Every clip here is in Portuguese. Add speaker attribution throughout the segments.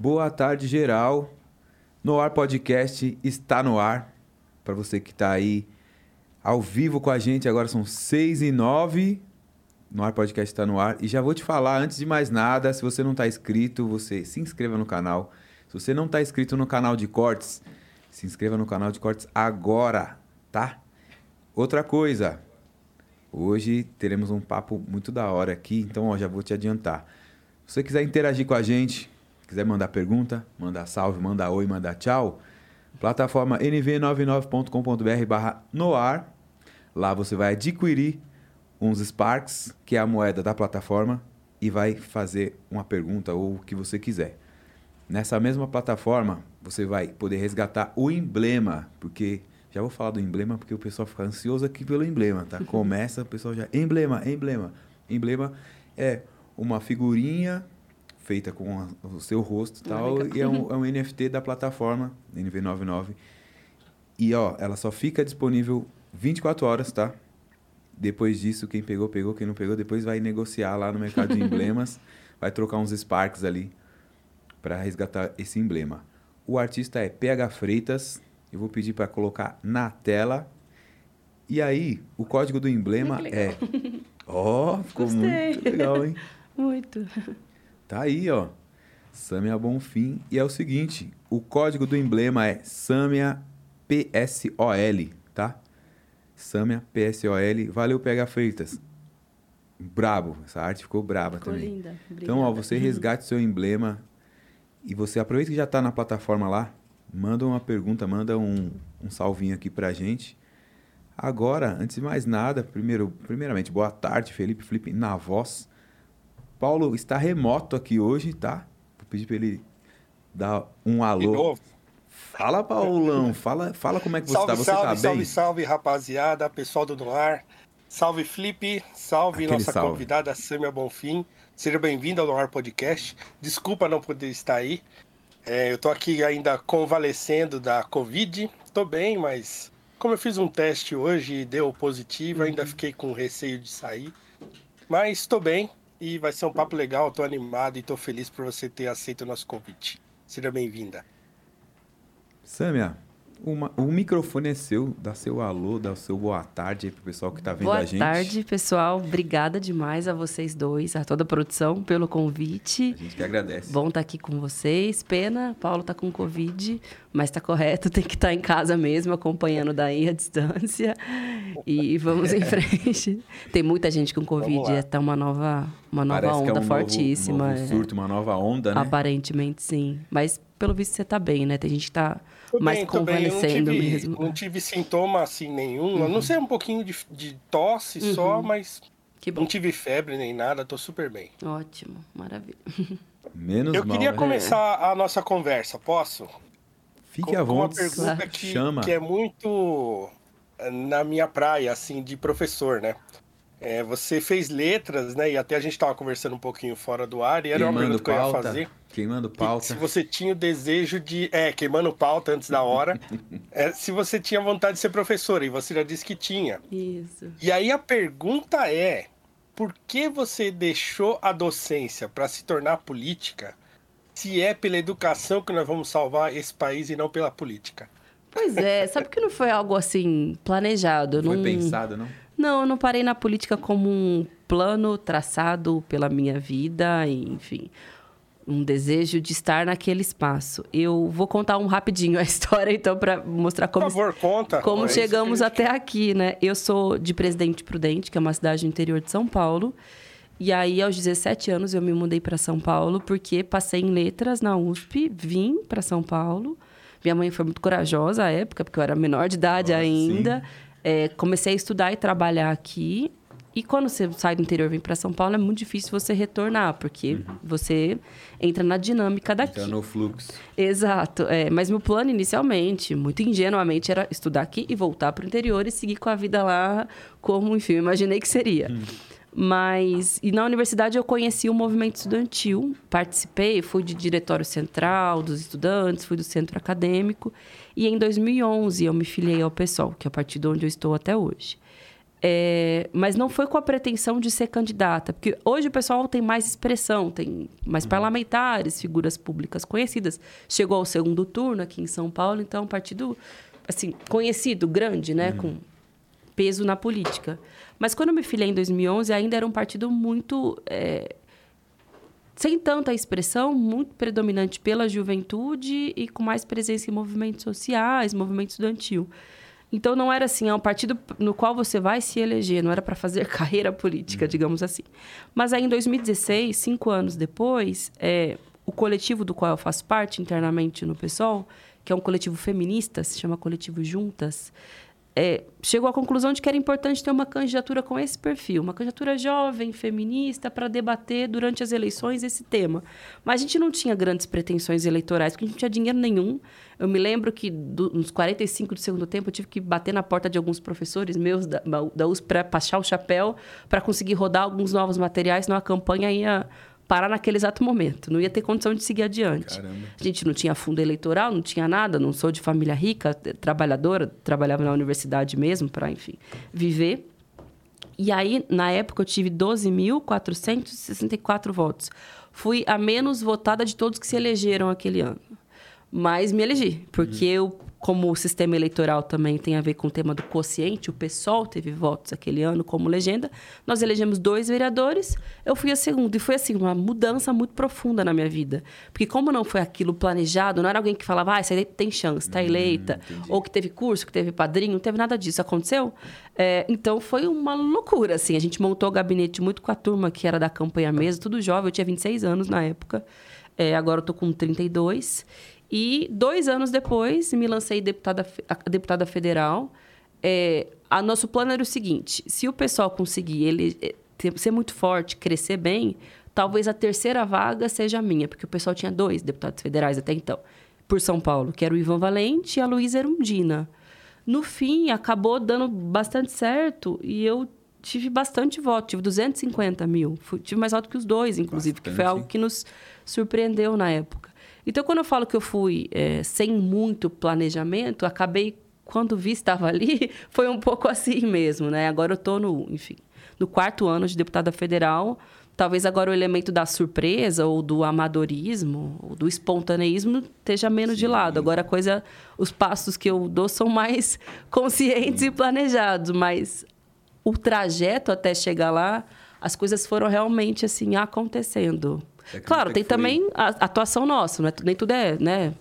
Speaker 1: Boa tarde, geral. No Ar Podcast está no ar. Para você que está aí ao vivo com a gente, agora são 6 e 9. No Ar Podcast está no ar. E já vou te falar, antes de mais nada, se você não está inscrito, você se inscreva no canal. Se você não está inscrito no canal de cortes, se inscreva no canal de cortes agora, tá? Outra coisa, hoje teremos um papo muito da hora aqui, então ó, já vou te adiantar. Se você quiser interagir com a gente, quiser mandar pergunta, mandar salve, mandar oi, mandar tchau, plataforma nv99.com.br barra noar. Lá você vai adquirir uns Sparks, que é a moeda da plataforma, e vai fazer uma pergunta ou o que você quiser. Nessa mesma plataforma, você vai poder resgatar o emblema, porque já vou falar do emblema porque o pessoal fica ansioso aqui pelo emblema, tá? Começa, o pessoal já emblema, emblema. Emblema é uma figurinha feita com a, o seu rosto e tal, e é um, é um NFT da plataforma NV99. E ó, ela só fica disponível 24 horas, tá? Depois disso, quem pegou, pegou, quem não pegou, depois vai negociar lá no mercado de emblemas, vai trocar uns Sparks ali para resgatar esse emblema. O artista é PH Freitas. Eu vou pedir para colocar na tela. E aí, o código do emblema é. Ó, oh, ficou
Speaker 2: Gostei.
Speaker 1: muito legal, hein?
Speaker 2: Muito.
Speaker 1: Tá aí, ó. Samia Bonfim. E é o seguinte: o código do emblema é Samia PSOL, tá? Samia PSOL. Valeu, PH Freitas. Brabo. Essa arte ficou braba
Speaker 2: Ficou
Speaker 1: também.
Speaker 2: linda.
Speaker 1: Então, ó,
Speaker 2: Obrigada.
Speaker 1: você resgate seu emblema e você aproveita que já está na plataforma lá, manda uma pergunta, manda um, um salvinho aqui pra gente. Agora, antes de mais nada, primeiro, primeiramente, boa tarde, Felipe Felipe na voz. Paulo está remoto aqui hoje, tá? Vou pedir para ele dar um
Speaker 3: De
Speaker 1: alô.
Speaker 3: novo.
Speaker 1: Fala, Paulão, fala, fala como é que você
Speaker 3: Salve,
Speaker 1: tá. Você
Speaker 3: salve,
Speaker 1: tá
Speaker 3: salve,
Speaker 1: bem?
Speaker 3: salve, rapaziada, pessoal do Noir. Salve, Felipe. Salve,
Speaker 1: Aquele
Speaker 3: nossa
Speaker 1: salve.
Speaker 3: convidada, Samia Bonfim. Seja bem-vindo ao Noir Podcast. Desculpa não poder estar aí. É, eu tô aqui ainda convalescendo da Covid. Tô bem, mas como eu fiz um teste hoje e deu positivo, ainda
Speaker 1: Uhum.
Speaker 3: fiquei com receio de sair. Mas tô bem e vai ser um papo legal. Tô animado e tô feliz por você ter aceito o nosso convite. Seja bem-vinda.
Speaker 1: Samia, uma- o microfone é seu, dá seu alô, dá o seu boa tarde aí pro pessoal que tá vendo
Speaker 2: Boa
Speaker 1: a gente.
Speaker 2: tarde, pessoal. Obrigada demais a vocês dois, a toda a produção, pelo convite.
Speaker 1: A gente que agradece.
Speaker 2: Bom estar aqui com vocês. Pena, Paulo tá com Covid, mas tá correto, tem que estar em casa mesmo, acompanhando daí a distância. E vamos em frente. Tem muita gente com Covid, é tá uma nova, uma nova
Speaker 1: Parece é
Speaker 2: onda
Speaker 1: um novo-
Speaker 2: fortíssima.
Speaker 1: um novo
Speaker 2: é.
Speaker 1: surto, uma nova onda, né?
Speaker 2: Aparentemente, sim. Mas pelo visto você tá bem, né? Tem gente que tá
Speaker 3: Tô
Speaker 2: mais
Speaker 3: bem, tô bem. Eu não
Speaker 2: convalescendo
Speaker 3: tive,
Speaker 2: mesmo.
Speaker 3: Não tive sintoma assim nenhum. A não ser um pouquinho de, de tosse só, mas
Speaker 2: Que bom.
Speaker 3: não tive febre nem nada, tô super bem.
Speaker 2: Ótimo, maravilha.
Speaker 1: Menos
Speaker 3: Eu
Speaker 1: mal,
Speaker 3: queria
Speaker 1: né?
Speaker 3: começar a nossa conversa, posso?
Speaker 1: Fique
Speaker 3: com,
Speaker 1: à
Speaker 3: com uma
Speaker 1: vontade.
Speaker 3: pergunta que,
Speaker 1: Chama.
Speaker 3: que é muito eh, na minha praia, assim, de professor, né? É, você fez letras, né? E até a gente estava conversando um pouquinho fora do ar, e era uma
Speaker 1: Queimando
Speaker 3: pergunta que eu ia
Speaker 1: pauta.
Speaker 3: fazer.
Speaker 1: Queimando
Speaker 3: que
Speaker 1: pauta.
Speaker 3: Se você tinha o desejo de. É, queimando pauta antes da hora. é, se você tinha vontade de ser professora, e você já disse que tinha.
Speaker 2: Isso.
Speaker 3: E aí a pergunta é: por que você deixou a docência para se tornar política? Se é pela educação que nós vamos salvar esse país e não pela política.
Speaker 2: Pois é, sabe que não foi algo assim planejado?
Speaker 1: Foi
Speaker 2: não...
Speaker 1: pensado, não?
Speaker 2: Não, eu não parei na política como um plano traçado pela minha vida, enfim, um desejo de estar naquele espaço. Eu vou contar um rapidinho a história, então, para mostrar como,
Speaker 3: Por favor, conta.
Speaker 2: como
Speaker 3: É
Speaker 2: chegamos até aqui, né? Eu sou de Presidente Prudente, que é uma cidade do interior de São Paulo. E aí, aos 17 anos, eu me mudei para São Paulo, porque passei em letras na USP, vim para São Paulo. Minha mãe foi muito corajosa à época, porque eu era menor de idade
Speaker 1: Nossa,
Speaker 2: ainda. É, comecei a estudar e trabalhar aqui. E quando você sai do interior e vem para São Paulo, é muito difícil você retornar, porque você entra na dinâmica daqui.
Speaker 1: Então, no fluxo.
Speaker 2: Exato. É, mas meu plano inicialmente, muito ingenuamente, era estudar aqui e voltar para o interior e seguir com a vida lá como, enfim, eu imaginei que seria. Mas, e na universidade eu conheci o movimento estudantil, participei, fui de diretório central dos estudantes, fui do centro acadêmico. E em 2011 eu me filiei ao PSOL, que é o partido onde eu estou até hoje. É, mas não foi com a pretensão de ser candidata, porque hoje o pessoal tem mais expressão, tem mais parlamentares, figuras públicas conhecidas. Chegou ao segundo turno aqui em São Paulo, então é um partido assim conhecido, grande, né, com peso na política. Mas quando eu me filiei em 2011, ainda era um partido muito é, sem tanta expressão, muito predominante pela juventude e com mais presença em movimentos sociais, movimento estudantil. Então não era assim, é um partido no qual você vai se eleger, não era para fazer carreira política, digamos assim. Mas aí em 2016, cinco anos depois, é, o coletivo do qual eu faço parte internamente no PSOL, que é um coletivo feminista, se chama Coletivo Juntas, é, chegou à conclusão de que era importante ter uma candidatura com esse perfil, uma candidatura jovem, feminista, para debater durante as eleições esse tema. Mas a gente não tinha grandes pretensões eleitorais, porque a gente não tinha dinheiro nenhum. Eu me lembro que do, nos 45 do segundo tempo eu tive que bater na porta de alguns professores meus da, da USP para passar o chapéu, para conseguir rodar alguns novos materiais, senão a campanha ia parar naquele exato momento. Não ia ter condição de seguir adiante.
Speaker 1: Caramba.
Speaker 2: A gente não tinha fundo eleitoral, não tinha nada, não sou de família rica, trabalhadora, trabalhava na universidade mesmo para, enfim, viver. E aí, na época, eu tive 12.464 votos. Fui a menos votada de todos que se elegeram aquele ano. Mas me elegi, porque eu, como o sistema eleitoral também tem a ver com o tema do quociente, o PSOL teve votos aquele ano como legenda, nós elegemos dois vereadores, eu fui a segunda. E foi assim, uma mudança muito profunda na minha vida. Porque como não foi aquilo planejado, não era alguém que falava, ah, você tem chance, está eleita. ou que teve curso, que teve padrinho, não teve nada disso. Aconteceu? É, então foi uma loucura, assim. A gente montou o gabinete muito com a turma que era da campanha mesmo, tudo jovem, eu tinha 26 anos na época. É, agora eu tô com 32. E dois anos depois, me lancei deputada, deputada federal. É, a nosso plano era o seguinte: se o pessoal conseguir ele é, ser muito forte, crescer bem, talvez a terceira vaga seja a minha, porque o pessoal tinha dois deputados federais até então, por São Paulo, que era o Ivan Valente e a Luísa Erundina. No fim, acabou dando bastante certo e eu tive bastante voto, tive 250 mil. Fui- tive mais voto que os dois, inclusive, que foi
Speaker 1: Bastante.
Speaker 2: algo que nos surpreendeu na época. Então, quando eu falo que eu fui é, sem muito planejamento, acabei, quando vi estava ali, foi um pouco assim mesmo, né? Agora eu estou no, enfim, no quarto ano de deputada federal. Talvez agora o elemento da surpresa ou do amadorismo, ou do espontaneísmo esteja menos de lado. Agora a coisa, os passos que eu dou são mais conscientes e planejados, mas o trajeto até chegar lá, as coisas foram realmente assim acontecendo. Claro, tem também a atuação nossa, não é, nem tudo é, né,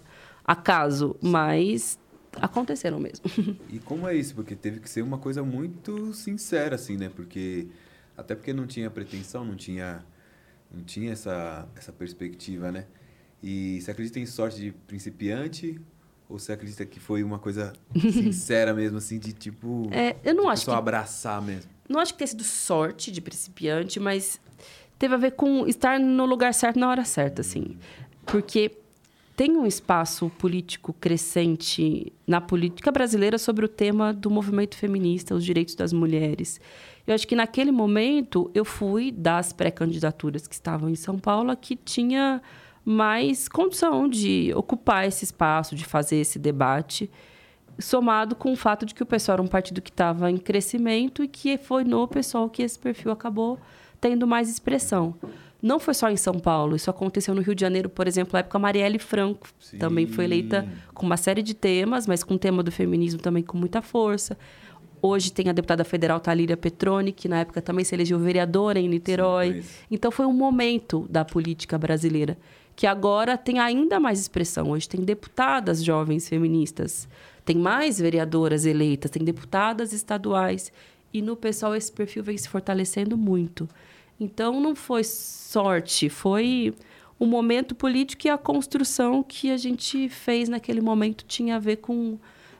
Speaker 2: acaso, mas aconteceram mesmo.
Speaker 1: E como é isso? Porque teve que ser uma coisa muito sincera, assim, né? Porque. Até porque não tinha pretensão, não tinha, não tinha essa, essa perspectiva, né? E você acredita em sorte de principiante? Ou você acredita que foi uma coisa sincera mesmo, assim, de tipo.
Speaker 2: É, eu não acho
Speaker 1: pessoa
Speaker 2: que-
Speaker 1: abraçar mesmo.
Speaker 2: não acho que tenha sido sorte de principiante, mas teve a ver com estar no lugar certo na hora certa, assim. Porque tem um espaço político crescente na política brasileira sobre o tema do movimento feminista, os direitos das mulheres. Eu acho que naquele momento eu fui das pré-candidaturas que estavam em São Paulo que tinha mais condição de ocupar esse espaço, de fazer esse debate, somado com o fato de que o pessoal era um partido que estava em crescimento e que foi no pessoal que esse perfil acabou tendo mais expressão. Não foi só em São Paulo, isso aconteceu no Rio de Janeiro, por exemplo, na época Marielle Franco
Speaker 1: Sim.
Speaker 2: também foi eleita com uma série de temas, mas com o tema do feminismo também com muita força. Hoje tem a deputada federal Talíria Petroni, que na época também se elegeu vereadora em Niterói.
Speaker 1: conheço.
Speaker 2: então foi um momento da política brasileira que agora tem ainda mais expressão. Hoje tem deputadas jovens feministas, tem mais vereadoras eleitas, tem deputadas estaduais. E no pessoal esse perfil vem se fortalecendo muito. Então não foi sorte, foi o momento político e a construção que a gente fez naquele momento tinha a ver com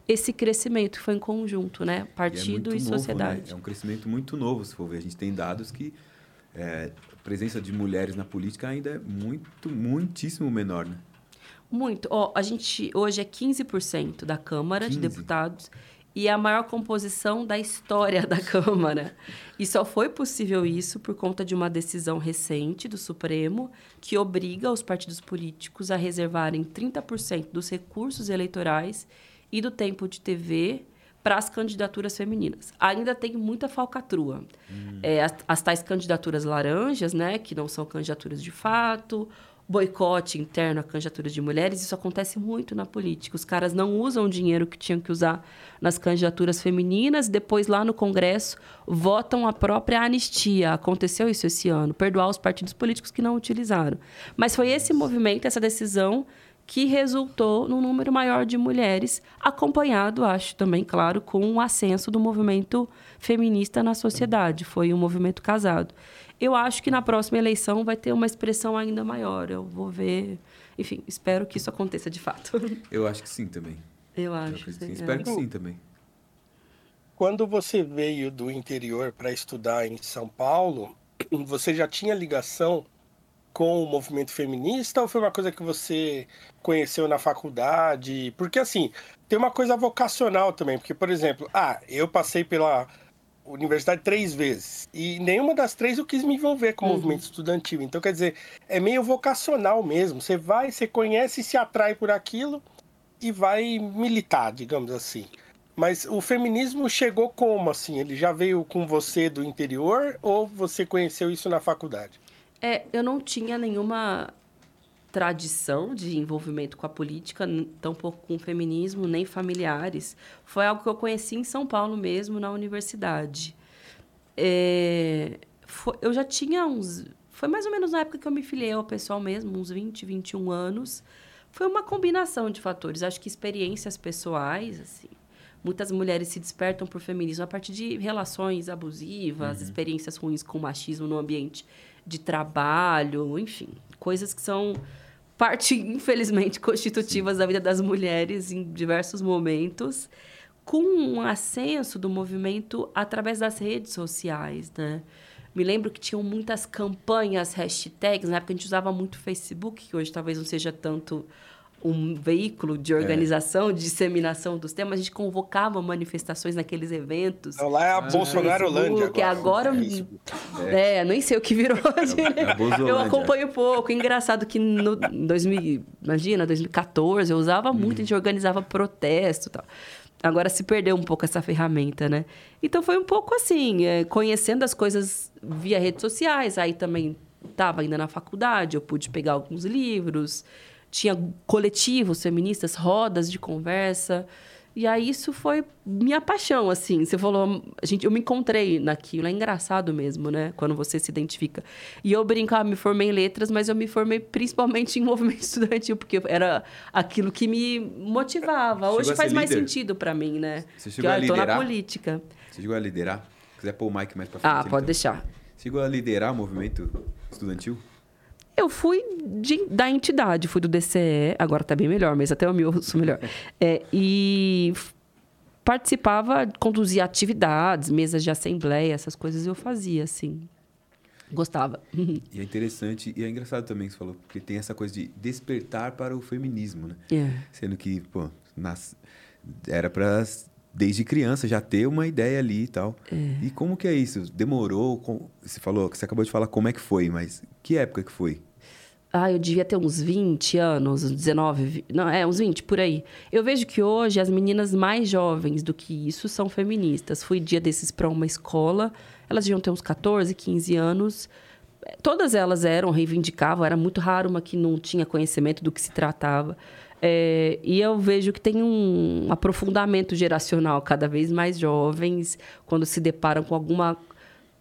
Speaker 2: esse crescimento que foi em conjunto, né?
Speaker 1: E é
Speaker 2: Partido
Speaker 1: muito
Speaker 2: e,
Speaker 1: novo, né?
Speaker 2: sociedade.
Speaker 1: É um crescimento muito novo, se for ver. A gente tem dados que é, a presença de mulheres na política ainda é muito, muitíssimo menor, né?
Speaker 2: Muito. Ó, a gente hoje é 15% da Câmara
Speaker 1: 15?
Speaker 2: de Deputados e a maior composição da história da Câmara. E só foi possível isso por conta de uma decisão recente do Supremo que obriga os partidos políticos a reservarem 30% dos recursos eleitorais e do tempo de TV para as candidaturas femininas. Ainda tem muita falcatrua. É, as, as tais candidaturas laranjas, né, que não são candidaturas de fato, boicote interno a candidaturas de mulheres, isso acontece muito na política. Os caras não usam o dinheiro que tinham que usar nas candidaturas femininas, depois lá no Congresso votam a própria anistia. Aconteceu isso esse ano, perdoar os partidos políticos que não utilizaram. Mas foi esse movimento, essa decisão que resultou num número maior de mulheres, acompanhado, acho também, claro, com o ascenso do movimento feminista na sociedade. Foi um movimento casado. Eu acho que na próxima eleição vai ter uma expressão ainda maior. Eu vou ver. Enfim, espero que isso aconteça de fato.
Speaker 1: Eu acho que sim também.
Speaker 2: Eu
Speaker 1: Eu
Speaker 2: acho.
Speaker 1: acredito que sim.
Speaker 2: é.
Speaker 1: Espero que sim também.
Speaker 3: Quando você veio do interior para estudar em São Paulo, você já tinha ligação com o movimento feminista ou foi uma coisa que você conheceu na faculdade? Porque assim, tem uma coisa vocacional também, porque por exemplo, ah, eu passei pela universidade três vezes e nenhuma das três eu quis me envolver com o movimento estudantil. Então quer dizer, é meio vocacional mesmo. Você vai, você conhece e se atrai por aquilo e vai militar, digamos assim. Mas o feminismo chegou como assim? Ele já veio com você do interior ou você conheceu isso na faculdade?
Speaker 2: É, eu não tinha nenhuma tradição de envolvimento com a política, tampouco com o feminismo, nem familiares. Foi algo que eu conheci em São Paulo mesmo, na universidade. É, foi- eu já tinha uns. Foi mais ou menos na época que eu me filiei ao pessoal mesmo, uns 20, 21 anos. Foi uma combinação de fatores. Acho que experiências pessoais, assim. Muitas mulheres se despertam por feminismo a partir de relações abusivas, experiências ruins com machismo no ambiente de trabalho, enfim, coisas que são parte, infelizmente, constitutivas da vida das mulheres em diversos momentos, com um ascenso do movimento através das redes sociais, né? Me lembro que tinham muitas campanhas, hashtags, na época a gente usava muito Facebook, que hoje talvez não seja tanto um veículo de organização, de disseminação dos temas, a gente convocava manifestações naqueles eventos.
Speaker 3: Então lá é a Bolsonarolândia
Speaker 2: Que agora.
Speaker 3: Facebook.
Speaker 2: É, nem sei o que virou hoje. né?
Speaker 1: é
Speaker 2: eu acompanho pouco. Engraçado que no 2000, imagina, 2014, eu usava muito, a gente organizava protesto e tal. Agora se perdeu um pouco essa ferramenta, né? Então foi um pouco assim, é, conhecendo as coisas via redes sociais. Aí também estava ainda na faculdade, eu pude pegar alguns livros, tinha coletivos feministas, rodas de conversa. E aí isso foi minha paixão, assim. Você falou, a gente, eu me encontrei naquilo. É engraçado mesmo, né? Quando você se identifica. E eu brincava, me formei em letras, mas eu me formei principalmente em movimento estudantil, porque era aquilo que me motivava.
Speaker 1: Chegou
Speaker 2: Hoje faz mais sentido para mim, né?
Speaker 1: Você
Speaker 2: Porque
Speaker 1: chegou a
Speaker 2: eu tô na
Speaker 1: liderar?
Speaker 2: política.
Speaker 1: Você chegou a liderar? Se quiser pôr o mic mais pra frente.
Speaker 2: Ah, pode
Speaker 1: também.
Speaker 2: deixar.
Speaker 1: Chegou a liderar o movimento estudantil?
Speaker 2: Eu fui de- da entidade, fui do DCE, agora tá bem melhor, mas até o meu sou melhor. É, e participava, conduzia atividades, mesas de assembleia, essas coisas eu fazia, assim. Gostava.
Speaker 1: E é interessante e é engraçado também que você falou, porque tem essa coisa de despertar para o feminismo, né?
Speaker 2: É.
Speaker 1: Sendo que, pô, nas... era para desde criança já ter uma ideia ali e tal.
Speaker 2: É.
Speaker 1: E como que é isso? Demorou? Com- Você falou, você acabou de falar como é que foi, mas que época que foi?
Speaker 2: Ah, eu devia ter uns 20 anos, uns 19, vi- não, é, uns 20 por aí. Eu vejo que hoje as meninas mais jovens do que isso são feministas. Fui dia desses para uma escola, elas deviam ter uns 14, 15 anos. Todas elas eram, reivindicavam, era muito raro uma que não tinha conhecimento do que se tratava. É, e eu vejo que tem um aprofundamento geracional, cada vez mais jovens, quando se deparam com alguma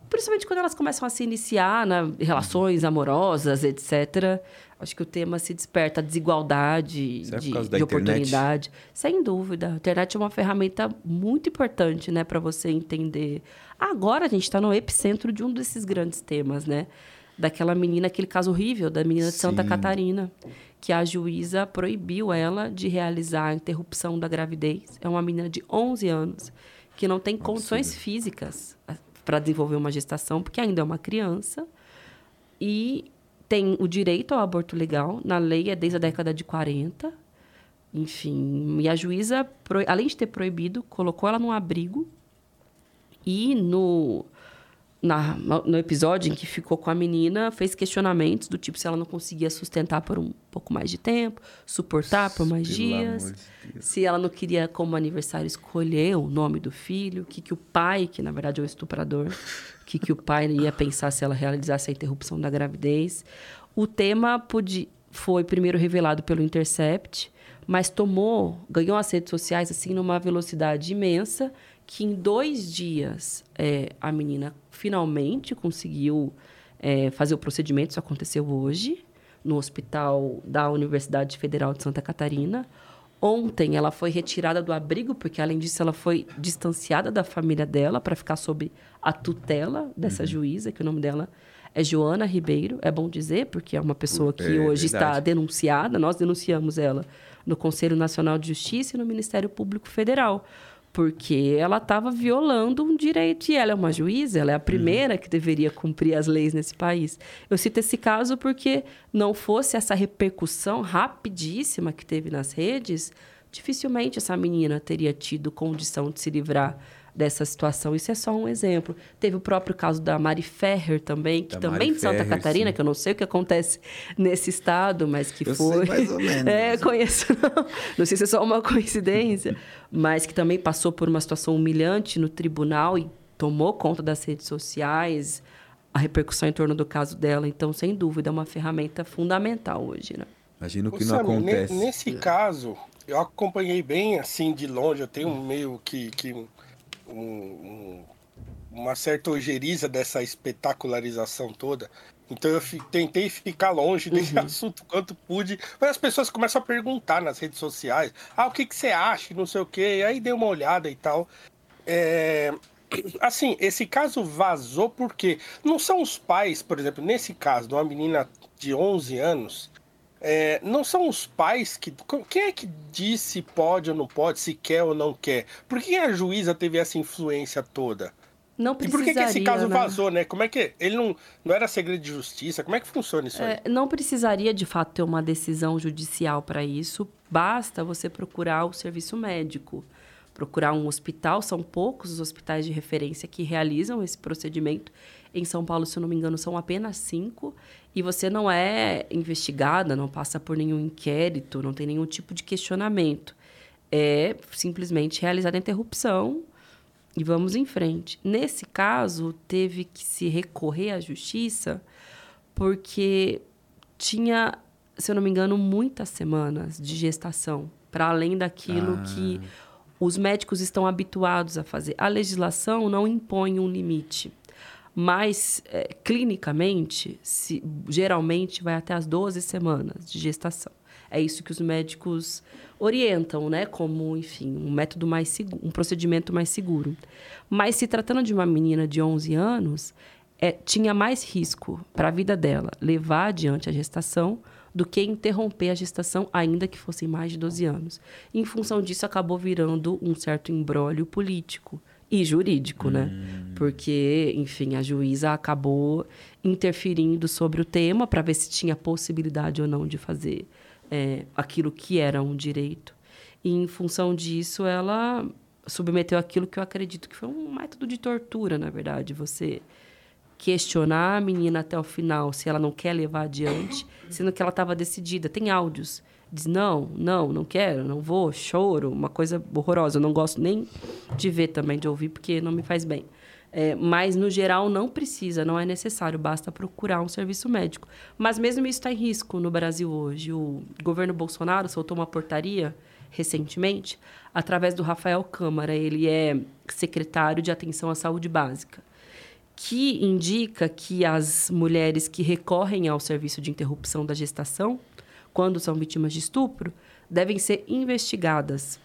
Speaker 2: Principalmente quando elas começam a se iniciar na relações amorosas, etc. Acho que o tema se desperta a desigualdade
Speaker 1: Será por
Speaker 2: de, de oportunidade. Sem dúvida. A internet é uma ferramenta muito importante, né, para você entender. Agora a gente está no epicentro de um desses grandes temas, né? Daquela menina, aquele caso horrível da menina de Santa
Speaker 1: Sim.
Speaker 2: Catarina, que a juíza proibiu ela de realizar a interrupção da gravidez. É uma menina de 11 anos que não tem condições físicas para desenvolver uma gestação, porque ainda é uma criança. E tem o direito ao aborto legal, na lei é desde a década de 40. Enfim, e a juíza, além de ter proibido, colocou ela num abrigo. E no, na, no episódio em que ficou com a menina, fez questionamentos do tipo se ela não conseguia sustentar por um pouco mais de tempo, suportar por mais
Speaker 1: Pelo
Speaker 2: dias
Speaker 1: de
Speaker 2: se ela não queria, como aniversário, escolher o nome do filho, o que, que o pai, que na verdade é o estuprador, o que, que o pai ia pensar se ela realizasse a interrupção da gravidez. O tema podia, foi primeiro revelado pelo Intercept, mas tomou, ganhou as redes sociais assim numa velocidade imensa, que em dois dias é, a menina finalmente conseguiu é, fazer o procedimento, isso aconteceu hoje, no hospital da Universidade Federal de Santa Catarina. Ontem ela foi retirada do abrigo, porque além disso ela foi distanciada da família dela para ficar sob a tutela dessa juíza, que o nome dela é Joana Ribeiro. É bom dizer, porque é uma pessoa que
Speaker 1: É,
Speaker 2: hoje está
Speaker 1: verdade.
Speaker 2: denunciada. Nós denunciamos ela no Conselho Nacional de Justiça e no Ministério Público Federal. Porque ela estava violando um direito. E ela é uma juíza, ela é a primeira que deveria cumprir as leis nesse país. Eu cito esse caso porque não fosse essa repercussão rapidíssima que teve nas redes, dificilmente essa menina teria tido condição de se livrar dessa situação. Isso é só um exemplo. Teve o próprio caso da Mari Ferrer também, que
Speaker 1: Da
Speaker 2: também
Speaker 1: Mari
Speaker 2: de Santa
Speaker 1: Ferrer,
Speaker 2: Catarina,
Speaker 1: sim.
Speaker 2: que eu não sei o que acontece nesse estado, mas que
Speaker 1: Eu sei
Speaker 2: foi.
Speaker 1: mais ou menos.
Speaker 2: É, conheço. Não. não sei se é só uma coincidência, mas que também passou por uma situação humilhante no tribunal e tomou conta das redes sociais, a repercussão em torno do caso dela. Então, sem dúvida, é uma ferramenta fundamental hoje, né?
Speaker 1: Imagino
Speaker 3: Ô,
Speaker 1: que não
Speaker 3: Sammy, ne-
Speaker 1: acontece.
Speaker 3: Nesse caso, eu acompanhei bem assim de longe, eu tenho meio que, que um- um- uma certa ojeriza dessa espetacularização toda. Então eu tentei ficar longe desse assunto quanto pude. Mas as pessoas começam a perguntar nas redes sociais: ah, o que, que você acha? Não sei o quê. E aí dei uma olhada e tal. É, Assim, esse caso vazou porque não são os pais, por exemplo, nesse caso de uma menina de 11 anos, é, não são os pais que. Quem é que diz se pode ou não pode, se quer ou não quer? Por que a juíza teve essa influência toda?
Speaker 2: Não
Speaker 3: E por que, que esse caso
Speaker 2: né?
Speaker 3: vazou, né? Como é que. Ele não, não era segredo de justiça? Como é que funciona isso aí?
Speaker 2: É, não precisaria, de fato, ter uma decisão judicial para isso. Basta você procurar o serviço médico. Procurar um hospital. São poucos os hospitais de referência que realizam esse procedimento. Em São Paulo, se eu não me engano, são apenas cinco. E você não é investigada, não passa por nenhum inquérito, não tem nenhum tipo de questionamento. É simplesmente realizada a interrupção e vamos em frente. Nesse caso, teve que se recorrer à justiça porque tinha, se eu não me engano, muitas semanas de gestação, para além daquilo que os médicos estão habituados a fazer. A legislação não impõe um limite, mas é, clinicamente, se, geralmente vai até as 12 semanas de gestação. É isso que os médicos orientam, né? Como, enfim, um método mais seguro, um procedimento mais seguro. Mas se tratando de uma menina de 11 anos, é, tinha mais risco para a vida dela levar adiante a gestação do que interromper a gestação, ainda que fossem mais de 12 anos. Em função disso, acabou virando um certo embrólio político e jurídico, né? Porque, enfim, a juíza acabou interferindo sobre o tema para ver se tinha possibilidade ou não de fazer é, aquilo que era um direito. E, em função disso, ela submeteu aquilo que eu acredito que foi um método de tortura, na verdade. Você questionar a menina até o final se ela não quer levar adiante, sendo que ela estava decidida. Tem áudios. Diz, não, não, não quero, não vou, choro, uma coisa horrorosa. Eu não gosto nem de ver também, de ouvir, porque não me faz bem. É, mas, no geral, não precisa, não é necessário, basta procurar um serviço médico. Mas mesmo isso está em risco no Brasil hoje. O governo Bolsonaro soltou uma portaria recentemente, através do Rafael Câmara. Ele é secretário de Atenção à Saúde Básica que indica que as mulheres que recorrem ao serviço de interrupção da gestação, quando são vítimas de estupro, devem ser investigadas.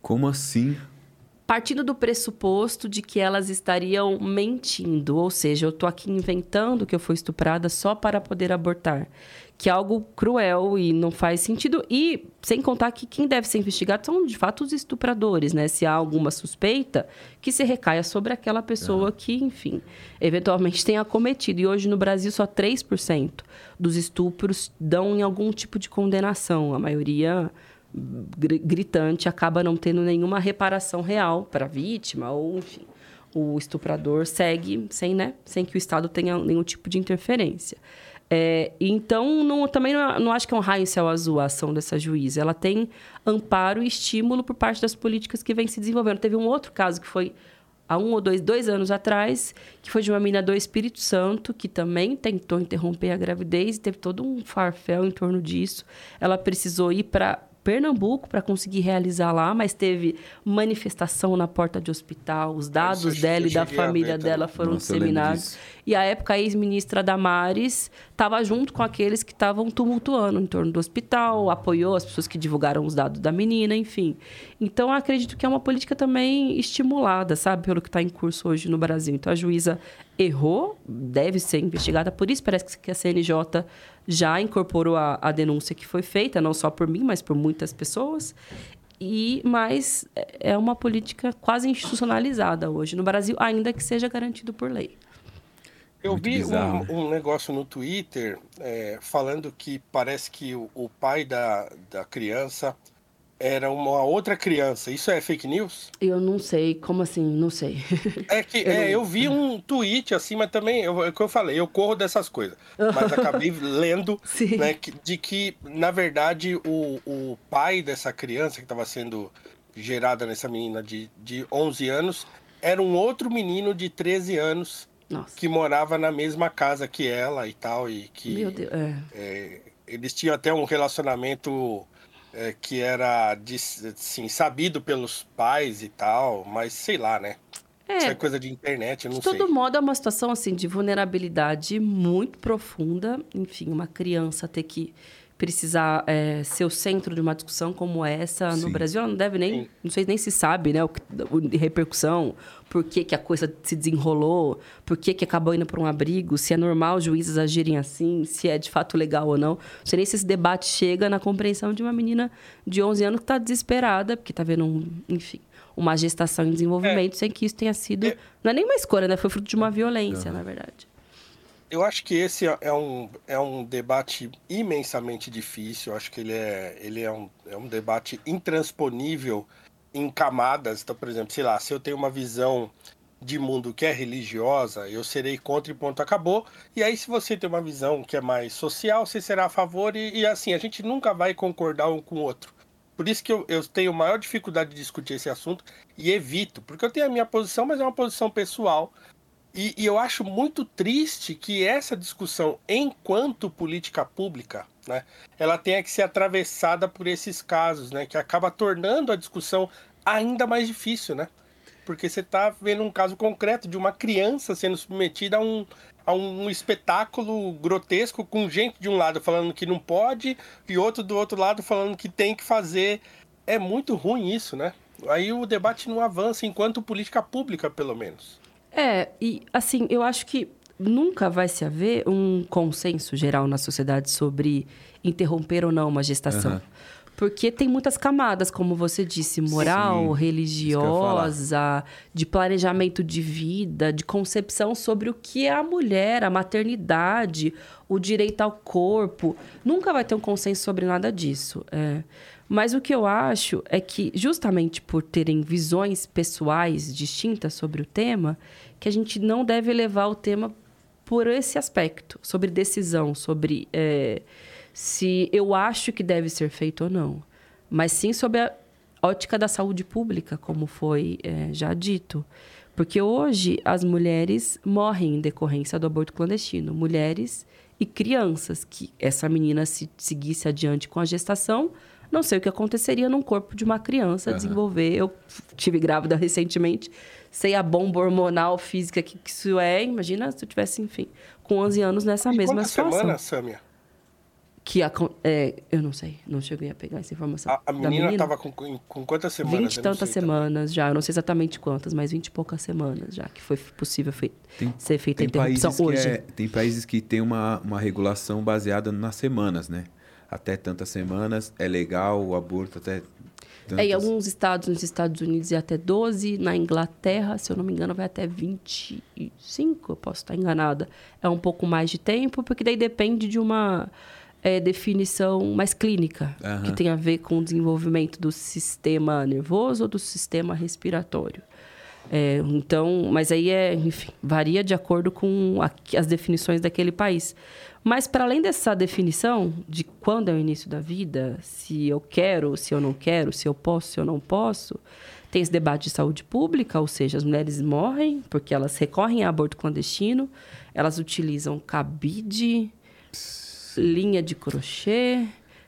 Speaker 1: Como assim?
Speaker 2: Partindo do pressuposto de que elas estariam mentindo, ou seja, eu estou aqui inventando que eu fui estuprada só para poder abortar que é algo cruel e não faz sentido. E sem contar que quem deve ser investigado são, de fato, os estupradores, né? Se há alguma suspeita, que se recaia sobre aquela pessoa que, enfim, eventualmente tenha cometido. E hoje no Brasil só 3% dos estupros dão em algum tipo de condenação. A maioria gritante acaba não tendo nenhuma reparação real para a vítima ou, enfim, o estuprador segue sem, né, sem que o Estado tenha nenhum tipo de interferência. É, então, não, também não, não, acho que é um raio em céu azul a ação dessa juíza. Ela tem amparo e estímulo por parte das políticas que vem se desenvolvendo. Teve um outro caso que foi há um ou dois, dois anos atrás, que foi de uma menina do Espírito Santo, que também tentou interromper a gravidez e teve todo um farfel em torno disso. Ela precisou ir para Pernambuco para conseguir realizar lá, mas teve manifestação na porta de hospital, os dados dela e da família dela foram Nossa, disseminados. E a época a ex-ministra Damares estava junto com aqueles que estavam tumultuando em torno do hospital, apoiou as pessoas que divulgaram os dados da menina, enfim. Então acredito que é uma política também estimulada, sabe, pelo que está em curso hoje no Brasil. Então a juíza errou, deve ser investigada. Por isso parece que a CNJ já incorporou a, a denúncia que foi feita, não só por mim, mas por muitas pessoas. E mas é, é uma política quase institucionalizada hoje no Brasil, ainda que seja garantido por lei.
Speaker 3: Eu Muito vi um, um, negócio no Twitter é, falando que parece que o, o pai da, da criança era uma outra criança. Isso é fake news?
Speaker 2: Eu não sei, como assim? Não sei.
Speaker 3: É que eu, é, eu vi um tweet assim, mas também, eu, é o que eu falei, eu corro dessas coisas. Mas acabei lendo né, de que, na verdade, o, o pai dessa criança que estava sendo gerada nessa menina de, de 11 anos era um outro menino de 13 anos Nossa. que morava na mesma casa que ela e tal. E que
Speaker 2: Meu Deus, é.
Speaker 3: É, eles tinham até um relacionamento é, que era de, assim, sabido pelos pais e tal, mas sei lá, né? É, Isso é coisa de internet, eu não
Speaker 2: de
Speaker 3: sei.
Speaker 2: todo modo, é uma situação assim de vulnerabilidade muito profunda. Enfim, uma criança ter que precisar é, ser o centro de uma discussão como essa Sim. no Brasil, ela não deve nem, Sim. não sei nem se sabe, né, o, o repercussão, por que, que a coisa se desenrolou, por que, que acabou indo para um abrigo, se é normal os juízes agirem assim, se é de fato legal ou não. Não sei nem se esse debate chega na compreensão de uma menina de 11 anos que está desesperada, porque está vendo, um, enfim, uma gestação em desenvolvimento, é. sem que isso tenha sido... É. Não é nem uma escolha, né? Foi fruto de uma violência, na verdade
Speaker 3: eu acho que esse é um, é um debate imensamente difícil. Eu acho que ele é, ele é, um, é um debate intransponível em camadas. Então, por exemplo, sei lá, se eu tenho uma visão de mundo que é religiosa, eu serei contra e ponto acabou. E aí, se você tem uma visão que é mais social, você será a favor. E, e assim, a gente nunca vai concordar um com o outro. Por isso que eu, eu tenho maior dificuldade de discutir esse assunto e evito, porque eu tenho a minha posição, mas é uma posição pessoal. E, e, eu acho muito triste que essa discussão, enquanto política pública, né, ela tenha que ser atravessada por esses casos, né, que acaba tornando a discussão ainda mais difícil, né? Porque você está vendo um caso concreto de uma criança sendo submetida a um, a um espetáculo grotesco com gente de um lado falando que não pode e outro do outro lado falando que tem que fazer. É muito ruim isso, né? Aí o debate não avança enquanto política pública, pelo menos.
Speaker 2: É, e assim, eu acho que nunca vai se haver um consenso geral na sociedade sobre interromper ou não uma gestação. Uhum. Porque tem muitas camadas, como você disse, moral,
Speaker 1: Sim,
Speaker 2: religiosa, de planejamento de vida, de concepção sobre o que é a mulher, a maternidade, o direito ao corpo. Nunca vai ter um consenso sobre nada disso. é. Mas o que eu acho é que, justamente por terem visões pessoais distintas sobre o tema, que a gente não deve levar o tema por esse aspecto, sobre decisão, sobre é, se eu acho que deve ser feito ou não. Mas sim sobre a ótica da saúde pública, como foi é, já dito. Porque hoje as mulheres morrem em decorrência do aborto clandestino. Mulheres e crianças, que essa menina se seguisse adiante com a gestação, não sei o que aconteceria num corpo de uma criança desenvolver. Eu tive grávida recentemente, sei a bomba hormonal física que que isso é. Imagina se eu tivesse, enfim, com 11 anos nessa
Speaker 3: E
Speaker 2: mesma
Speaker 3: quantas
Speaker 2: situação.
Speaker 3: semanas, Sâmia?
Speaker 2: Que acon- é, eu não sei, não cheguei a pegar essa informação.
Speaker 3: A, a
Speaker 2: Da
Speaker 3: menina estava com, com, quantas semanas?
Speaker 2: 20 e tantas
Speaker 3: sei também.
Speaker 2: semanas já, eu não sei exatamente quantas, mas 20 e poucas semanas já que foi possível fei-
Speaker 1: Tem-
Speaker 2: ser feita a interrupção
Speaker 1: que
Speaker 2: hoje.
Speaker 1: é, tem países que tem uma, uma regulação baseada nas semanas, né? Até tantas semanas é legal o aborto, até tantas...
Speaker 2: É, em alguns estados, nos Estados Unidos é até 12, na Inglaterra, se eu não me engano, vai até 25, eu posso estar enganada. É um pouco mais de tempo, porque daí depende de uma é, definição mais clínica, que tem a ver com o desenvolvimento do sistema nervoso ou do sistema respiratório. É, então, mas aí é, enfim, varia de acordo com a- as definições daquele país. Mas para além dessa definição de quando é o início da vida, se eu quero, se eu não quero, se eu posso, se eu não posso, tem esse debate de saúde pública, ou seja, as mulheres morrem porque elas recorrem a aborto clandestino, elas utilizam cabide, linha de crochê,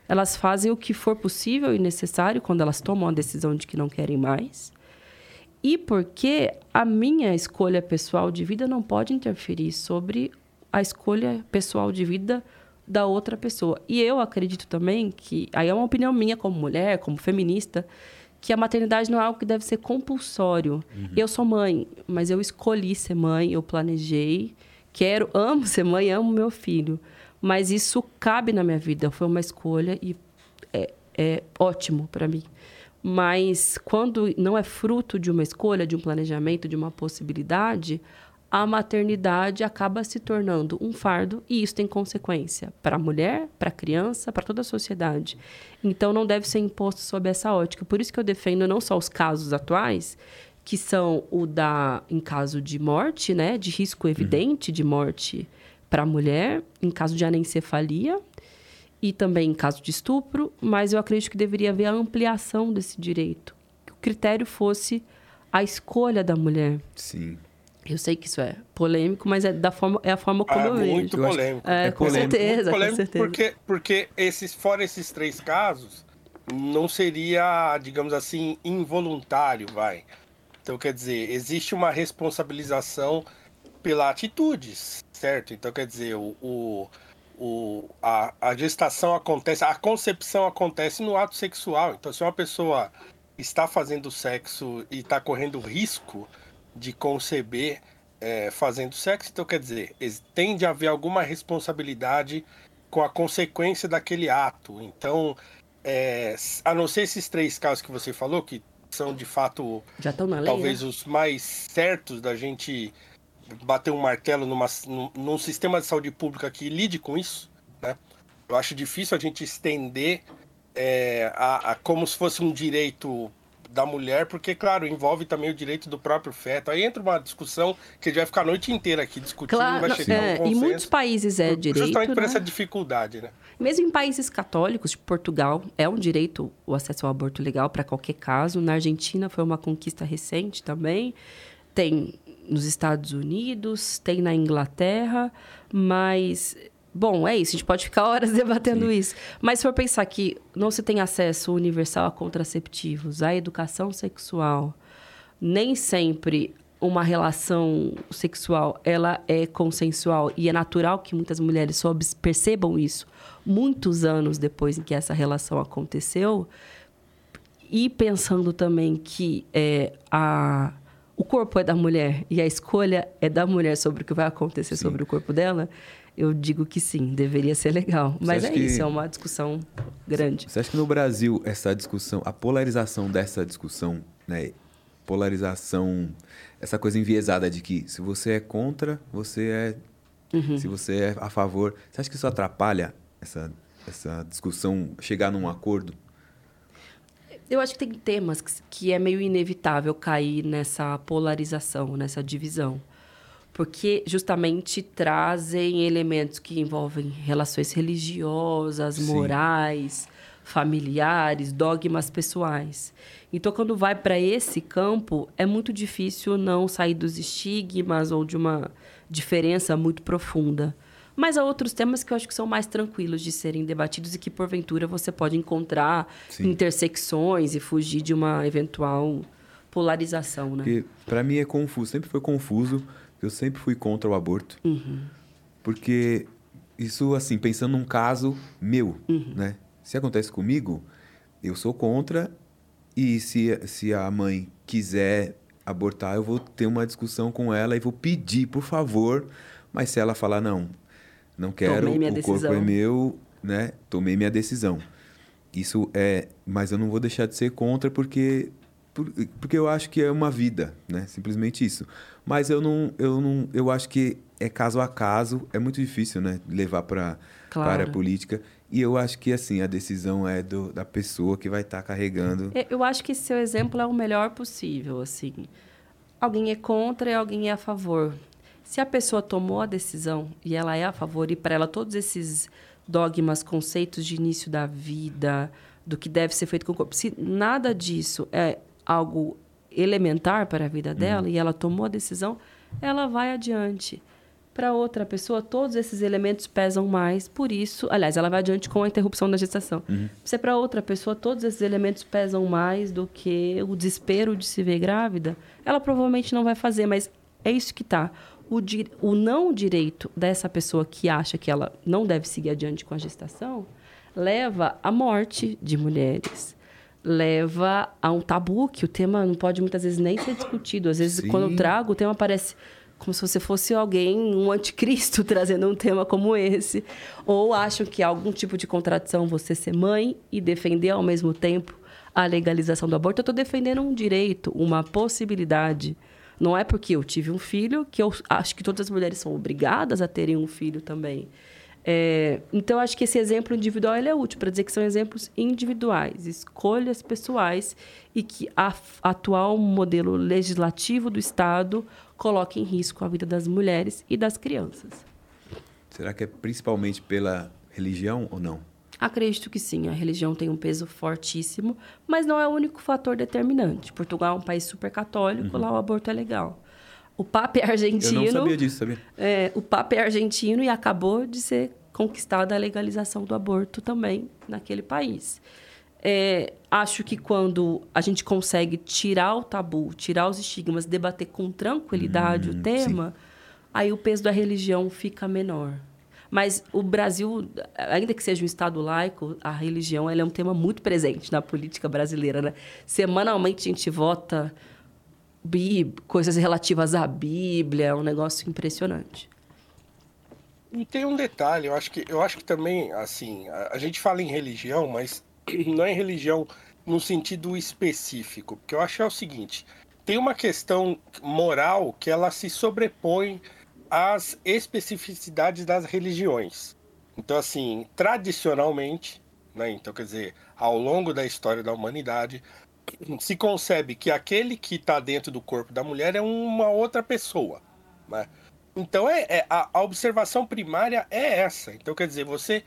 Speaker 2: elas fazem o que for possível e necessário quando elas tomam a decisão de que não querem mais. E porque a minha escolha pessoal de vida não pode interferir sobre a escolha pessoal de vida da outra pessoa. E eu acredito também que, aí é uma opinião minha como mulher, como feminista, que a maternidade não é algo que deve ser compulsório. Eu sou mãe, mas eu escolhi ser mãe, eu planejei, quero, amo ser mãe, amo meu filho. Mas isso cabe na minha vida, foi uma escolha e é, é ótimo para mim. Mas quando não é fruto de uma escolha, de um planejamento, de uma possibilidade, a maternidade acaba se tornando um fardo e isso tem consequência para a mulher, para a criança, para toda a sociedade. Então não deve ser imposto sob essa ótica. Por isso que eu defendo não só os casos atuais, que são o da em caso de morte, né, de risco evidente de morte para a mulher, em caso de anencefalia, e também em caso de estupro, mas eu acredito que deveria haver a ampliação desse direito. Que o critério fosse a escolha da mulher.
Speaker 1: Sim.
Speaker 2: Eu sei que isso é polêmico, mas é, da forma, é a forma como
Speaker 3: Ah,
Speaker 2: eu vejo.
Speaker 3: muito
Speaker 1: Eu acho-
Speaker 3: polêmico.
Speaker 2: É,
Speaker 1: É
Speaker 2: com
Speaker 1: polêmico.
Speaker 2: certeza,
Speaker 3: Muito
Speaker 2: com
Speaker 3: polêmico
Speaker 2: certeza.
Speaker 3: porque, porque esses, fora esses três casos, não seria, digamos assim, involuntário, vai. Então, quer dizer, existe uma responsabilização pela atitudes, certo? Então, quer dizer, o, o, o- a, a gestação acontece, a concepção acontece no ato sexual. Então, se uma pessoa está fazendo sexo e está correndo risco de conceber é, fazendo sexo, então quer dizer, tem de haver alguma responsabilidade com a consequência daquele ato. Então, é, a não ser esses três casos que você falou, que são de fato
Speaker 2: lei,
Speaker 3: talvez
Speaker 2: né?
Speaker 3: os mais certos da gente bater um martelo numa, num, num sistema de saúde pública que lide com isso, né? Eu acho difícil a gente estender é, a, a como se fosse um direito da mulher, porque, claro, envolve também o direito do próprio feto. Aí entra uma discussão que a gente vai ficar a noite inteira aqui discutindo,
Speaker 2: Claro,
Speaker 3: vai chegar
Speaker 2: é,
Speaker 3: um
Speaker 2: em
Speaker 3: consenso.
Speaker 2: muitos países é direito,
Speaker 3: Justamente por
Speaker 2: né?
Speaker 3: essa dificuldade, né?
Speaker 2: Mesmo em países católicos, tipo Portugal, é um direito o acesso ao aborto legal para qualquer caso. Na Argentina foi uma conquista recente também. Tem nos Estados Unidos, tem na Inglaterra, mas bom, é isso, a gente pode ficar horas debatendo isso. Mas se for pensar que não se tem acesso universal a contraceptivos, à educação sexual, nem sempre uma relação sexual ela é consensual. E é natural que muitas mulheres só percebam isso muitos anos depois em que essa relação aconteceu. E pensando também que é, a, o corpo é da mulher e a escolha é da mulher sobre o que vai acontecer sobre o corpo dela, eu digo que sim, deveria ser legal. Mas é
Speaker 1: que-
Speaker 2: isso, é uma discussão grande.
Speaker 1: Você acha que no Brasil essa discussão, a polarização dessa discussão, né? Polarização, essa coisa enviesada de que se você é contra, você é.
Speaker 2: Uhum.
Speaker 1: Se você é a favor. Você acha que isso atrapalha essa, essa discussão chegar num acordo?
Speaker 2: Eu acho que tem temas que, que é meio inevitável cair nessa polarização, nessa divisão. Porque justamente trazem elementos que envolvem relações religiosas,
Speaker 1: Sim.
Speaker 2: morais, familiares, dogmas pessoais. Então, quando vai para esse campo, é muito difícil não sair dos estigmas ou de uma diferença muito profunda. Mas há outros temas que eu acho que são mais tranquilos de serem debatidos e que, porventura, você pode encontrar
Speaker 1: Sim.
Speaker 2: intersecções e fugir de uma eventual polarização, né?
Speaker 1: Pra mim é confuso, sempre foi confuso. Eu sempre fui contra o aborto. Porque isso, assim, pensando num caso meu, né? Se acontece comigo, eu sou contra. E se, se a mãe quiser abortar, eu vou ter uma discussão com ela e vou pedir, por favor. Mas se ela falar, não, não quero, o corpo
Speaker 2: decisão.
Speaker 1: é meu, né? Tomei minha decisão. Isso é. Mas eu não vou deixar de ser contra porque. Por- Porque eu acho que é uma vida, né? Simplesmente isso. Mas eu não, eu não, eu acho que é caso a caso, é muito difícil, né? Levar para
Speaker 2: Claro.
Speaker 1: a área política. E eu acho que assim a decisão é do, da pessoa que vai estar carregando.
Speaker 2: É, Eu acho que seu exemplo é o melhor possível, assim. Alguém é contra e alguém é a favor. Se a pessoa tomou a decisão e ela é a favor e para ela todos esses dogmas, conceitos de início da vida, do que deve ser feito com o corpo, se nada disso é algo elementar para a vida dela e ela tomou a decisão, ela vai adiante. Para outra pessoa, todos esses elementos pesam mais, por isso, aliás, ela vai adiante com a interrupção da gestação. Se para outra pessoa, todos esses elementos pesam mais do que o desespero de se ver grávida, ela provavelmente não vai fazer, mas é isso que tá. O, di- o não direito dessa pessoa que acha que ela não deve seguir adiante com a gestação leva à morte de mulheres. Leva a um tabu que o tema não pode muitas vezes nem ser discutido. Às vezes,
Speaker 1: Sim.
Speaker 2: quando eu trago, o tema parece como se você fosse alguém, um anticristo, trazendo um tema como esse. Ou acham que há algum tipo de contradição você ser mãe e defender ao mesmo tempo a legalização do aborto. Eu estou defendendo um direito, uma possibilidade. Não é porque eu tive um filho que eu acho que todas as mulheres são obrigadas a terem um filho também. É, então, acho que esse exemplo individual ele é útil para dizer que são exemplos individuais, escolhas pessoais e que a atual modelo legislativo do Estado coloca em risco a vida das mulheres e das crianças.
Speaker 1: Será que é principalmente pela religião ou não?
Speaker 2: Acredito que sim, a religião tem um peso fortíssimo, mas não é o único fator determinante. Portugal é um país super católico, lá o aborto é legal. O Papa é
Speaker 1: Eu
Speaker 2: argentino.
Speaker 1: não sabia disso, sabia?
Speaker 2: É, o Papa é argentino e acabou de ser conquistada a legalização do aborto também naquele país. É, acho que quando a gente consegue tirar o tabu, tirar os estigmas, debater com tranquilidade o tema, aí o peso da religião fica menor. Mas o Brasil, ainda que seja um Estado laico, a religião é um tema muito presente na política brasileira. Né? Semanalmente a gente vota coisas relativas à Bíblia, é um negócio impressionante.
Speaker 3: E tem um detalhe, eu acho que, eu acho que também, assim, a, a gente fala em religião, mas não é religião no sentido específico. Porque eu acho que é o seguinte: tem uma questão moral que ela se sobrepõe às especificidades das religiões. Então, assim, tradicionalmente, né, então quer dizer, ao longo da história da humanidade, se concebe que aquele que está dentro do corpo da mulher é uma outra pessoa. Né? Então é, é- a, a observação primária é essa. Então quer dizer, você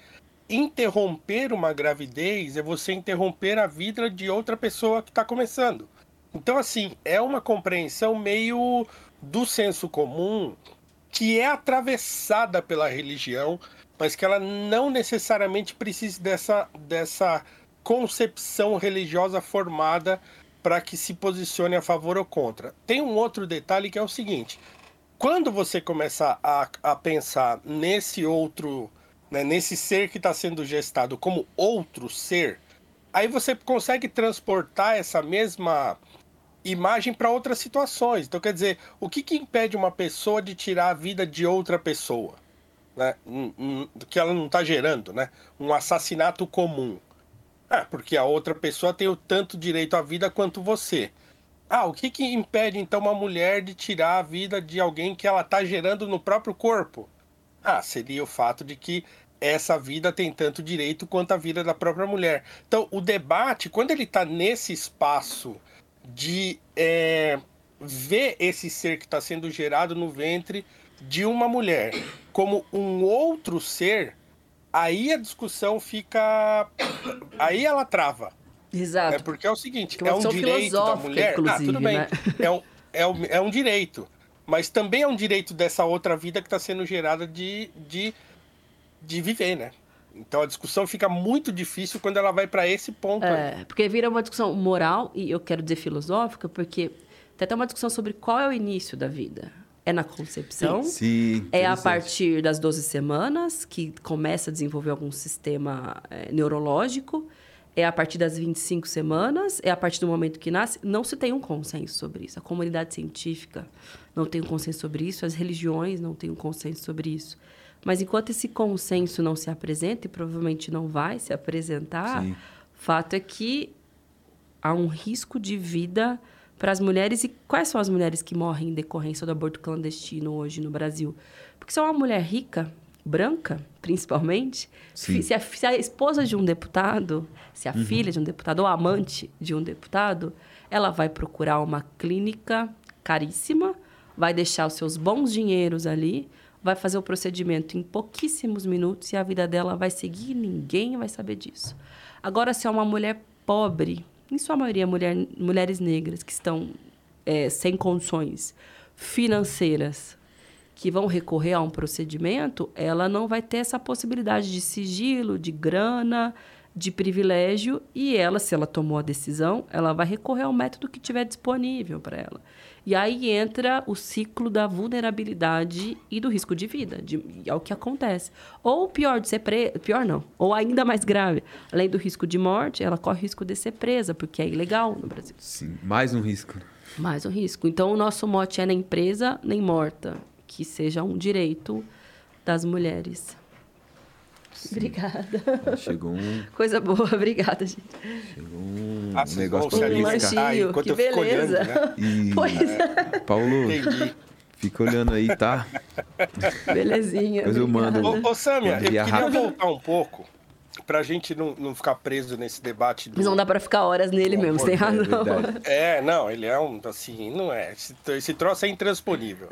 Speaker 3: interromper uma gravidez é você interromper a vida de outra pessoa que está começando. Então assim é uma compreensão meio do senso comum que é atravessada pela religião, mas que ela não necessariamente precisa dessa, dessa concepção religiosa formada para que se posicione a favor ou contra. Tem um outro detalhe que é o seguinte: quando você começa a, a pensar nesse outro, né, nesse ser que está sendo gestado como outro ser, aí você consegue transportar essa mesma imagem para outras situações. Então, quer dizer, o que, que impede uma pessoa de tirar a vida de outra pessoa? né, que ela não está gerando, né? Um assassinato comum. Ah, porque a outra pessoa tem o tanto direito à vida quanto você. Ah, o que, que impede então uma mulher de tirar a vida de alguém que ela está gerando no próprio corpo? Ah, seria o fato de que essa vida tem tanto direito quanto a vida da própria mulher. Então, o debate, quando ele está nesse espaço de é, ver esse ser que está sendo gerado no ventre de uma mulher como um outro ser, aí a discussão fica. Aí ela trava.
Speaker 2: Exato.
Speaker 3: É porque é o seguinte, é
Speaker 2: uma
Speaker 3: um direito da mulher. Ah, tudo bem.
Speaker 2: né?
Speaker 3: É, um, é, um, é um direito. Mas também é um direito dessa outra vida que está sendo gerada de, de, de viver, né? Então a discussão fica muito difícil quando ela vai para esse ponto. aí.
Speaker 2: É, porque vira uma discussão moral, e eu quero dizer filosófica, porque tem até uma discussão sobre qual é o início da vida. É na concepção?
Speaker 1: Sim.
Speaker 2: É a partir das 12 semanas que começa a desenvolver algum sistema eh, neurológico. É a partir das 25 semanas. É a partir do momento que nasce. Não se tem um consenso sobre isso. A comunidade científica não tem um consenso sobre isso. As religiões não têm um consenso sobre isso. Mas enquanto esse consenso não se apresenta, e provavelmente não vai se apresentar,
Speaker 1: Sim.
Speaker 2: fato é que há um risco de vida para as mulheres. E quais são as mulheres que morrem em decorrência do aborto clandestino hoje no Brasil? Porque se é uma mulher rica, branca, principalmente, se a, se a esposa de um deputado, se a filha de um deputado ou a amante de um deputado, ela vai procurar uma clínica caríssima, vai deixar os seus bons dinheiros ali, vai fazer o procedimento em pouquíssimos minutos e a vida dela vai seguir e ninguém vai saber disso. Agora, se é uma mulher pobre, em sua maioria mulher, mulheres negras que estão é, sem condições financeiras, que vão recorrer a um procedimento, ela não vai ter essa possibilidade de sigilo, de grana, de privilégio, e ela, se ela tomou a decisão, ela vai recorrer ao método que tiver disponível para ela. E aí entra o ciclo da vulnerabilidade e do risco de vida, de, é o que acontece. Ou pior de ser presa, pior não, ou ainda mais grave, além do risco de morte, ela corre o risco de ser presa, porque é ilegal no Brasil.
Speaker 1: Sim, mais um risco.
Speaker 2: Mais um risco. Então, o nosso mote é nem presa, nem morta. Que seja um direito das mulheres. Obrigada.
Speaker 1: Chegou um,
Speaker 2: Coisa boa, obrigada, gente.
Speaker 1: chegou um
Speaker 3: Ah, vocês
Speaker 1: negócio
Speaker 3: se
Speaker 2: Um lanchinho,
Speaker 3: enquanto
Speaker 2: que
Speaker 3: eu fico olhando,
Speaker 2: beleza.
Speaker 3: né?
Speaker 1: E,
Speaker 2: Pois é,
Speaker 1: Paulo,
Speaker 3: Entendi.
Speaker 1: fica olhando aí, tá?
Speaker 2: belezinha.
Speaker 1: Depois eu mando.
Speaker 3: Ô, ô Samia, eu queria
Speaker 1: rápido.
Speaker 3: voltar um pouco pra gente não, não ficar preso nesse debate. Do...
Speaker 2: Mas não dá pra ficar horas nele
Speaker 3: Bom,
Speaker 2: mesmo, você tem
Speaker 1: é
Speaker 2: razão.
Speaker 1: verdade.
Speaker 3: É, não, ele é um, assim, não é. Esse, esse troço é intransponível.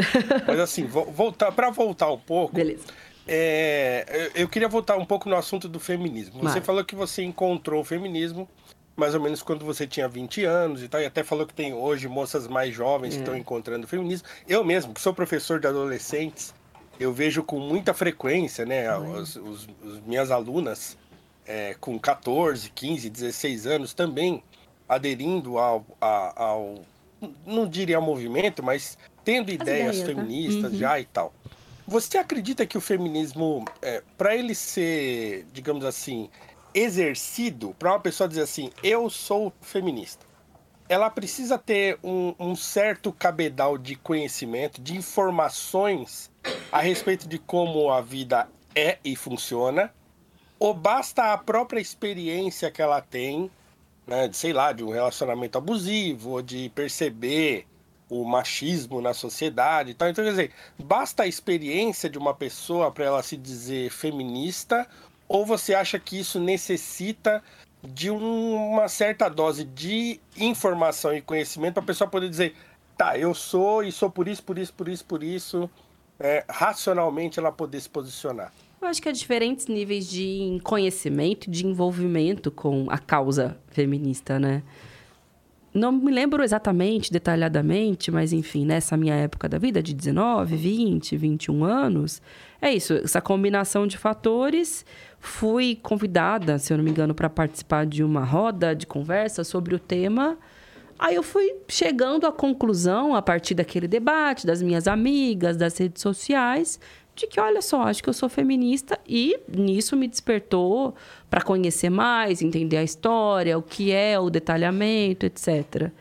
Speaker 3: Mas assim, vo- voltar, pra voltar um pouco,
Speaker 2: Beleza.
Speaker 3: É, eu, queria voltar um pouco no assunto do feminismo. Você falou que você encontrou o feminismo mais ou menos quando você tinha 20 anos e tal, e até falou que tem hoje moças mais jovens que
Speaker 2: É.
Speaker 3: estão encontrando o feminismo. Eu mesmo, que sou professor de adolescentes, eu vejo com muita frequência, né, os, os- os minhas alunas é, com 14, 15, 16 anos também aderindo ao, a- ao não diria ao movimento, mas tendo ideias
Speaker 2: ideias, né?
Speaker 3: feministas já e tal. Você acredita que o feminismo, para ele ser, digamos assim, exercido, para uma pessoa dizer assim, eu sou feminista, ela precisa ter um, um certo cabedal de conhecimento, de informações a respeito de como a vida é e funciona, ou basta a própria experiência que ela tem, né, de, sei lá, de um relacionamento abusivo, ou de perceber o machismo na sociedade e tal. Então, quer dizer, basta a experiência de uma pessoa para ela se dizer feminista, ou você acha que isso necessita de um- uma certa dose de informação e conhecimento para a pessoa poder dizer, tá, eu sou e sou por isso, por isso, por isso, por isso, é, racionalmente ela poder se posicionar.
Speaker 2: Eu acho que há diferentes níveis de conhecimento, de envolvimento com a causa feminista, né? Não me lembro exatamente, detalhadamente, mas enfim, nessa minha época da vida, de 19, 20, 21 anos, é isso, essa combinação de fatores. Fui convidada, se eu não me engano, para participar de uma roda de conversa sobre o tema. Aí eu fui chegando à conclusão, a partir daquele debate, das minhas amigas, das redes sociais, de que, olha só, acho que eu sou feminista e nisso me despertou para conhecer mais, entender a história, o que é o detalhamento, etc.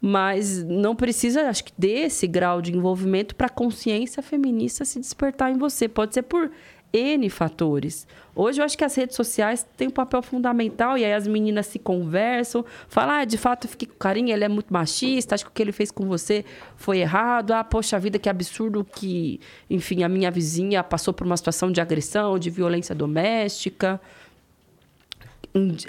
Speaker 2: mas não precisa, acho que, desse grau de envolvimento para a consciência feminista se despertar em você. Pode ser por N fatores. Hoje eu acho que as redes sociais têm um papel fundamental e aí as meninas se conversam, falam, ah, de fato eu fiquei com carinho, ele é muito machista, acho que o que ele fez com você foi errado. Ah, poxa vida, que absurdo que, enfim, a minha vizinha passou por uma situação de agressão, de violência doméstica.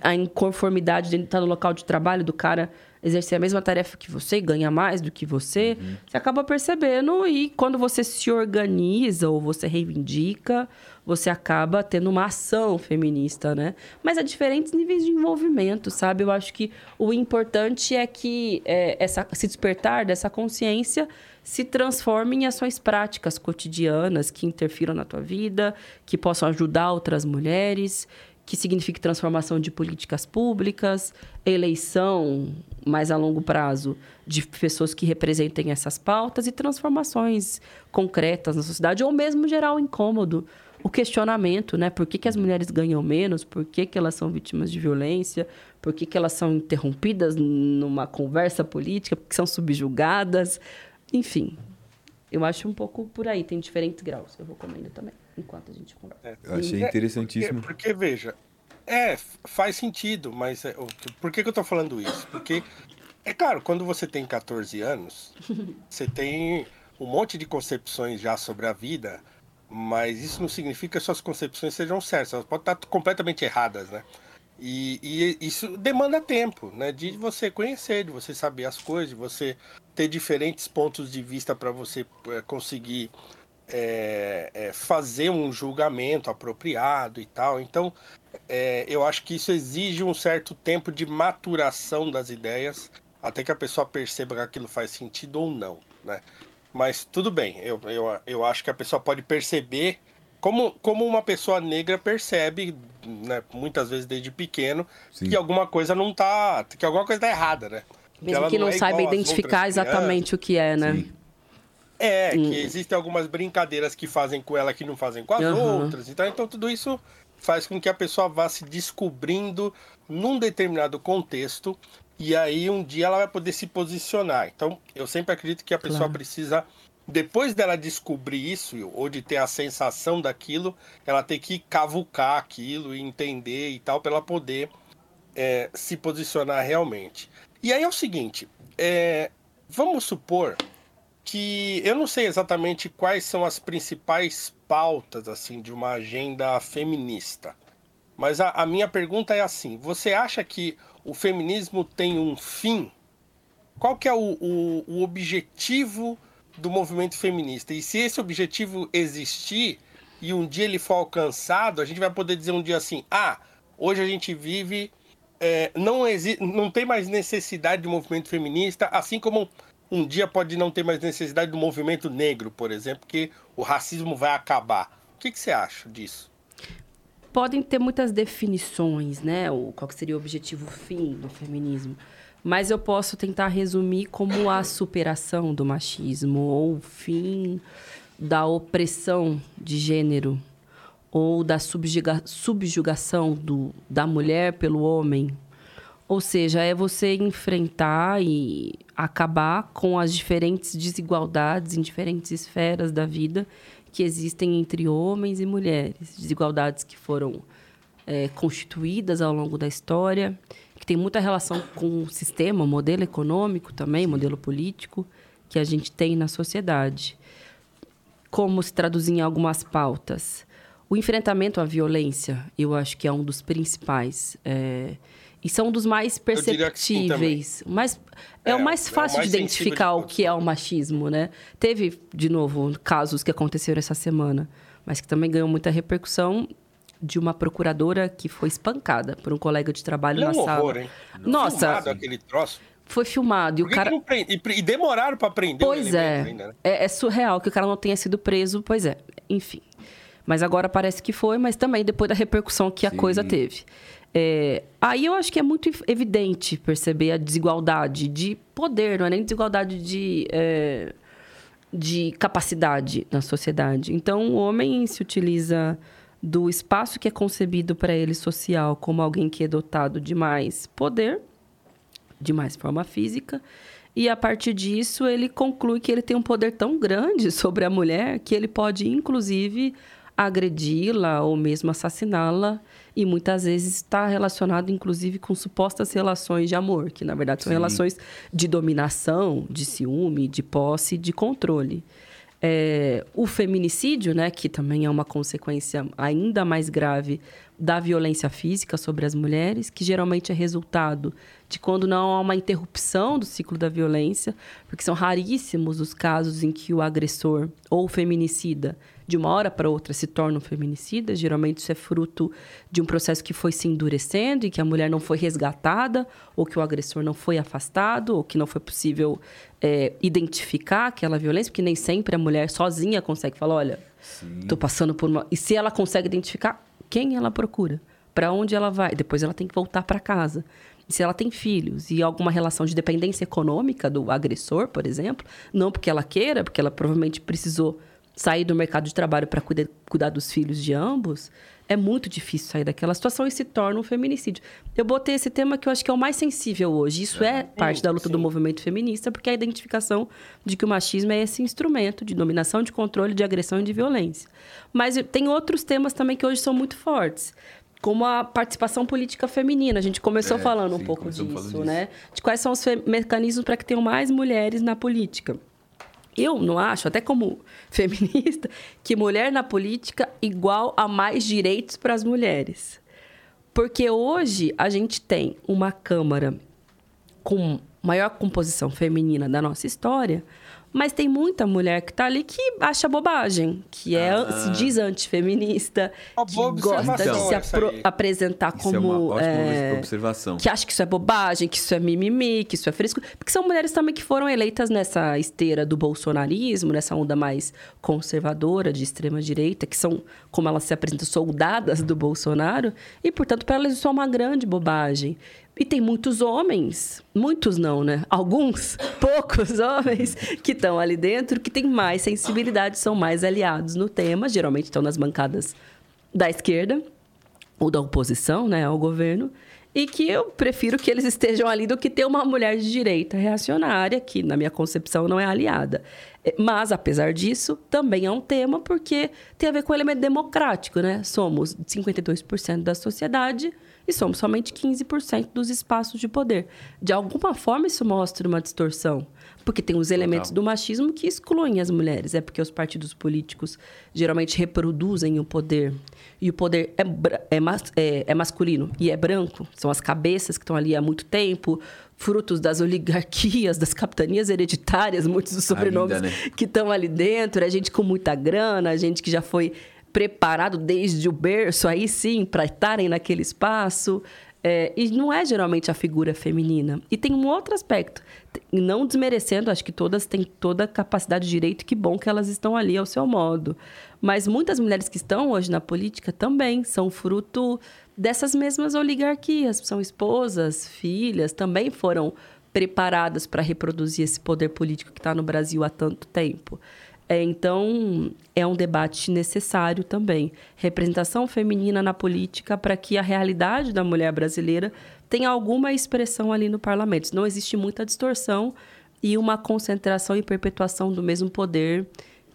Speaker 2: A inconformidade de estar no local de trabalho do cara exercer a mesma tarefa que você, ganha mais do que você, uhum. você acaba percebendo e quando você se organiza ou você reivindica, você acaba tendo uma ação feminista, né? Mas há diferentes níveis de envolvimento, sabe? Eu acho que o importante é que é, essa, se despertar dessa consciência se transforme em ações práticas cotidianas que interfiram na tua vida, que possam ajudar outras mulheres que signifique transformação de políticas públicas, eleição mais a longo prazo de pessoas que representem essas pautas e transformações concretas na sociedade, ou mesmo gerar um incômodo, o questionamento, né? Por que, que as mulheres ganham menos? Por que, que elas são vítimas de violência? Por que, que elas são interrompidas numa conversa política? Por que são subjugadas? Enfim, eu acho um pouco por aí, tem diferentes graus. Eu vou comendo também enquanto a gente conversa. É,
Speaker 1: eu achei interessantíssimo.
Speaker 3: Porque, porque, veja, é, faz sentido, mas é, por que, que eu tô falando isso? Porque, é claro, quando você tem 14 anos, você tem um monte de concepções já sobre a vida, mas isso não significa que suas concepções sejam certas, elas podem estar completamente erradas, né? E, e, isso demanda tempo, né? De você conhecer, de você saber as coisas, de você ter diferentes pontos de vista para você é, conseguir é, é, fazer um julgamento apropriado e tal. Então, é, eu acho que isso exige um certo tempo de maturação das ideias, até que a pessoa perceba que aquilo faz sentido ou não, né? Mas tudo bem, eu, eu, eu acho que a pessoa pode perceber como, como uma pessoa negra percebe, né, muitas vezes desde pequeno, Sim. que alguma coisa não tá. que alguma coisa tá errada, né?
Speaker 2: Mesmo que, que não, não é saiba identificar exatamente o que é, né? Sim.
Speaker 3: É, hum. que existem algumas brincadeiras que fazem com ela que não fazem com as uhum. outras. Então, então tudo isso faz com que a pessoa vá se descobrindo num determinado contexto e aí um dia ela vai poder se posicionar. Então, eu sempre acredito que a pessoa claro. precisa depois dela descobrir isso ou de ter a sensação daquilo, ela tem que cavucar aquilo e entender e tal para ela poder é, se posicionar realmente. E aí é o seguinte, é, vamos supor que eu não sei exatamente quais são as principais pautas assim de uma agenda feminista. Mas a, a, minha pergunta é assim: você acha que o feminismo tem um fim? Qual que é o, o, o objetivo do movimento feminista? E se esse objetivo existir e um dia ele for alcançado, a gente vai poder dizer um dia assim: ah, hoje a gente vive, é, não, não tem mais necessidade de movimento feminista, assim como um dia pode não ter mais necessidade do movimento negro, por exemplo, que o racismo vai acabar. O que, que você acha disso?
Speaker 2: Podem ter muitas definições, né? O, qual seria o objetivo fim do feminismo. Mas eu posso tentar resumir como a superação do machismo, ou o fim da opressão de gênero, ou da subjuga subjugação do, da mulher pelo homem, ou seja, é você enfrentar e acabar com as diferentes desigualdades em diferentes esferas da vida que existem entre homens e mulheres. Desigualdades que foram é, constituídas ao longo da história, que tem muita relação com o sistema, modelo econômico também, modelo político que a gente tem na sociedade. Como se traduzir em algumas pautas? O enfrentamento à violência, eu acho que é um dos principais. É, e são um dos mais perceptíveis. Mas é, é, o mais fácil é o mais de identificar de o que é o machismo, né? Teve, de novo, casos que aconteceram essa semana, mas que também ganhou muita repercussão de uma procuradora que foi espancada por um colega de trabalho
Speaker 3: é
Speaker 2: na
Speaker 3: um
Speaker 2: sala.
Speaker 3: Horror, hein?
Speaker 2: Nossa.
Speaker 3: aquele troço.
Speaker 2: Foi filmado e o cara.
Speaker 3: E, e, demoraram para prender
Speaker 2: pois é. Ainda, né? é. É surreal que o cara não tenha sido preso, pois é. Enfim. Mas agora parece que foi, mas também depois da repercussão que Sim. a coisa teve. É, aí eu acho que é muito evidente perceber a desigualdade de poder, não é nem desigualdade de, é, de capacidade na sociedade. Então, o homem se utiliza do espaço que é concebido para ele social como alguém que é dotado de mais poder, de mais forma física, E a partir disso, ele conclui que ele tem um poder tão grande sobre a mulher que ele pode, inclusive, agredi-la ou mesmo assassiná-la. E muitas vezes está relacionado, inclusive, com supostas relações de amor, que na verdade são Sim. relações de dominação, de ciúme, de posse, de controle. É, o feminicídio, né, que também é uma consequência ainda mais grave da violência física sobre as mulheres, que geralmente é resultado de quando não há uma interrupção do ciclo da violência, porque são raríssimos os casos em que o agressor ou o feminicida de uma hora para outra se tornam feminicidas. Geralmente isso é fruto de um processo que foi se endurecendo e que a mulher não foi resgatada, ou que o agressor não foi afastado, ou que não foi possível é, identificar aquela violência, porque nem sempre a mulher sozinha consegue falar: olha, estou passando por uma. E se ela consegue identificar, quem ela procura? Para onde ela vai? Depois ela tem que voltar para casa. Se ela tem filhos e alguma relação de dependência econômica do agressor, por exemplo, não porque ela queira, porque ela provavelmente precisou sair do mercado de trabalho para cuidar, cuidar dos filhos de ambos, é muito difícil sair daquela situação e se torna um feminicídio. Eu botei esse tema que eu acho que é o mais sensível hoje. Isso é, é parte da luta sim. do movimento feminista, porque é a identificação de que o machismo é esse instrumento de dominação, de controle, de agressão e de violência. Mas tem outros temas também que hoje são muito fortes como a participação política feminina. A gente começou é, falando sim, um pouco disso, né? De quais são os mecanismos para que tenham mais mulheres na política. Eu não acho, até como feminista, que mulher na política igual a mais direitos para as mulheres. Porque hoje a gente tem uma Câmara com maior composição feminina da nossa história, mas tem muita mulher que tá ali que acha bobagem, que é, ah. se diz antifeminista, que gosta de se apresentar isso como. É uma ótima
Speaker 1: é, observação.
Speaker 2: Que acha que isso é bobagem, que isso é mimimi, que isso é fresco. Porque são mulheres também que foram eleitas nessa esteira do bolsonarismo, nessa onda mais conservadora, de extrema-direita, que são, como elas se apresentam, soldadas do Bolsonaro. E, portanto, para elas isso é uma grande bobagem. E tem muitos homens, muitos não, né? Alguns, poucos homens que estão ali dentro que têm mais sensibilidade, são mais aliados no tema, geralmente estão nas bancadas da esquerda ou da oposição, né, ao governo, e que eu prefiro que eles estejam ali do que ter uma mulher de direita reacionária, que na minha concepção não é aliada. É, mas, apesar disso, também é um tema porque tem a ver com o elemento democrático, né? Somos 52% da sociedade, e somos somente 15% dos espaços de poder. De alguma forma, isso mostra uma distorção. Porque tem os elementos do machismo que excluem as mulheres. É porque os partidos políticos geralmente reproduzem o poder. E o poder é, é, é, é masculino e é branco. São as cabeças que estão ali há muito tempo, frutos das oligarquias, das capitanias hereditárias, muitos dos sobrenomes Ainda, né? que estão ali dentro. É gente com muita grana, gente que já foi preparado desde o berço, aí sim, para estarem naquele espaço. É, e não é geralmente a figura feminina. E tem um outro aspecto, não desmerecendo, acho que todas têm toda a capacidade de direito, que bom que elas estão ali ao seu modo. Mas muitas mulheres que estão hoje na política também são fruto dessas mesmas oligarquias, são esposas, filhas, também foram preparadas para reproduzir esse poder político que está no Brasil há tanto tempo. É, então, é um debate necessário também. Representação feminina na política para que a realidade da mulher brasileira tenha alguma expressão ali no parlamento. Não existe muita distorção e uma concentração e perpetuação do mesmo poder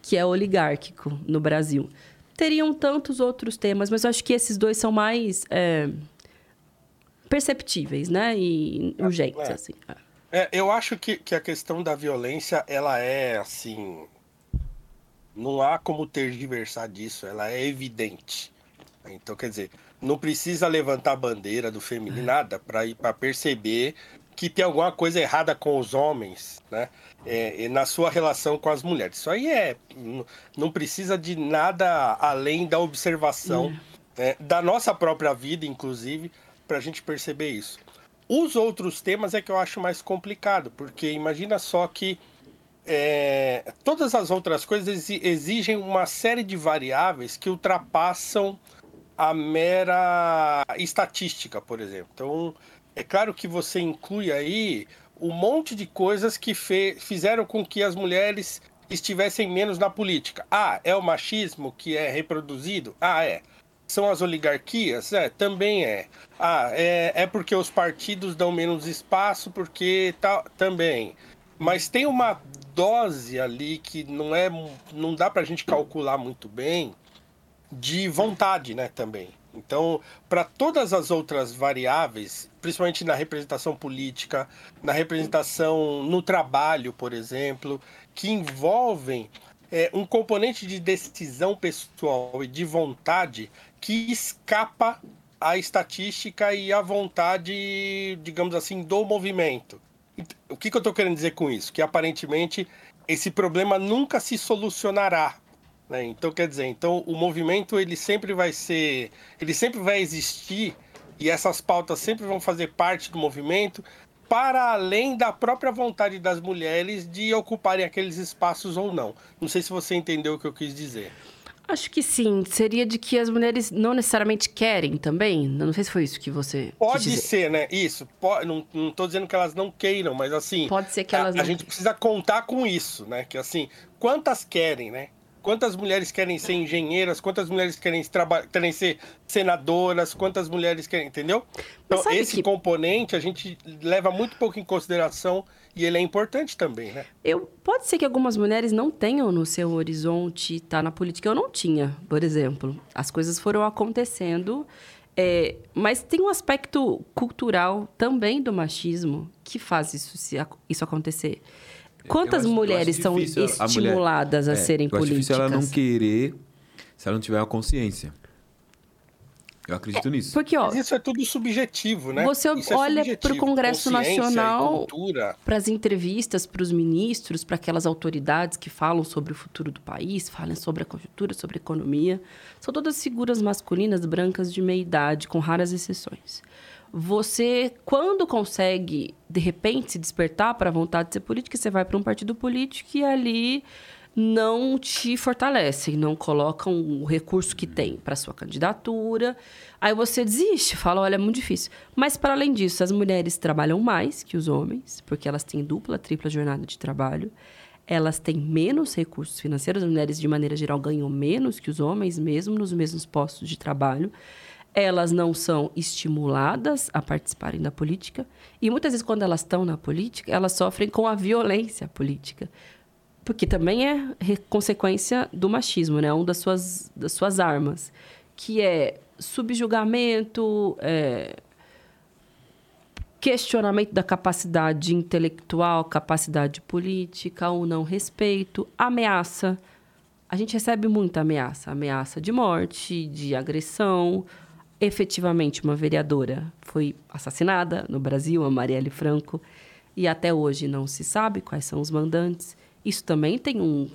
Speaker 2: que é oligárquico no Brasil. Teriam tantos outros temas, mas eu acho que esses dois são mais é, perceptíveis, né? E urgentes, é, assim.
Speaker 3: É, eu acho que, que a questão da violência, ela é, assim, não há como tergiversar disso, ela é evidente. Então, quer dizer, não precisa levantar a bandeira do feminino, é. nada, para perceber que tem alguma coisa errada com os homens, né? É, na sua relação com as mulheres. Isso aí é. Não precisa de nada além da observação é. da nossa própria vida, inclusive, para a gente perceber isso. Os outros temas é que eu acho mais complicado, porque imagina só que é, todas as outras coisas exigem uma série de variáveis que ultrapassam a mera estatística, por exemplo. Então, é claro que você inclui aí um monte de coisas que fizeram com que as mulheres estivessem menos na política. Ah, é o machismo que é reproduzido? Ah, é. São as oligarquias? É, também é. Ah, é, é porque os partidos dão menos espaço, porque tal, também. mas tem uma dose ali que não é não dá pra gente calcular muito bem de vontade, né, também. Então, para todas as outras variáveis, principalmente na representação política, na representação no trabalho, por exemplo, que envolvem é, um componente de decisão pessoal e de vontade que escapa à estatística e à vontade, digamos assim, do movimento. O que, que eu estou querendo dizer com isso? Que aparentemente esse problema nunca se solucionará. Né? Então, quer dizer, então o movimento ele sempre vai ser, ele sempre vai existir e essas pautas sempre vão fazer parte do movimento para além da própria vontade das mulheres de ocuparem aqueles espaços ou não. Não sei se você entendeu o que eu quis dizer.
Speaker 2: Acho que sim. Seria de que as mulheres não necessariamente querem também? Não sei se foi isso que você.
Speaker 3: Pode ser, né? Isso. Pode, não, não tô dizendo que elas não queiram, mas assim.
Speaker 2: Pode ser que elas
Speaker 3: a,
Speaker 2: não.
Speaker 3: A gente precisa contar com isso, né? Que assim, quantas querem, né? Quantas mulheres querem ser engenheiras? Quantas mulheres querem, querem ser senadoras? Quantas mulheres querem. Entendeu? Então, esse que... componente a gente leva muito pouco em consideração e ele é importante também, né?
Speaker 2: Eu, pode ser que algumas mulheres não tenham no seu horizonte estar tá na política. Eu não tinha, por exemplo. As coisas foram acontecendo. É, mas tem um aspecto cultural também do machismo que faz isso, isso acontecer. Quantas acho, mulheres são estimuladas a, mulher, a serem
Speaker 1: é, eu
Speaker 2: políticas?
Speaker 1: É difícil ela não querer se ela não tiver uma consciência. Eu acredito
Speaker 2: é,
Speaker 1: nisso.
Speaker 2: Porque, ó,
Speaker 3: Mas isso é tudo subjetivo, né?
Speaker 2: Você
Speaker 3: isso
Speaker 2: olha é para o Congresso Nacional, para as entrevistas, para os ministros, para aquelas autoridades que falam sobre o futuro do país, falam sobre a conjuntura, sobre a economia. São todas figuras masculinas, brancas, de meia idade, com raras exceções você, quando consegue, de repente, se despertar para a vontade de ser política, você vai para um partido político e ali não te fortalecem, não colocam o recurso que tem para sua candidatura. Aí você desiste, fala, olha, é muito difícil. Mas para além disso, as mulheres trabalham mais que os homens, porque elas têm dupla, tripla jornada de trabalho. Elas têm menos recursos financeiros, as mulheres de maneira geral ganham menos que os homens, mesmo nos mesmos postos de trabalho elas não são estimuladas a participarem da política. E muitas vezes, quando elas estão na política, elas sofrem com a violência política. Porque também é consequência do machismo, né? Um das suas, das suas armas. Que é subjugamento, é, questionamento da capacidade intelectual, capacidade política, o não respeito, ameaça. A gente recebe muita ameaça. Ameaça de morte, de agressão, efetivamente uma vereadora foi assassinada no Brasil, a Marielle Franco, e até hoje não se sabe quais são os mandantes. Isso também tem um,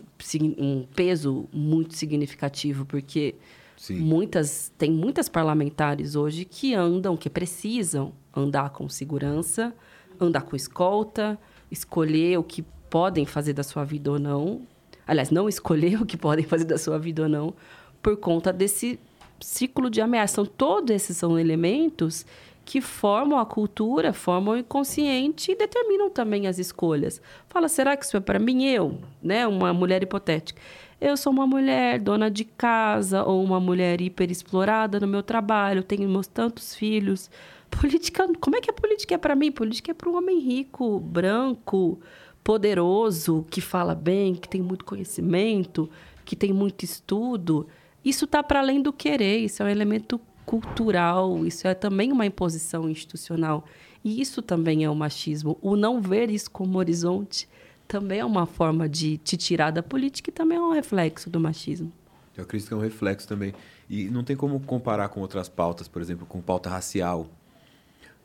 Speaker 2: um peso muito significativo, porque Sim. muitas tem muitas parlamentares hoje que andam, que precisam andar com segurança, andar com escolta, escolher o que podem fazer da sua vida ou não. Aliás, não escolher o que podem fazer da sua vida ou não, por conta desse ciclo de ameaça. Então, todos esses são elementos que formam a cultura, formam o inconsciente e determinam também as escolhas. Fala, será que isso é para mim? Eu, né, uma mulher hipotética. Eu sou uma mulher dona de casa ou uma mulher hiperexplorada no meu trabalho, tenho meus tantos filhos. Política, como é que a política é para mim? Política é para um homem rico, branco, poderoso, que fala bem, que tem muito conhecimento, que tem muito estudo. Isso está para além do querer, isso é um elemento cultural, isso é também uma imposição institucional. E isso também é o machismo. O não ver isso como horizonte também é uma forma de te tirar da política e também é um reflexo do machismo.
Speaker 1: Eu acredito que é um reflexo também. E não tem como comparar com outras pautas, por exemplo, com pauta racial.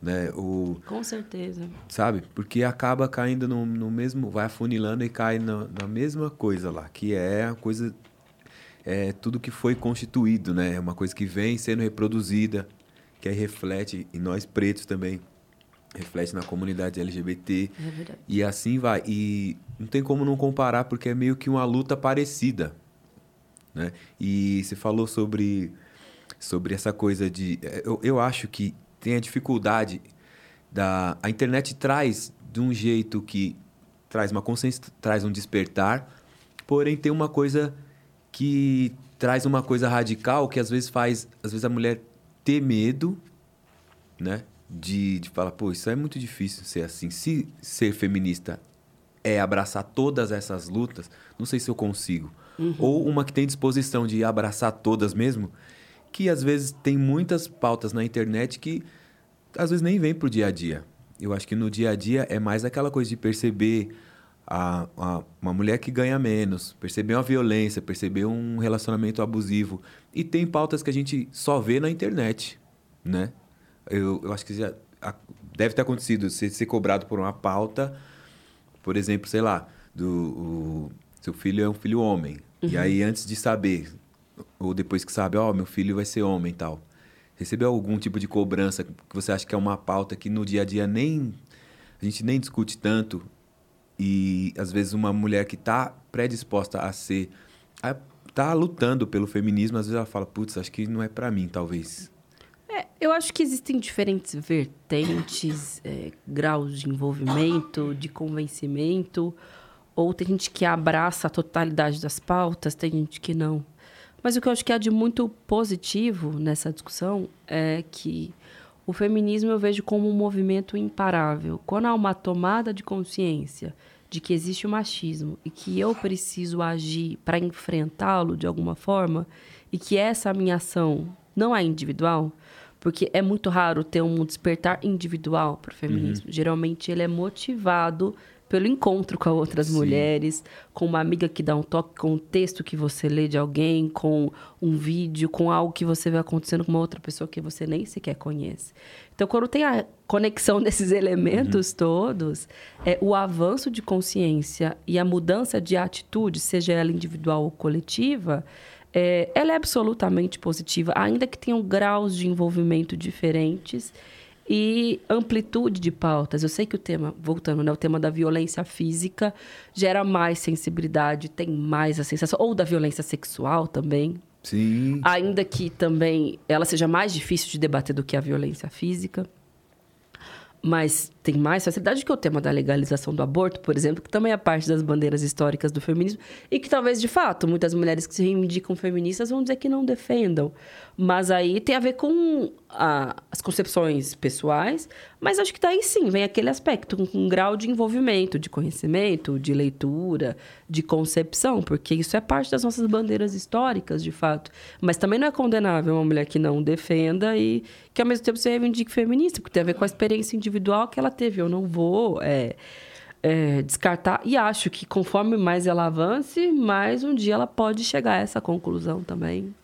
Speaker 1: Né? O,
Speaker 2: com certeza.
Speaker 1: Sabe? Porque acaba caindo no, no mesmo. Vai afunilando e cai na, na mesma coisa lá, que é a coisa é tudo que foi constituído, né? É uma coisa que vem sendo reproduzida, que aí reflete em nós pretos também, reflete na comunidade LGBT.
Speaker 2: É verdade.
Speaker 1: E assim vai. E não tem como não comparar, porque é meio que uma luta parecida. Né? E você falou sobre, sobre essa coisa de. Eu, eu acho que tem a dificuldade da. A internet traz de um jeito que traz uma consciência, traz um despertar, porém tem uma coisa que traz uma coisa radical que às vezes faz, às vezes a mulher ter medo, né? De, de falar, pô, isso é muito difícil ser assim. Se ser feminista é abraçar todas essas lutas, não sei se eu consigo. Ou uma que tem disposição de abraçar todas mesmo, que às vezes tem muitas pautas na internet que às vezes nem vem pro dia a dia. Eu acho que no dia a dia é mais aquela coisa de perceber a, a- uma mulher que ganha menos, perceber uma violência, perceber um relacionamento abusivo. E tem pautas que a gente só vê na internet, né? Eu, eu acho que já a- deve ter acontecido você ser cobrado por uma pauta, por exemplo, sei lá, do o- seu filho é um filho homem. E aí antes de saber ou depois que sabe, ó, meu filho vai ser homem e tal. Recebeu algum tipo de cobrança que você acha que é uma pauta que no dia a dia nem a gente nem discute tanto e às vezes uma mulher que está predisposta a ser a, tá lutando pelo feminismo, às vezes ela fala, putz, acho que não é pra mim, talvez.
Speaker 2: É, eu acho que existem diferentes vertentes, é, graus de envolvimento, de convencimento. Ou tem gente que abraça a totalidade das pautas, tem gente que não. Mas o que eu acho que há de muito positivo nessa discussão é que o feminismo eu vejo como um movimento imparável. Quando há uma tomada de consciência de que existe o machismo e que eu preciso agir para enfrentá-lo de alguma forma e que essa minha ação não é individual, porque é muito raro ter um despertar individual para o feminismo. Geralmente ele é motivado pelo encontro com outras mulheres, com uma amiga que dá um toque, com um texto que você lê de alguém, com um vídeo, com algo que você vê acontecendo com uma outra pessoa que você nem sequer conhece. Então, quando tem a conexão desses elementos todos, é, o avanço de consciência e a mudança de atitude, seja ela individual ou coletiva, é, ela é absolutamente positiva, ainda que tenham graus de envolvimento diferentes e amplitude de pautas. Eu sei que o tema, voltando, né, o tema da violência física gera mais sensibilidade, tem mais a sensação, ou da violência sexual também,
Speaker 1: Sim.
Speaker 2: ainda que também ela seja mais difícil de debater do que a violência física. Mas tem mais facilidade que o tema da legalização do aborto, por exemplo, que também é parte das bandeiras históricas do feminismo e que talvez, de fato, muitas mulheres que se reivindicam feministas vão dizer que não defendam. Mas aí tem a ver com a- as concepções pessoais, mas acho que daí sim vem aquele aspecto, com um grau de envolvimento, de conhecimento, de leitura, de concepção, porque isso é parte das nossas bandeiras históricas, de fato. Mas também não é condenável uma mulher que não defenda e que ao mesmo tempo se reivindique feminista, porque tem a ver com a experiência individual que ela teve. Eu não vou é, é, descartar. E acho que conforme mais ela avance, mais um dia ela pode chegar a essa conclusão também.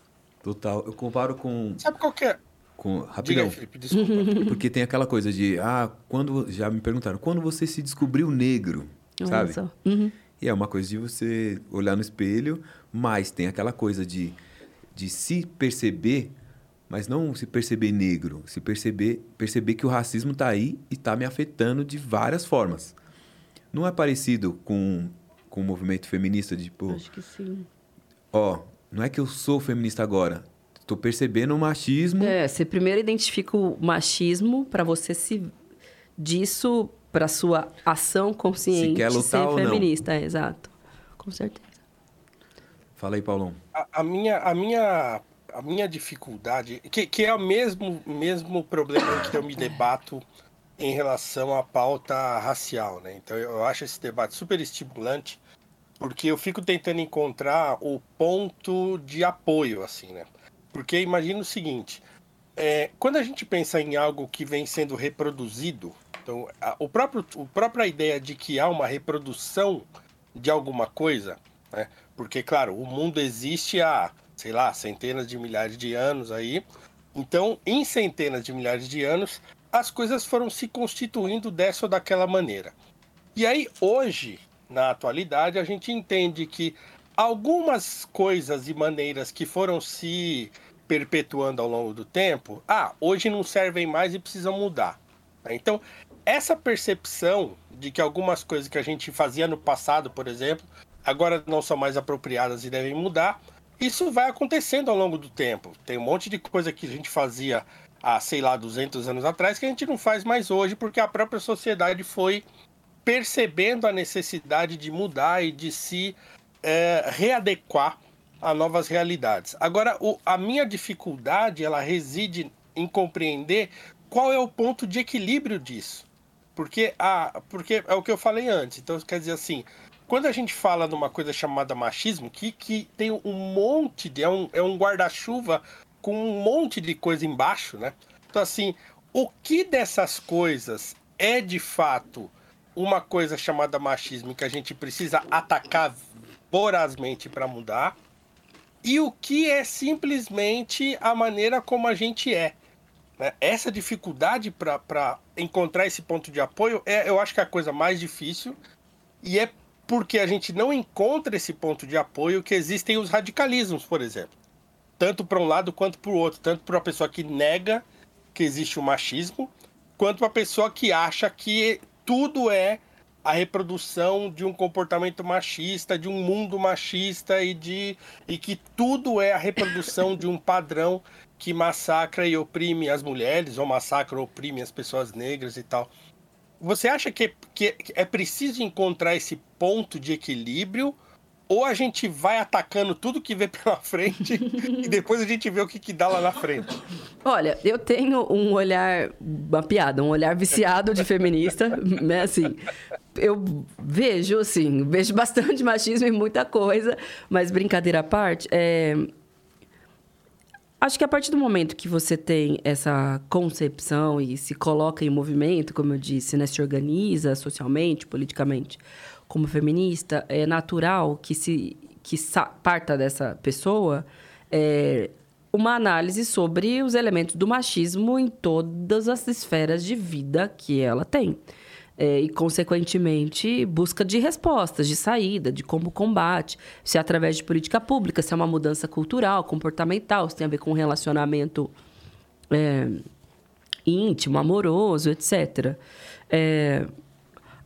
Speaker 1: Total. Eu comparo com.
Speaker 3: Sabe qual que é?
Speaker 1: com
Speaker 3: Diga
Speaker 1: rapidão.
Speaker 3: aí, Felipe, desculpa.
Speaker 1: Porque tem aquela coisa de, ah, quando. Já me perguntaram, quando você se descobriu negro? Sabe?
Speaker 2: Uhum.
Speaker 1: E é uma coisa de você olhar no espelho, mas tem aquela coisa de, de se perceber, mas não se perceber negro, se perceber, perceber que o racismo está aí e está me afetando de várias formas. Não é parecido com, com o movimento feminista, de, tipo,
Speaker 2: Acho que sim.
Speaker 1: ó, não é que eu sou feminista agora, estou percebendo o machismo.
Speaker 2: É, você primeiro identifica o machismo para você se disso para sua ação consciente
Speaker 1: quer lutar
Speaker 2: ser
Speaker 1: ou não.
Speaker 2: feminista, é, exato. Com certeza.
Speaker 1: Fala aí, Paulão.
Speaker 3: A, a minha, a minha, a minha dificuldade, que, que é o mesmo, mesmo problema que eu me debato em relação à pauta racial, né? Então eu acho esse debate super estimulante, porque eu fico tentando encontrar o ponto de apoio, assim, né? Porque imagina o seguinte, é, quando a gente pensa em algo que vem sendo reproduzido, então a, o próprio, a própria ideia de que há uma reprodução de alguma coisa, né? Porque, claro, o mundo existe há, sei lá, centenas de milhares de anos aí. Então, em centenas de milhares de anos, as coisas foram se constituindo dessa ou daquela maneira. E aí, hoje, na atualidade, a gente entende que algumas coisas e maneiras que foram se perpetuando ao longo do tempo, ah, hoje não servem mais e precisam mudar. Então, essa percepção de que algumas coisas que a gente fazia no passado, por exemplo, agora não são mais apropriadas e devem mudar, isso vai acontecendo ao longo do tempo. Tem um monte de coisa que a gente fazia há, sei lá, 200 anos atrás que a gente não faz mais hoje porque a própria sociedade foi percebendo a necessidade de mudar e de se é, readequar a novas realidades. Agora, o- a minha dificuldade ela reside em compreender qual é o ponto de equilíbrio disso. Porque, a, porque é o que eu falei antes. Então, quer dizer assim, quando a gente fala numa coisa chamada machismo, que, que tem um monte de. É um, é um guarda-chuva com um monte de coisa embaixo, né? Então, assim, o que dessas coisas é de fato uma coisa chamada machismo que a gente precisa atacar vorazmente para mudar? E o que é simplesmente a maneira como a gente é? Né? Essa dificuldade para encontrar esse ponto de apoio é, eu acho que é a coisa mais difícil. E é porque a gente não encontra esse ponto de apoio que existem os radicalismos, por exemplo. Tanto para um lado quanto para o outro. Tanto para a pessoa que nega que existe o machismo, quanto para a pessoa que acha que tudo é a reprodução de um comportamento machista, de um mundo machista e de e que tudo é a reprodução de um padrão que massacra e oprime as mulheres ou massacra ou oprime as pessoas negras e tal. Você acha que, que é preciso encontrar esse ponto de equilíbrio? Ou a gente vai atacando tudo que vê pela frente e depois a gente vê o que, que dá lá na frente?
Speaker 2: Olha, eu tenho um olhar, uma piada, um olhar viciado de feminista, né? Assim, eu vejo, assim, vejo bastante machismo em muita coisa, mas brincadeira à parte, é, Acho que a partir do momento que você tem essa concepção e se coloca em movimento, como eu disse, né, se organiza socialmente, politicamente, como feminista, é natural que se que parta dessa pessoa é, uma análise sobre os elementos do machismo em todas as esferas de vida que ela tem é, e, consequentemente, busca de respostas, de saída, de como combate, se é através de política pública, se é uma mudança cultural, comportamental, se tem a ver com relacionamento é, íntimo, amoroso, etc. É,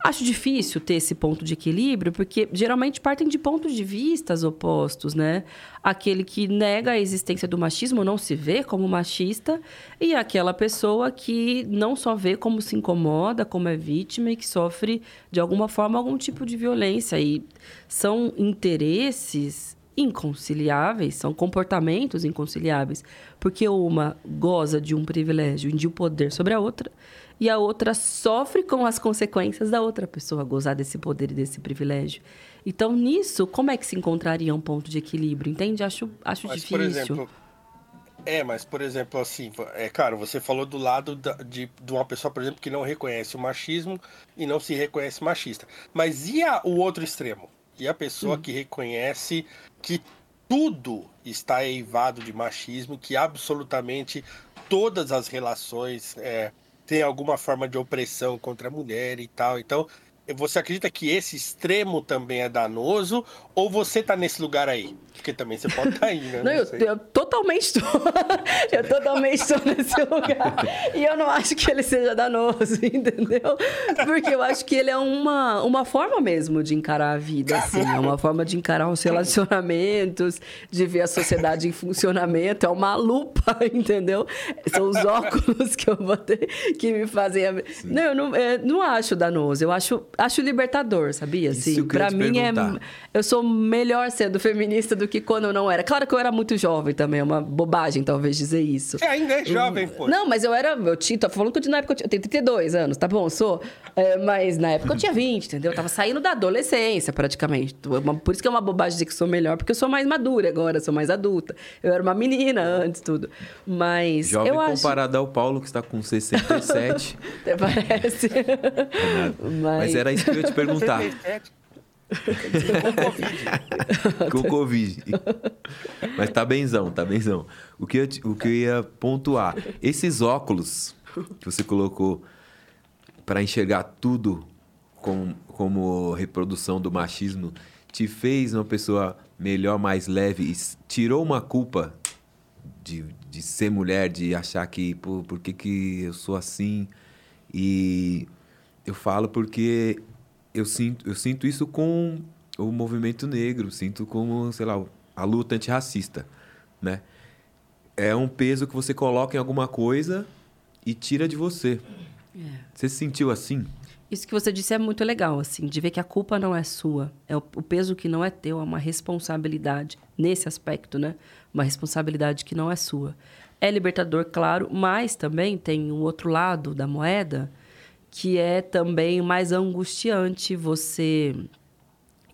Speaker 2: Acho difícil ter esse ponto de equilíbrio, porque geralmente partem de pontos de vistas opostos, né? Aquele que nega a existência do machismo não se vê como machista, e aquela pessoa que não só vê como se incomoda, como é vítima e que sofre de alguma forma algum tipo de violência. E são interesses inconciliáveis, são comportamentos inconciliáveis, porque uma goza de um privilégio e de um poder sobre a outra e a outra sofre com as consequências da outra pessoa gozar desse poder e desse privilégio. Então, nisso, como é que se encontraria um ponto de equilíbrio? Entende? Acho, acho
Speaker 3: mas,
Speaker 2: difícil.
Speaker 3: Por exemplo, é, mas, por exemplo, assim, é claro, você falou do lado da, de, de uma pessoa, por exemplo, que não reconhece o machismo e não se reconhece machista. Mas e a, o outro extremo? E a pessoa hum. que reconhece que tudo está eivado de machismo, que absolutamente todas as relações é, tem alguma forma de opressão contra a mulher e tal. Então, você acredita que esse extremo também é danoso? Ou você tá nesse lugar aí? Porque também você pode estar tá aí, né?
Speaker 2: Não, não eu, eu, totalmente estou. eu totalmente estou nesse lugar. E eu não acho que ele seja danoso, entendeu? Porque eu acho que ele é uma, uma forma mesmo de encarar a vida, assim. É uma forma de encarar os relacionamentos, de ver a sociedade em funcionamento. É uma lupa, entendeu? São os óculos que eu vou ter que me fazem... Não, eu não, é, não acho danoso. Eu acho acho libertador, sabia? Assim, para mim é eu sou melhor sendo feminista do que quando eu não era. Claro que eu era muito jovem também, é uma bobagem talvez dizer isso.
Speaker 3: Você ainda é jovem, pô.
Speaker 2: Não, mas eu era, eu tinha, tô falando que na época eu, tinha, eu tenho 32 anos, tá bom, sou, é, mas na época eu tinha 20, entendeu? Eu tava saindo da adolescência praticamente. Por isso que é uma bobagem dizer que sou melhor, porque eu sou mais madura agora, sou mais adulta. Eu era uma menina antes tudo. Mas
Speaker 1: jovem
Speaker 2: eu
Speaker 1: comparado acho... ao Paulo que está com 67.
Speaker 2: Até parece.
Speaker 1: mas... mas era isso que eu ia te perguntar. Com Covid. Mas tá benzão, tá benzão. O que, eu, o que eu ia pontuar? Esses óculos que você colocou para enxergar tudo com, como reprodução do machismo te fez uma pessoa melhor, mais leve e tirou uma culpa de, de ser mulher, de achar que, pô, por que, que eu sou assim? E eu falo porque eu sinto, eu sinto isso com o movimento negro, sinto como, sei lá, a luta antirracista, né? É um peso que você coloca em alguma coisa e tira de você. É. Você se sentiu assim?
Speaker 2: Isso que você disse é muito legal, assim, de ver que a culpa não é sua. É o, o peso que não é teu, é uma responsabilidade nesse aspecto, né? Uma responsabilidade que não é sua. É libertador, claro, mas também tem um outro lado da moeda, que é também mais angustiante você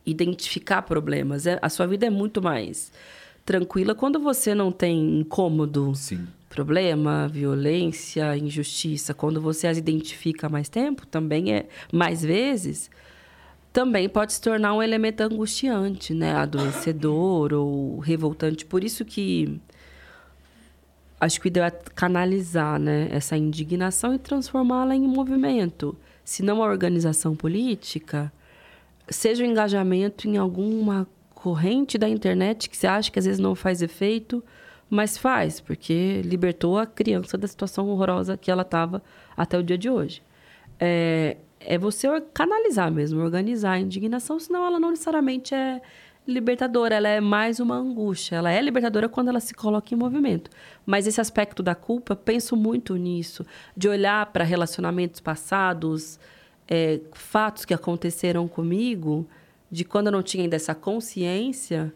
Speaker 2: identificar problemas. É, a sua vida é muito mais tranquila quando você não tem incômodo,
Speaker 1: Sim.
Speaker 2: problema, violência, injustiça. Quando você as identifica mais tempo, também é mais vezes, também pode se tornar um elemento angustiante, né? Adoecedor ou revoltante. Por isso que acho que o ideal é canalizar né, essa indignação e transformá-la em movimento. Se não uma organização política, seja o engajamento em alguma corrente da internet que você acha que às vezes não faz efeito, mas faz, porque libertou a criança da situação horrorosa que ela estava até o dia de hoje. É, é você canalizar mesmo, organizar a indignação, senão ela não necessariamente é libertadora, ela é mais uma angústia. Ela é libertadora quando ela se coloca em movimento. Mas esse aspecto da culpa, penso muito nisso, de olhar para relacionamentos passados, é, fatos que aconteceram comigo, de quando eu não tinha ainda essa consciência,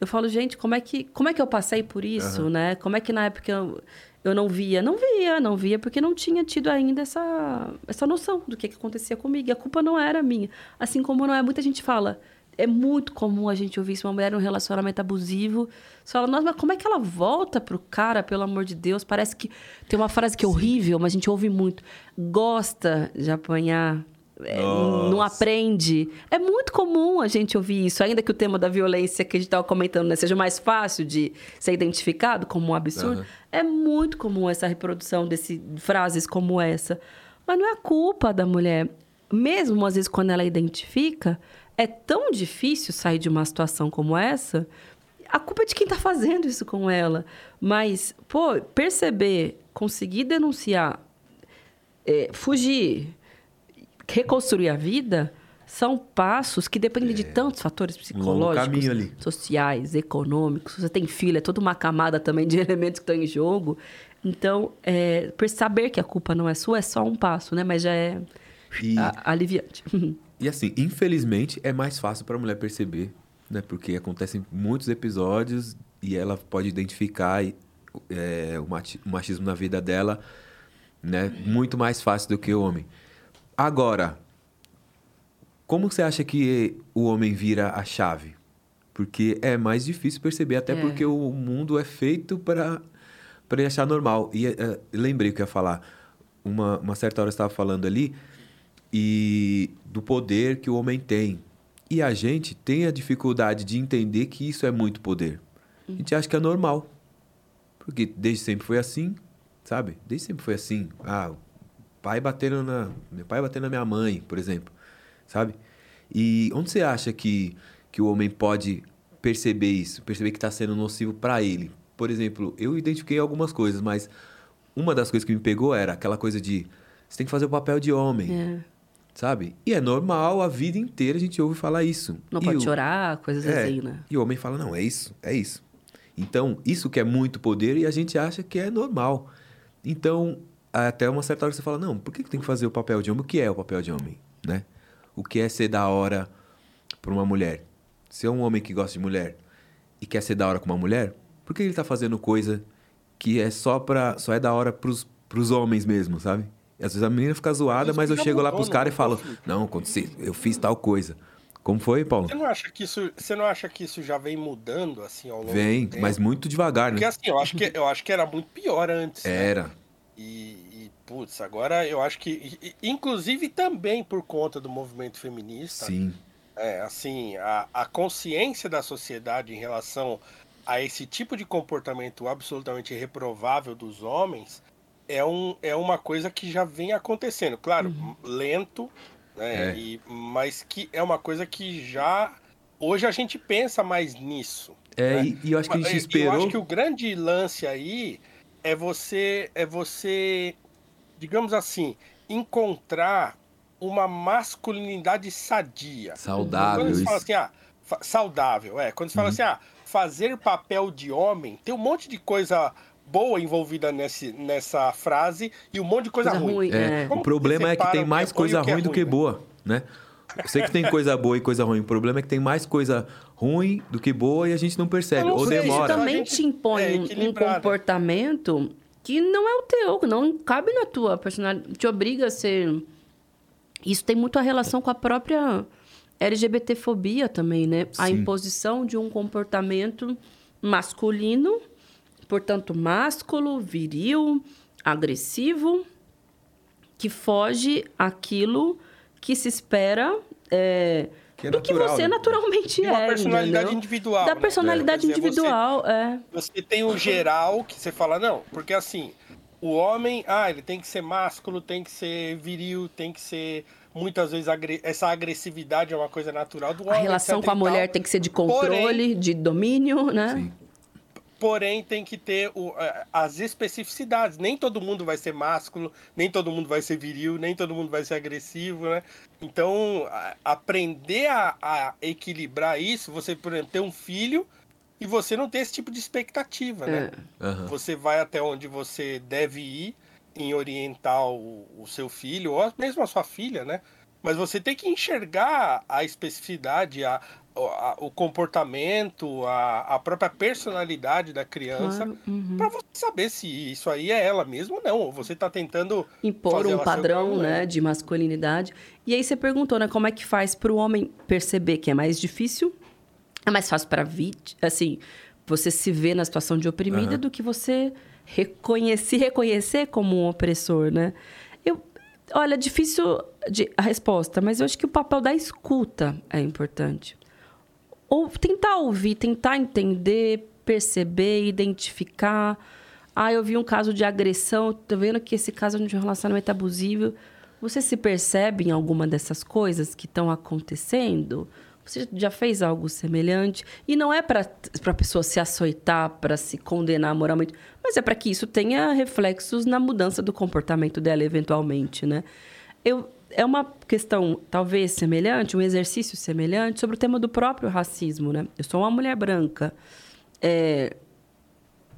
Speaker 2: eu falo, gente, como é que, como é que eu passei por isso, né? Como é que na época eu, eu não via? Não via, não via, porque não tinha tido ainda essa, essa noção do que, que acontecia comigo. E a culpa não era minha. Assim como não é, muita gente fala, é muito comum a gente ouvir isso, uma mulher num relacionamento abusivo. Você fala, nossa, mas como é que ela volta pro cara, pelo amor de Deus? Parece que tem uma frase que é horrível, mas a gente ouve muito. Gosta de apanhar. é, não aprende. É muito comum a gente ouvir isso, ainda que o tema da violência que a gente estava comentando né, seja mais fácil de ser identificado como um absurdo.
Speaker 1: Aham.
Speaker 2: É muito comum essa reprodução de frases como essa. Mas não é a culpa da mulher. Mesmo às vezes quando ela identifica, é tão difícil sair de uma situação como essa. A culpa é de quem está fazendo isso com ela. Mas, pô, perceber, conseguir denunciar, é, fugir, reconstruir a vida são passos que dependem de tantos fatores psicológicos,
Speaker 1: É.
Speaker 2: sociais, econômicos. Você tem filho, é toda uma camada também de elementos que estão em jogo. Então, é, saber que a culpa não é sua é só um passo, né? Mas já é
Speaker 1: E-
Speaker 2: a- aliviante.
Speaker 1: E assim, infelizmente, é mais fácil para a mulher perceber, né? Porque acontecem muitos episódios e ela pode identificar é, o machi- o machismo na vida dela, né? Muito mais fácil do que o homem. Agora, como você acha que o homem vira a chave? Porque é mais difícil perceber, até
Speaker 2: É.
Speaker 1: porque o mundo é feito para para ele achar normal. E eh, lembrei o que eu ia falar. Uma, uma certa hora eu estava falando ali e do poder que o homem tem. E a gente tem a dificuldade de entender que isso é muito poder. A gente acha que é normal. Porque desde sempre foi assim, sabe? Desde sempre foi assim. Ah, pai batendo na. Meu pai batendo na minha mãe, por exemplo. Sabe? E onde você acha que, que o homem pode perceber isso? Perceber que está sendo nocivo para ele? Por exemplo, eu identifiquei algumas coisas, mas uma das coisas que me pegou era aquela coisa de você tem que fazer o papel de homem,
Speaker 2: É.
Speaker 1: sabe? E é normal, a vida inteira a gente ouve falar isso.
Speaker 2: Não
Speaker 1: E
Speaker 2: pode
Speaker 1: o-
Speaker 2: chorar, coisas
Speaker 1: é,
Speaker 2: assim, né?
Speaker 1: E o homem fala, não, é isso, é isso. Então, isso que é muito poder e a gente acha que é normal. Então, até uma certa hora você fala, não, por que que tem que fazer o papel de homem? O que é o papel de homem, né? O que é ser da hora para uma mulher? Se é um homem que gosta de mulher e quer ser da hora com uma mulher, por que ele tá fazendo coisa que é só para só é da hora pros, pros homens mesmo, sabe? Às vezes a menina fica zoada,
Speaker 3: Isso
Speaker 1: mas eu chego lá pros
Speaker 3: não
Speaker 1: caras e falo, não, aconteceu, eu fiz tal coisa. Como foi, Paulo?
Speaker 3: Você não acha que isso, você não acha que isso já vem mudando assim ao longo
Speaker 1: Vem, mas muito devagar,
Speaker 3: Porque
Speaker 1: né?
Speaker 3: assim, eu acho que eu acho que era muito pior antes. né?
Speaker 1: Era.
Speaker 3: E, e, putz, agora eu acho que e- inclusive também por conta do movimento feminista,
Speaker 1: Sim.
Speaker 3: é, assim, a, a consciência da sociedade em relação a esse tipo de comportamento absolutamente reprovável dos homens é, um, é uma coisa que já vem acontecendo. Claro, lento, né?
Speaker 1: É.
Speaker 3: E, mas que é uma coisa que já. Hoje a gente pensa mais nisso.
Speaker 1: É,
Speaker 3: né?
Speaker 1: e, e eu acho que a gente
Speaker 3: Mas
Speaker 1: esperou.
Speaker 3: Eu acho que o grande lance aí é você, é você, digamos assim, encontrar uma masculinidade sadia.
Speaker 1: Saudável,
Speaker 3: Quando você
Speaker 1: isso.
Speaker 3: fala assim, ah, saudável, é. Quando você fala assim, ah, fazer papel de homem, tem um monte de coisa boa envolvida nesse, nessa frase e um monte de coisa,
Speaker 2: Coisa
Speaker 3: ruim.
Speaker 2: ruim,
Speaker 1: É,
Speaker 2: É.
Speaker 1: O problema
Speaker 3: que
Speaker 1: é que tem mais
Speaker 3: é
Speaker 1: coisa
Speaker 3: que é
Speaker 1: ruim do
Speaker 3: ruim,
Speaker 1: que
Speaker 3: né?
Speaker 1: boa, né? Eu sei que tem coisa boa e coisa ruim. O problema é que tem mais coisa ruim do que boa e a gente não percebe.
Speaker 3: Não
Speaker 1: Ou
Speaker 3: sei,
Speaker 2: Isso
Speaker 1: demora.
Speaker 3: então-
Speaker 2: também
Speaker 3: A gente
Speaker 2: te impõe
Speaker 3: é
Speaker 2: um- comportamento que não é o teu, que não cabe na tua personalidade, te obriga a ser Isso tem muito a relação com a própria LGBTfobia também, né? A
Speaker 1: Sim.
Speaker 2: imposição de um comportamento masculino, portanto, másculo, viril, agressivo, que foge aquilo que se espera é,
Speaker 1: Que é
Speaker 2: do que
Speaker 1: natural,
Speaker 2: você
Speaker 1: né?
Speaker 2: naturalmente
Speaker 3: uma
Speaker 2: é.
Speaker 3: personalidade
Speaker 2: entendeu?
Speaker 3: individual,
Speaker 2: Da
Speaker 3: né?
Speaker 2: personalidade
Speaker 3: É, dizer, você-
Speaker 2: individual, é.
Speaker 3: Você tem o geral que você fala, não, porque assim, o homem, ah, ele tem que ser másculo, tem que ser viril, tem que ser. Muitas vezes agre- essa agressividade é uma coisa natural do
Speaker 2: A
Speaker 3: homem.
Speaker 2: relação
Speaker 3: etc
Speaker 2: com a mulher tem que ser de controle, de domínio, né?
Speaker 1: Sim.
Speaker 3: Porém, tem que ter o- as especificidades. Nem todo mundo vai ser másculo, nem todo mundo vai ser viril, nem todo mundo vai ser agressivo, né? Então, a- aprender a, a equilibrar isso, você, por exemplo, ter um filho e você não ter esse tipo de expectativa, né?
Speaker 2: É.
Speaker 1: Aham.
Speaker 3: Você vai até onde você deve ir em orientar o, o seu filho, ou mesmo a sua filha, né? Mas você tem que enxergar a especificidade, a- o comportamento, a, a própria personalidade da criança,
Speaker 2: Claro, uhum.
Speaker 3: para você saber se isso aí é ela mesmo ou não. Ou você tá tentando
Speaker 2: impor
Speaker 3: fazer
Speaker 2: um padrão, né,
Speaker 3: mulher.
Speaker 2: de masculinidade. E aí você perguntou, né, como é que faz para o homem perceber que é mais difícil, é mais fácil para vítima, assim, você se ver na situação de oprimida
Speaker 1: Aham.
Speaker 2: do que você reconhecer, se reconhecer como um opressor, né? Eu, olha, difícil de, a resposta, mas eu acho que o papel da escuta é importante. Ou tentar ouvir, tentar entender, perceber, identificar. Ah, eu vi um caso de agressão, tô vendo que esse caso de um relacionamento abusivo. Você se percebe em alguma dessas coisas que estão acontecendo? Você já fez algo semelhante? E não é para a pessoa se açoitar, para se condenar moralmente, mas é para que isso tenha reflexos na mudança do comportamento dela, eventualmente, né? Eu, é uma questão, talvez, semelhante, um exercício semelhante sobre o tema do próprio racismo, né? Eu sou uma mulher branca. É,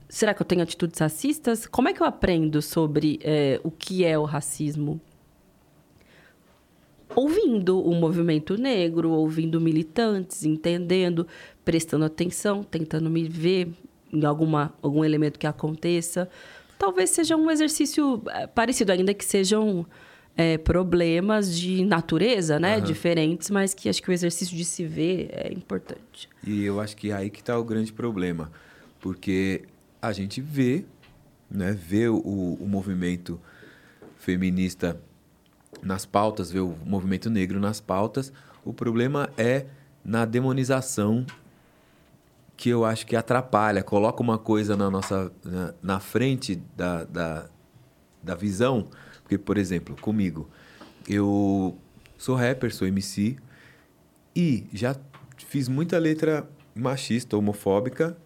Speaker 2: será que eu tenho atitudes racistas? Como é que eu aprendo sobre é, o que é o racismo? Ouvindo o movimento negro, ouvindo militantes, entendendo, prestando atenção, tentando me ver em alguma, algum elemento que aconteça. Talvez seja um exercício é, parecido, ainda que sejam é, problemas de natureza, né? Diferentes, mas que acho que o exercício de se ver é importante.
Speaker 1: E eu acho que é aí que está o grande problema. Porque a gente vê, né, vê o, o movimento feminista nas pautas, vê o movimento negro nas pautas. O problema é na demonização que eu acho que atrapalha, coloca uma coisa na nossa na, na frente da, da, da visão. Porque, por exemplo, comigo, eu sou rapper, sou MC e já fiz muita letra machista, homofóbica,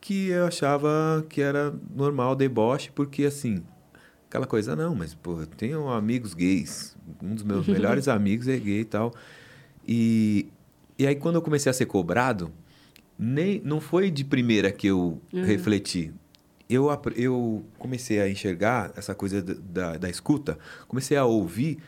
Speaker 1: que eu achava que era normal, deboche, porque assim, aquela coisa, não, mas pô, eu tenho amigos gays, um dos meus melhores amigos é gay e tal. E, e aí quando eu comecei a ser cobrado, nem, não foi de primeira que eu refleti. Eu, eu comecei a enxergar essa coisa da, da, escuta, comecei a ouvir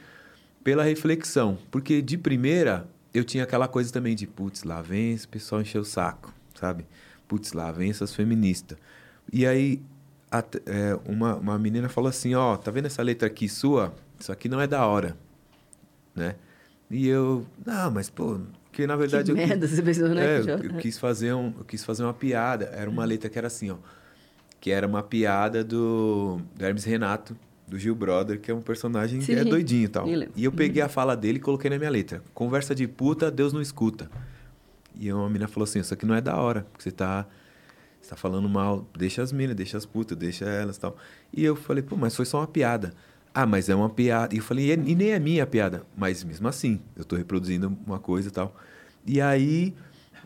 Speaker 1: pela reflexão. Porque de primeira eu tinha aquela coisa também de, putz, lá vem esse pessoal encher o saco, sabe? Putz, lá vem essas feministas. E aí at- é, uma, uma menina falou assim, ó, tá vendo essa letra aqui sua? Isso aqui não é da hora, né? E eu, não, mas pô, que na verdade
Speaker 2: que
Speaker 1: eu quis-
Speaker 2: merda, você pensou, né?
Speaker 1: é, eu, eu quis fazer um, eu quis fazer uma piada. Era uma letra que era assim, ó, que era uma piada do, do Hermes Renato, do Gil Brother, que é um personagem que é doidinho e tal.
Speaker 2: lembro.
Speaker 1: E eu peguei a fala dele e coloquei na minha letra. Conversa de puta, Deus não escuta. E uma menina falou assim, isso aqui não é da hora, porque você tá, você tá falando mal, deixa as minas, deixa as putas, deixa elas e tal. E eu falei, pô, mas foi só uma piada. Ah, mas é uma piada. E eu falei, e, e nem é minha piada. Mas mesmo assim, eu tô reproduzindo uma coisa e tal. E aí,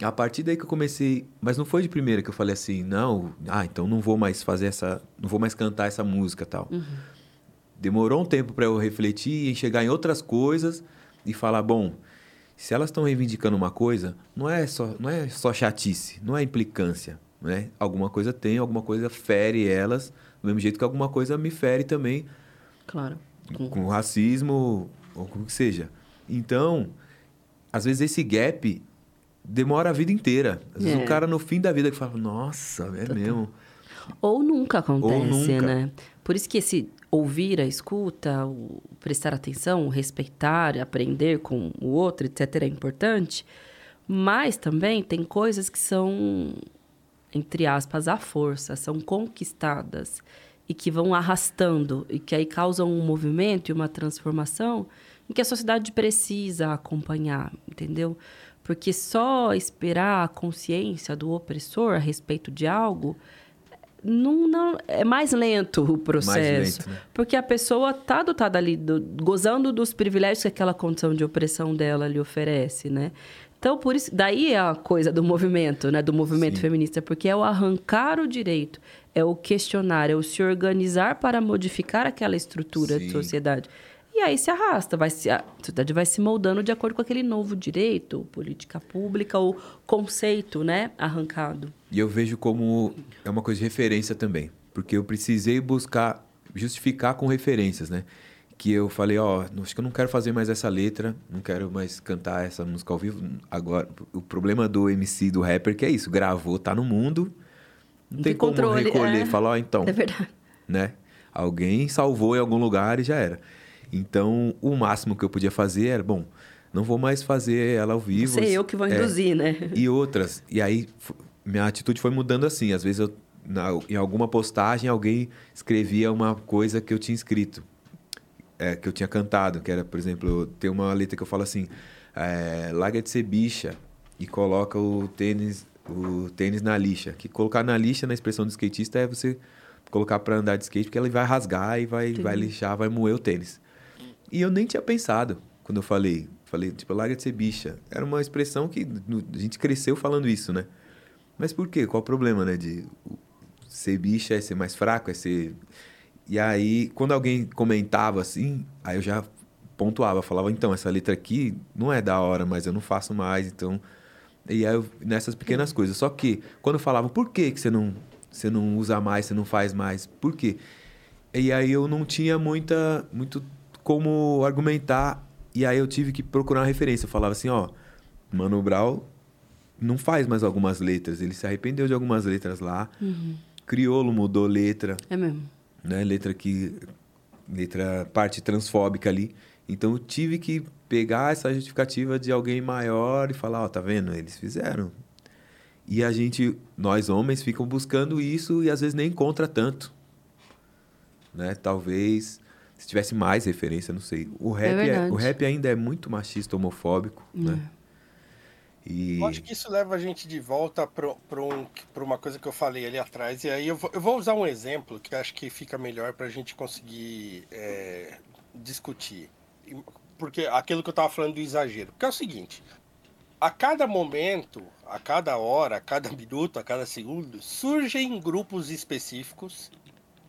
Speaker 1: a partir daí que eu comecei. Mas não foi de primeira que eu falei assim, não, ah, então não vou mais fazer essa. Não vou mais cantar essa música tal. Demorou um tempo para eu refletir e enxergar em outras coisas e falar, bom, se elas estão reivindicando uma coisa, não é só, não é só chatice, não é implicância, né? Alguma coisa tem, alguma coisa fere elas, do mesmo jeito que alguma coisa me fere também
Speaker 2: Claro.
Speaker 1: com racismo ou como que seja. Então, às vezes esse gap demora a vida inteira. Às vezes
Speaker 2: É.
Speaker 1: o cara no fim da vida que fala, nossa, é mesmo.
Speaker 2: Ou nunca acontece,
Speaker 1: nunca.
Speaker 2: né? Por isso que esse ouvir a escuta, o prestar atenção, o respeitar, aprender com o outro, etc., é importante. Mas também tem coisas que são, entre aspas, à força, são conquistadas e que vão arrastando e que aí causam um movimento e uma transformação em que a sociedade precisa acompanhar, entendeu? Porque só esperar a consciência do opressor a respeito de algo não, não é mais lento o processo.
Speaker 1: lento, né?
Speaker 2: Porque a pessoa está dotada ali, do- gozando dos privilégios que aquela condição de opressão dela lhe oferece, né? Então, por isso, daí é a coisa do movimento, né? Do movimento
Speaker 1: Sim.
Speaker 2: feminista, porque é o arrancar o direito, é o questionar, é o se organizar para modificar aquela estrutura de
Speaker 1: Sim.
Speaker 2: sociedade. E aí se arrasta, vai se, a sociedade vai se moldando de acordo com aquele novo direito, política pública ou conceito, né? Arrancado.
Speaker 1: E eu vejo como é uma coisa de referência também. Porque eu precisei buscar, justificar com referências, né? Que eu falei, ó, acho que eu não quero fazer mais essa letra, não quero mais cantar essa música ao vivo. Agora, o problema do MC, do rapper, que é isso, gravou, tá no mundo, não,
Speaker 2: Não
Speaker 1: tem como
Speaker 2: controle,
Speaker 1: recolher,
Speaker 2: é.
Speaker 1: falar, ó, então,
Speaker 2: É verdade.
Speaker 1: né? Alguém salvou em algum lugar e já era. Então, o máximo que eu podia fazer era, bom, não vou mais fazer ela ao vivo.
Speaker 2: Sei eu que vou
Speaker 1: É,
Speaker 2: induzir, né?
Speaker 1: e outras. E aí, minha atitude foi mudando assim. Às vezes, eu, na- em alguma postagem, alguém escrevia uma coisa que eu tinha escrito, é, que eu tinha cantado, que era, por exemplo, tem uma letra que eu falo assim: é, larga de ser bicha e coloca o tênis, o tênis na lixa. Que colocar na lixa, na expressão do skatista, é você colocar para andar de skate, porque ele vai rasgar e vai, vai lixar, vai moer o tênis. E eu nem tinha pensado quando eu falei. Falei, tipo, larga de ser bicha. Era uma expressão que a gente cresceu falando isso, né? Mas por quê? Qual o problema, né? De ser bicha é ser mais fraco, é ser. E aí, quando alguém comentava assim, aí eu já pontuava, falava, então, essa letra aqui não é da hora, mas eu não faço mais, então. E aí, eu, nessas pequenas coisas. Só que, quando falavam, por que, que você, não, você não usa mais, você não faz mais? Por quê? E aí eu não tinha muita, muito como argumentar. E aí eu tive que procurar uma referência. Eu falava assim, ó, Mano Brown não faz mais algumas letras. Ele se arrependeu de algumas letras lá. Criolo mudou letra,
Speaker 2: É mesmo.
Speaker 1: né? Letra que. Letra parte transfóbica ali. Então eu tive que pegar essa justificativa de alguém maior e falar, ó, tá vendo? Eles fizeram. E a gente, nós homens, ficam buscando isso e às vezes nem encontra tanto. Né? Talvez se tivesse mais referência, não sei. O rap, é
Speaker 2: verdade.
Speaker 1: o rap ainda é muito machista, homofóbico, né? E
Speaker 3: Eu acho que isso leva a gente de volta para um, uma coisa que eu falei ali atrás. E aí eu vou, eu vou usar um exemplo que eu acho que fica melhor para a gente conseguir é, discutir. Porque aquilo que eu estava falando do exagero. Porque é o seguinte: a cada momento, a cada hora, a cada minuto, a cada segundo, surgem grupos específicos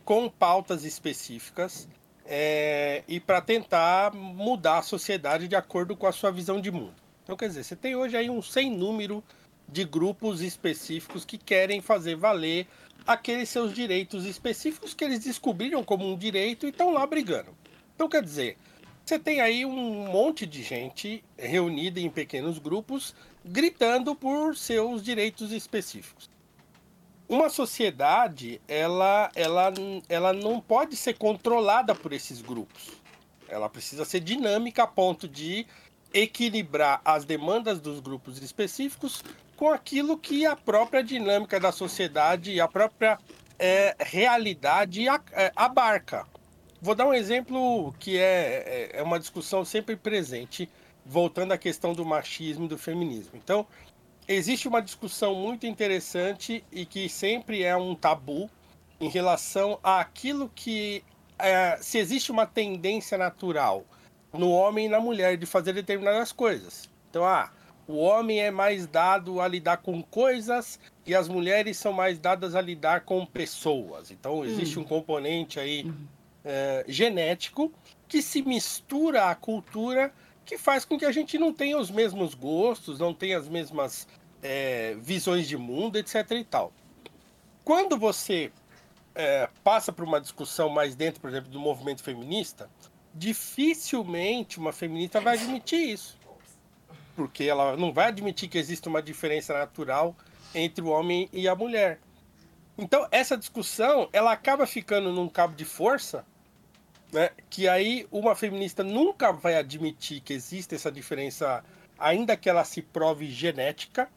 Speaker 3: com pautas específicas é, e para tentar mudar a sociedade de acordo com a sua visão de mundo. Então, quer dizer, você tem hoje aí um sem número de grupos específicos que querem fazer valer aqueles seus direitos específicos que eles descobriram como um direito e estão lá brigando. Então, quer dizer, você tem aí um monte de gente reunida em pequenos grupos gritando por seus direitos específicos. Uma sociedade, ela, ela, ela não pode ser controlada por esses grupos. Ela precisa ser dinâmica a ponto de equilibrar as demandas dos grupos específicos com aquilo que a própria dinâmica da sociedade e a própria é, realidade é, abarca. Vou dar um exemplo que é, é- é uma discussão sempre presente, voltando à questão do machismo e do feminismo. Então, existe uma discussão muito interessante e que sempre é um tabu em relação àquilo que é, se existe uma tendência natural no homem e na mulher de fazer determinadas coisas. Então, ah, o homem é mais dado a lidar com coisas e as mulheres são mais dadas a lidar com pessoas. Então, existe um componente aí é, genético que se mistura à cultura que faz com que a gente não tenha os mesmos gostos, não tenha as mesmas é, visões de mundo, etc. e tal. Quando você é, passa por uma discussão mais dentro, por exemplo, do movimento feminista, dificilmente uma feminista vai admitir isso. Porque ela não vai admitir que existe uma diferença natural entre o homem e a mulher. Então, essa discussão, ela acaba ficando num cabo de força, né? Que aí uma feminista nunca vai admitir que existe essa diferença, ainda que ela se prove genética,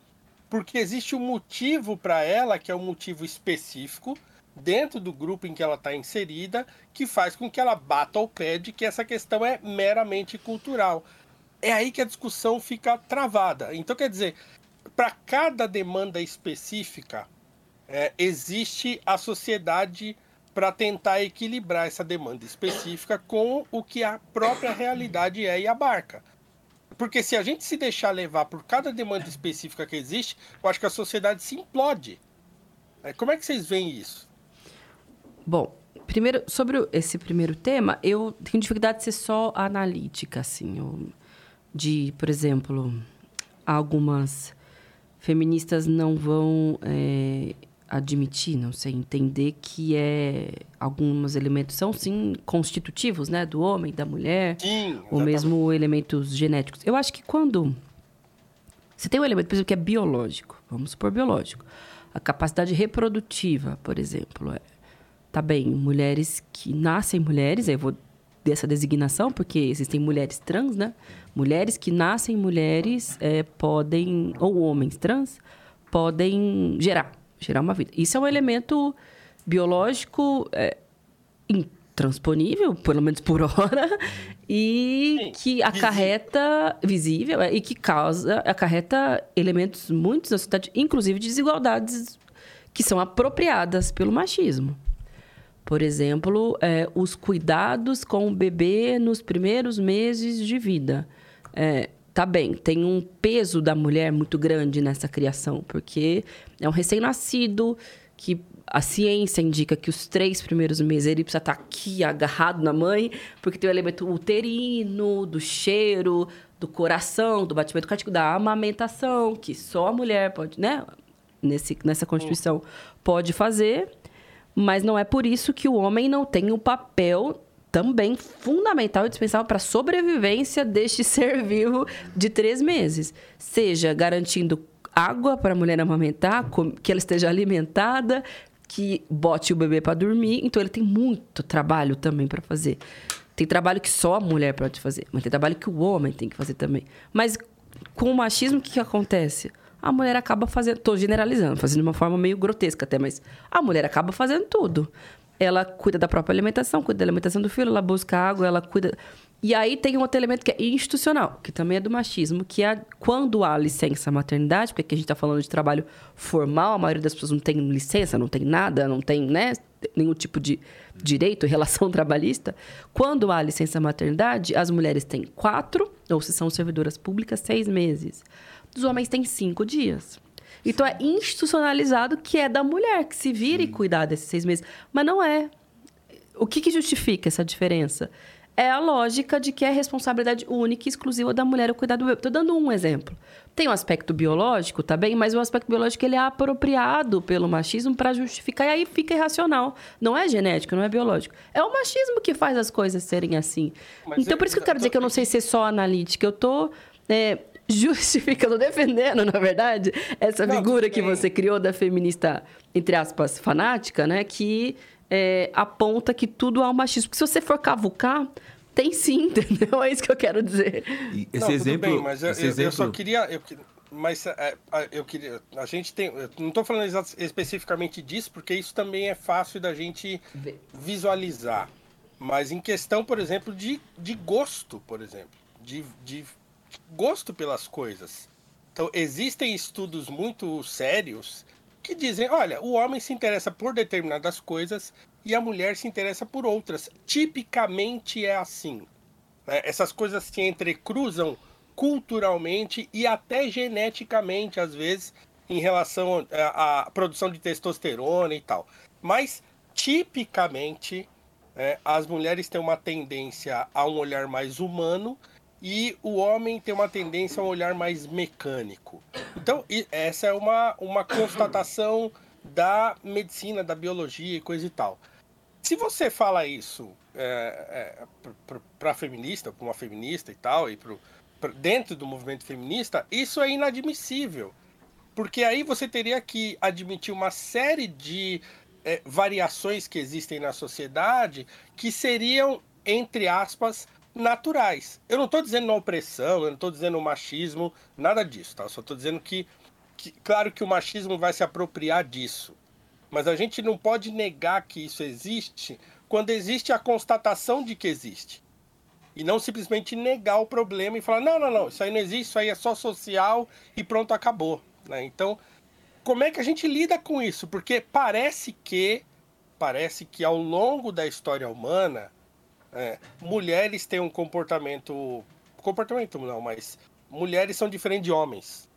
Speaker 3: porque existe um motivo para ela, que é um motivo específico, dentro do grupo em que ela está inserida, que faz com que ela bata ao pé de que essa questão é meramente cultural. É aí que a discussão fica travada. Então, quer dizer, para cada demanda específica, é, existe a sociedade para tentar equilibrar essa demanda específica com o que a própria realidade é e abarca. Porque se a gente se deixar levar por cada demanda específica que existe, eu acho que a sociedade se implode. É, como é que vocês veem isso?
Speaker 2: Bom, primeiro, sobre esse primeiro tema, eu tenho dificuldade de ser só analítica, assim. De, por exemplo, algumas feministas não vão é, admitir, não sei, entender que é alguns elementos são sim constitutivos, né, do homem, da mulher,
Speaker 3: Sim,
Speaker 2: ou mesmo elementos genéticos. Eu acho que quando você tem um elemento, por exemplo, que é biológico, vamos supor biológico, a capacidade reprodutiva, por exemplo, é, tá bem, mulheres que nascem mulheres, aí eu vou dessa designação, porque existem mulheres trans, né? Mulheres que nascem mulheres é, podem, ou homens trans, podem gerar gerar uma vida. Isso é um elemento biológico é, intransponível, pelo menos por hora, e
Speaker 3: Sim,
Speaker 2: que acarreta visível é, e que causa, acarreta elementos muitos na sociedade, inclusive de desigualdades que são apropriadas pelo machismo. Por exemplo, é, os cuidados com o bebê nos primeiros meses de vida. É, tá bem, tem um peso da mulher muito grande nessa criação, porque é um recém-nascido que a ciência indica que os três primeiros meses ele precisa estar aqui agarrado na mãe, porque tem o elemento uterino, do cheiro, do coração, do batimento cardíaco, da amamentação, que só a mulher pode, né? Nesse, nessa Constituição pode fazer, mas não é por isso que o homem não tem o papel também fundamental e dispensável para a sobrevivência deste ser vivo de três meses. Seja garantindo água para a mulher amamentar, que ela esteja alimentada, que bote o bebê para dormir. Então, ele tem muito trabalho também para fazer. Tem trabalho que só a mulher pode fazer, mas tem trabalho que o homem tem que fazer também. Mas com o machismo, o que, que acontece? A mulher acaba fazendo. Estou generalizando, fazendo de uma forma meio grotesca até, mas a mulher acaba fazendo tudo ela cuida da própria alimentação, cuida da alimentação do filho, ela busca água, ela cuida. E aí tem um outro elemento que é institucional, que também é do machismo, que é quando há licença maternidade, porque aqui a gente está falando de trabalho formal, a maioria das pessoas não tem licença, não tem nada, não tem né, nenhum tipo de direito, relação trabalhista. Quando há licença maternidade, as mulheres têm quatro, ou se são servidoras públicas, seis meses. Os homens têm cinco dias. Então é institucionalizado que é da mulher que se vira e cuidar desses seis meses. Mas não é. O que, que justifica essa diferença? É a lógica de que é responsabilidade única e exclusiva da mulher o cuidar do bebê. Estou dando um exemplo. Tem um aspecto biológico, tá bem? Mas o aspecto biológico ele é apropriado pelo machismo para justificar e aí fica irracional. Não é genético, não é biológico. É o machismo que faz as coisas serem assim. Mas então, é, por isso que eu quero dizer que eu não sei ser só analítica. Eu tô é, justificando, defendendo, na verdade, essa não, figura que você criou da feminista, entre aspas, fanática, né? Que é, aponta que tudo há um machismo. Porque se você for cavucar, tem sim, entendeu? É isso que eu quero dizer.
Speaker 1: E esse não, exemplo. Bem,
Speaker 3: mas eu,
Speaker 1: esse
Speaker 3: eu,
Speaker 1: exemplo...
Speaker 3: eu só queria. Eu, mas é, eu queria. A gente tem. Eu não estou falando especificamente disso, porque isso também é fácil da gente visualizar. Mas em questão, por exemplo, de, de gosto, por exemplo. De, de gosto pelas coisas. Então, existem estudos muito sérios que dizem: olha, o homem se interessa por determinadas coisas e a mulher se interessa por outras. Tipicamente é assim. Né? Essas coisas se entrecruzam culturalmente e até geneticamente, às vezes, em relação à, produção de testosterona e tal. Mas, tipicamente, é, as mulheres têm uma tendência a um olhar mais humano e o homem tem uma tendência a um olhar mais mecânico. Então, essa é uma, uma constatação da medicina, da biologia e coisa e tal. Se você fala isso é, é, para feminista, para uma feminista e tal, e pro, pra, dentro do movimento feminista, isso é inadmissível. Porque aí você teria que admitir uma série de é, variações que existem na sociedade que seriam, entre aspas, naturais. Eu não estou dizendo uma opressão, eu não estou dizendo machismo, nada disso, tá? Eu só estou dizendo que, que, claro que o machismo vai se apropriar disso. Mas a gente não pode negar que isso existe quando existe a constatação de que existe. E não simplesmente negar o problema e falar, não, não, não, isso aí não existe, isso aí é só social e pronto, acabou. Né? Então, como é que a gente lida com isso? Porque parece que, parece que ao longo da história humana, é, mulheres têm um comportamento. Comportamento não, mas mulheres são diferentes de homens.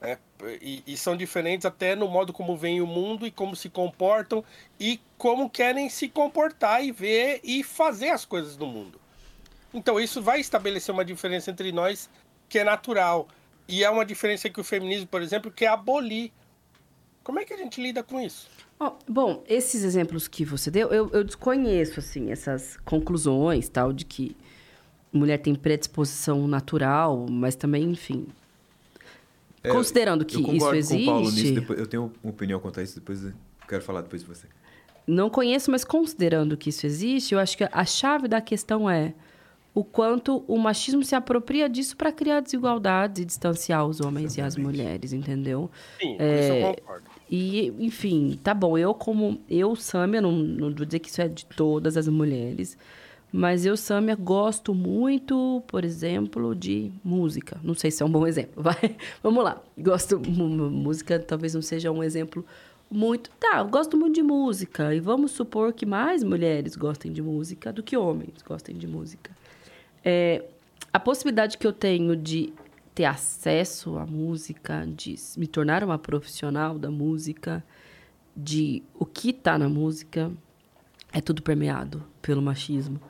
Speaker 3: Né? E, e, são diferentes até no modo como veem o mundo e como se comportam e como querem se comportar e ver e fazer as coisas no mundo. Então isso vai estabelecer uma diferença entre nós que é natural. E é uma diferença que o feminismo, por exemplo, quer abolir. Como é que a gente lida com isso?
Speaker 2: Oh, bom, esses exemplos que você deu, eu, eu desconheço, assim, essas conclusões, tal, de que mulher tem predisposição natural, mas também, enfim... É, Considerando que isso existe... Com o Paulo nisso,
Speaker 1: depois, eu tenho uma opinião quanto a isso, depois eu quero falar depois de você.
Speaker 2: Não conheço, mas considerando que isso existe, eu acho que a chave da questão é o quanto o machismo se apropria disso para criar desigualdades e distanciar os homens Exatamente. e as mulheres, entendeu?
Speaker 3: Sim, é, isso eu concordo.
Speaker 2: E, enfim, tá bom, eu como... Eu, Sâmia, não, não vou dizer que isso é de todas as mulheres, mas eu, Sâmia, gosto muito, por exemplo, de música. Não sei se é um bom exemplo, vai. Vamos lá. Gosto... Música talvez não seja um exemplo muito... Tá, eu gosto muito de música. E vamos supor que mais mulheres gostem de música do que homens gostem de música. É, a possibilidade que eu tenho de ter acesso à música, de me tornar uma profissional da música, de o que está na música, é tudo permeado pelo machismo.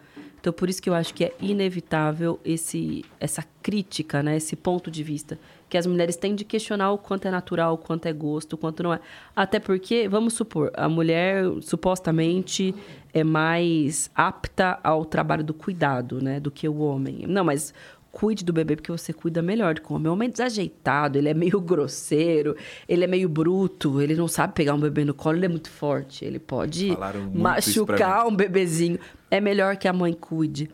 Speaker 2: Então, por isso que eu acho que é inevitável esse, essa crítica, né? esse ponto de vista que as mulheres têm de questionar o quanto é natural, o quanto é gosto, o quanto não é. Até porque, vamos supor, a mulher supostamente é mais apta ao trabalho do cuidado, né, do que o homem. Não, mas cuide do bebê porque você cuida melhor do que o homem. O homem é desajeitado, ele é meio grosseiro, ele é meio bruto, ele não sabe pegar um bebê no colo, ele é muito forte, ele pode machucar um bebezinho. É melhor que a mãe cuide.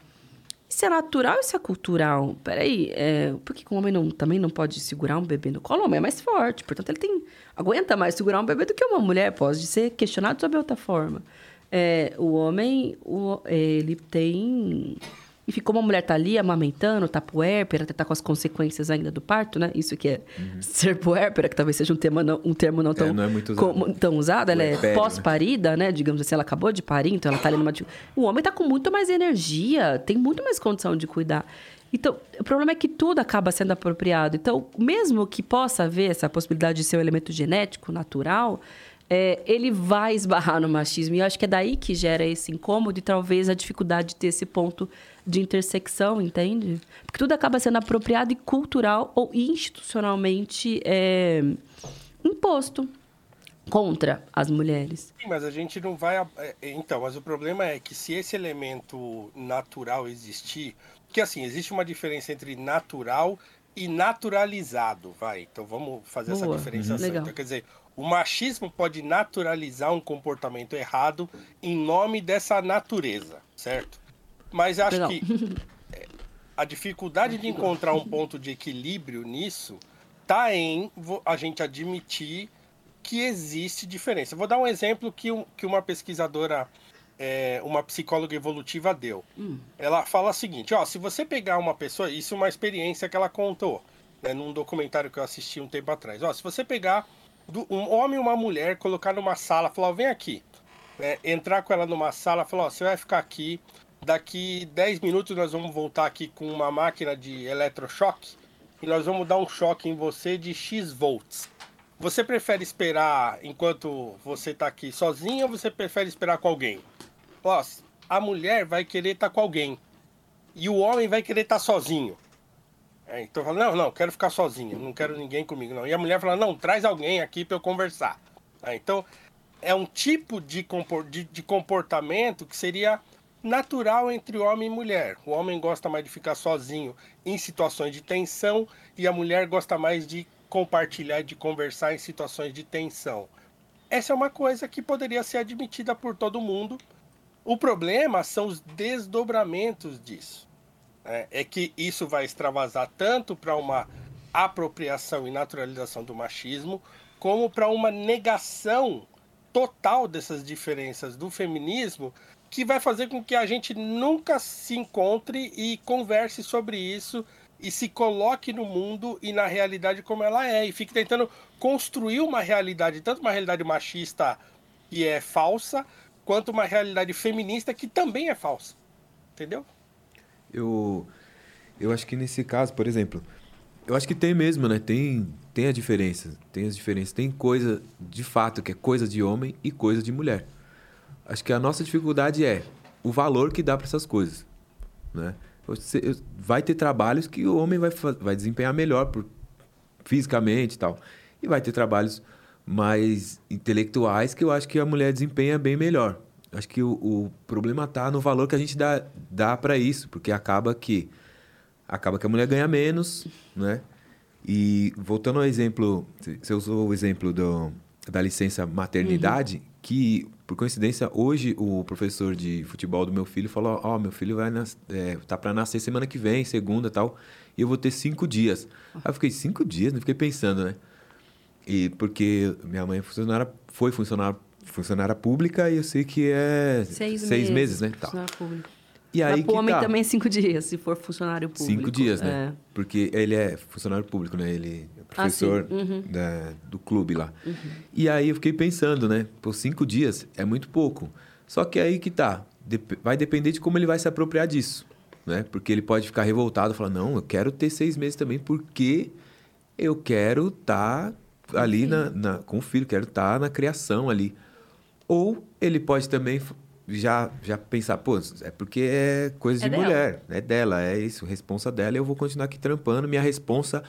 Speaker 2: Isso é natural isso é cultural? Peraí, é, por que, que um homem não, também não pode segurar um bebê no colo? O homem é mais forte, portanto, ele tem aguenta mais segurar um bebê do que uma mulher. Pode ser questionado sobre outra forma. É, o homem, o, ele tem enfim, como a mulher tá ali amamentando, tá puérpera, tá com as consequências ainda do parto, né? Isso que é uhum. ser puérpera, que talvez seja um, tema não, um termo não tão, é,
Speaker 1: não é muito usado.
Speaker 2: Com, tão usado. Ela é pós-parida, né? Digamos assim, ela acabou de parir, então ela tá ali numa... O homem tá com muito mais energia, tem muito mais condição de cuidar. Então, o problema é que tudo acaba sendo apropriado. Então, mesmo que possa haver essa possibilidade de ser um elemento genético, natural, é, ele vai esbarrar no machismo. E eu acho que é daí que gera esse incômodo e talvez a dificuldade de ter esse ponto de intersecção, entende? Porque tudo acaba sendo apropriado e cultural ou institucionalmente é, imposto contra as mulheres.
Speaker 3: Sim, mas a gente não vai. É, então, mas o problema é que se esse elemento natural existir, que assim, existe uma diferença entre natural e naturalizado, vai. Então vamos fazer Boa. essa diferenciação. Uhum. Então, quer dizer, o machismo pode naturalizar um comportamento errado em nome dessa natureza, certo? Mas acho Legal. que é, a dificuldade de encontrar um ponto de equilíbrio nisso tá em a gente admitir que existe diferença. Vou dar um exemplo que, que uma pesquisadora, é, uma psicóloga evolutiva deu. Hum. Ela fala o seguinte: ó, se você pegar uma pessoa, isso é uma experiência que ela contou, né, num documentário que eu assisti um tempo atrás. Ó, se você pegar um homem e uma mulher, colocar numa sala, falar, vem aqui, né, entrar com ela numa sala, falar, ó, você vai ficar aqui, daqui 10 minutos nós vamos voltar aqui com uma máquina de eletrochoque e nós vamos dar um choque em você de X volts. Você prefere esperar enquanto você está aqui sozinho ou você prefere esperar com alguém? Ó, a mulher vai querer estar tá com alguém e o homem vai querer estar tá sozinho. É, então fala, não, não, quero ficar sozinho, não quero ninguém comigo, não. E a mulher fala, não, traz alguém aqui para eu conversar. É, então, é um tipo de, de, de comportamento que seria natural entre homem e mulher. O homem gosta mais de ficar sozinho em situações de tensão e a mulher gosta mais de compartilhar, de conversar em situações de tensão. Essa é uma coisa que poderia ser admitida por todo mundo. O problema são os desdobramentos disso. Né? É que isso vai extravasar tanto para uma apropriação e naturalização do machismo, como para uma negação total dessas diferenças do feminismo, que vai fazer com que a gente nunca se encontre e converse sobre isso e se coloque no mundo e na realidade como ela é e fique tentando construir uma realidade, tanto uma realidade machista que é falsa, quanto uma realidade feminista que também é falsa. Entendeu?
Speaker 1: Eu eu acho que nesse caso, por exemplo, eu acho que tem mesmo, né? Tem tem a diferença, tem as diferenças, tem coisa de fato que é coisa de homem e coisa de mulher. Acho que a nossa dificuldade é o valor que dá para essas coisas, né? Você, vai ter trabalhos que o homem vai, vai desempenhar melhor por, fisicamente e tal. E vai ter trabalhos mais intelectuais que eu acho que a mulher desempenha bem melhor. Acho que o, o problema está no valor que a gente dá, dá para isso, porque acaba que acaba que a mulher ganha menos, né? E voltando ao exemplo, você usou o exemplo do, da licença maternidade, uhum. que por coincidência, hoje o professor de futebol do meu filho falou: Ó, oh, meu filho vai nas... é, tá para nascer semana que vem, segunda tal, e eu vou ter cinco dias. Aí eu fiquei: cinco dias? Não fiquei pensando, né? E porque minha mãe é funcionária, foi funcionária, funcionária pública e eu sei que é
Speaker 2: seis,
Speaker 1: seis meses,
Speaker 2: meses,
Speaker 1: né? Tal.
Speaker 2: Funcionário público.
Speaker 1: E aí
Speaker 2: Mas pro homem
Speaker 1: tá.
Speaker 2: também cinco dias, se for funcionário público.
Speaker 1: Cinco dias, né?
Speaker 2: É.
Speaker 1: Porque ele é funcionário público, né? Ele é professor
Speaker 2: Ah. Uhum.
Speaker 1: da- do clube lá. E aí eu fiquei pensando, né? Por cinco dias é muito pouco. Só que aí que tá. Vai depender de como ele vai se apropriar disso, né? Porque ele pode ficar revoltado e falar, não, eu quero ter seis meses também porque eu quero estar ali na, na- com o filho, quero estar na criação ali. Ou ele pode também já, já pensar, pô, é porque é coisa
Speaker 2: É
Speaker 1: de
Speaker 2: dela.
Speaker 1: mulher, é dela, é isso, responsa dela, eu vou continuar aqui trampando. Minha responsa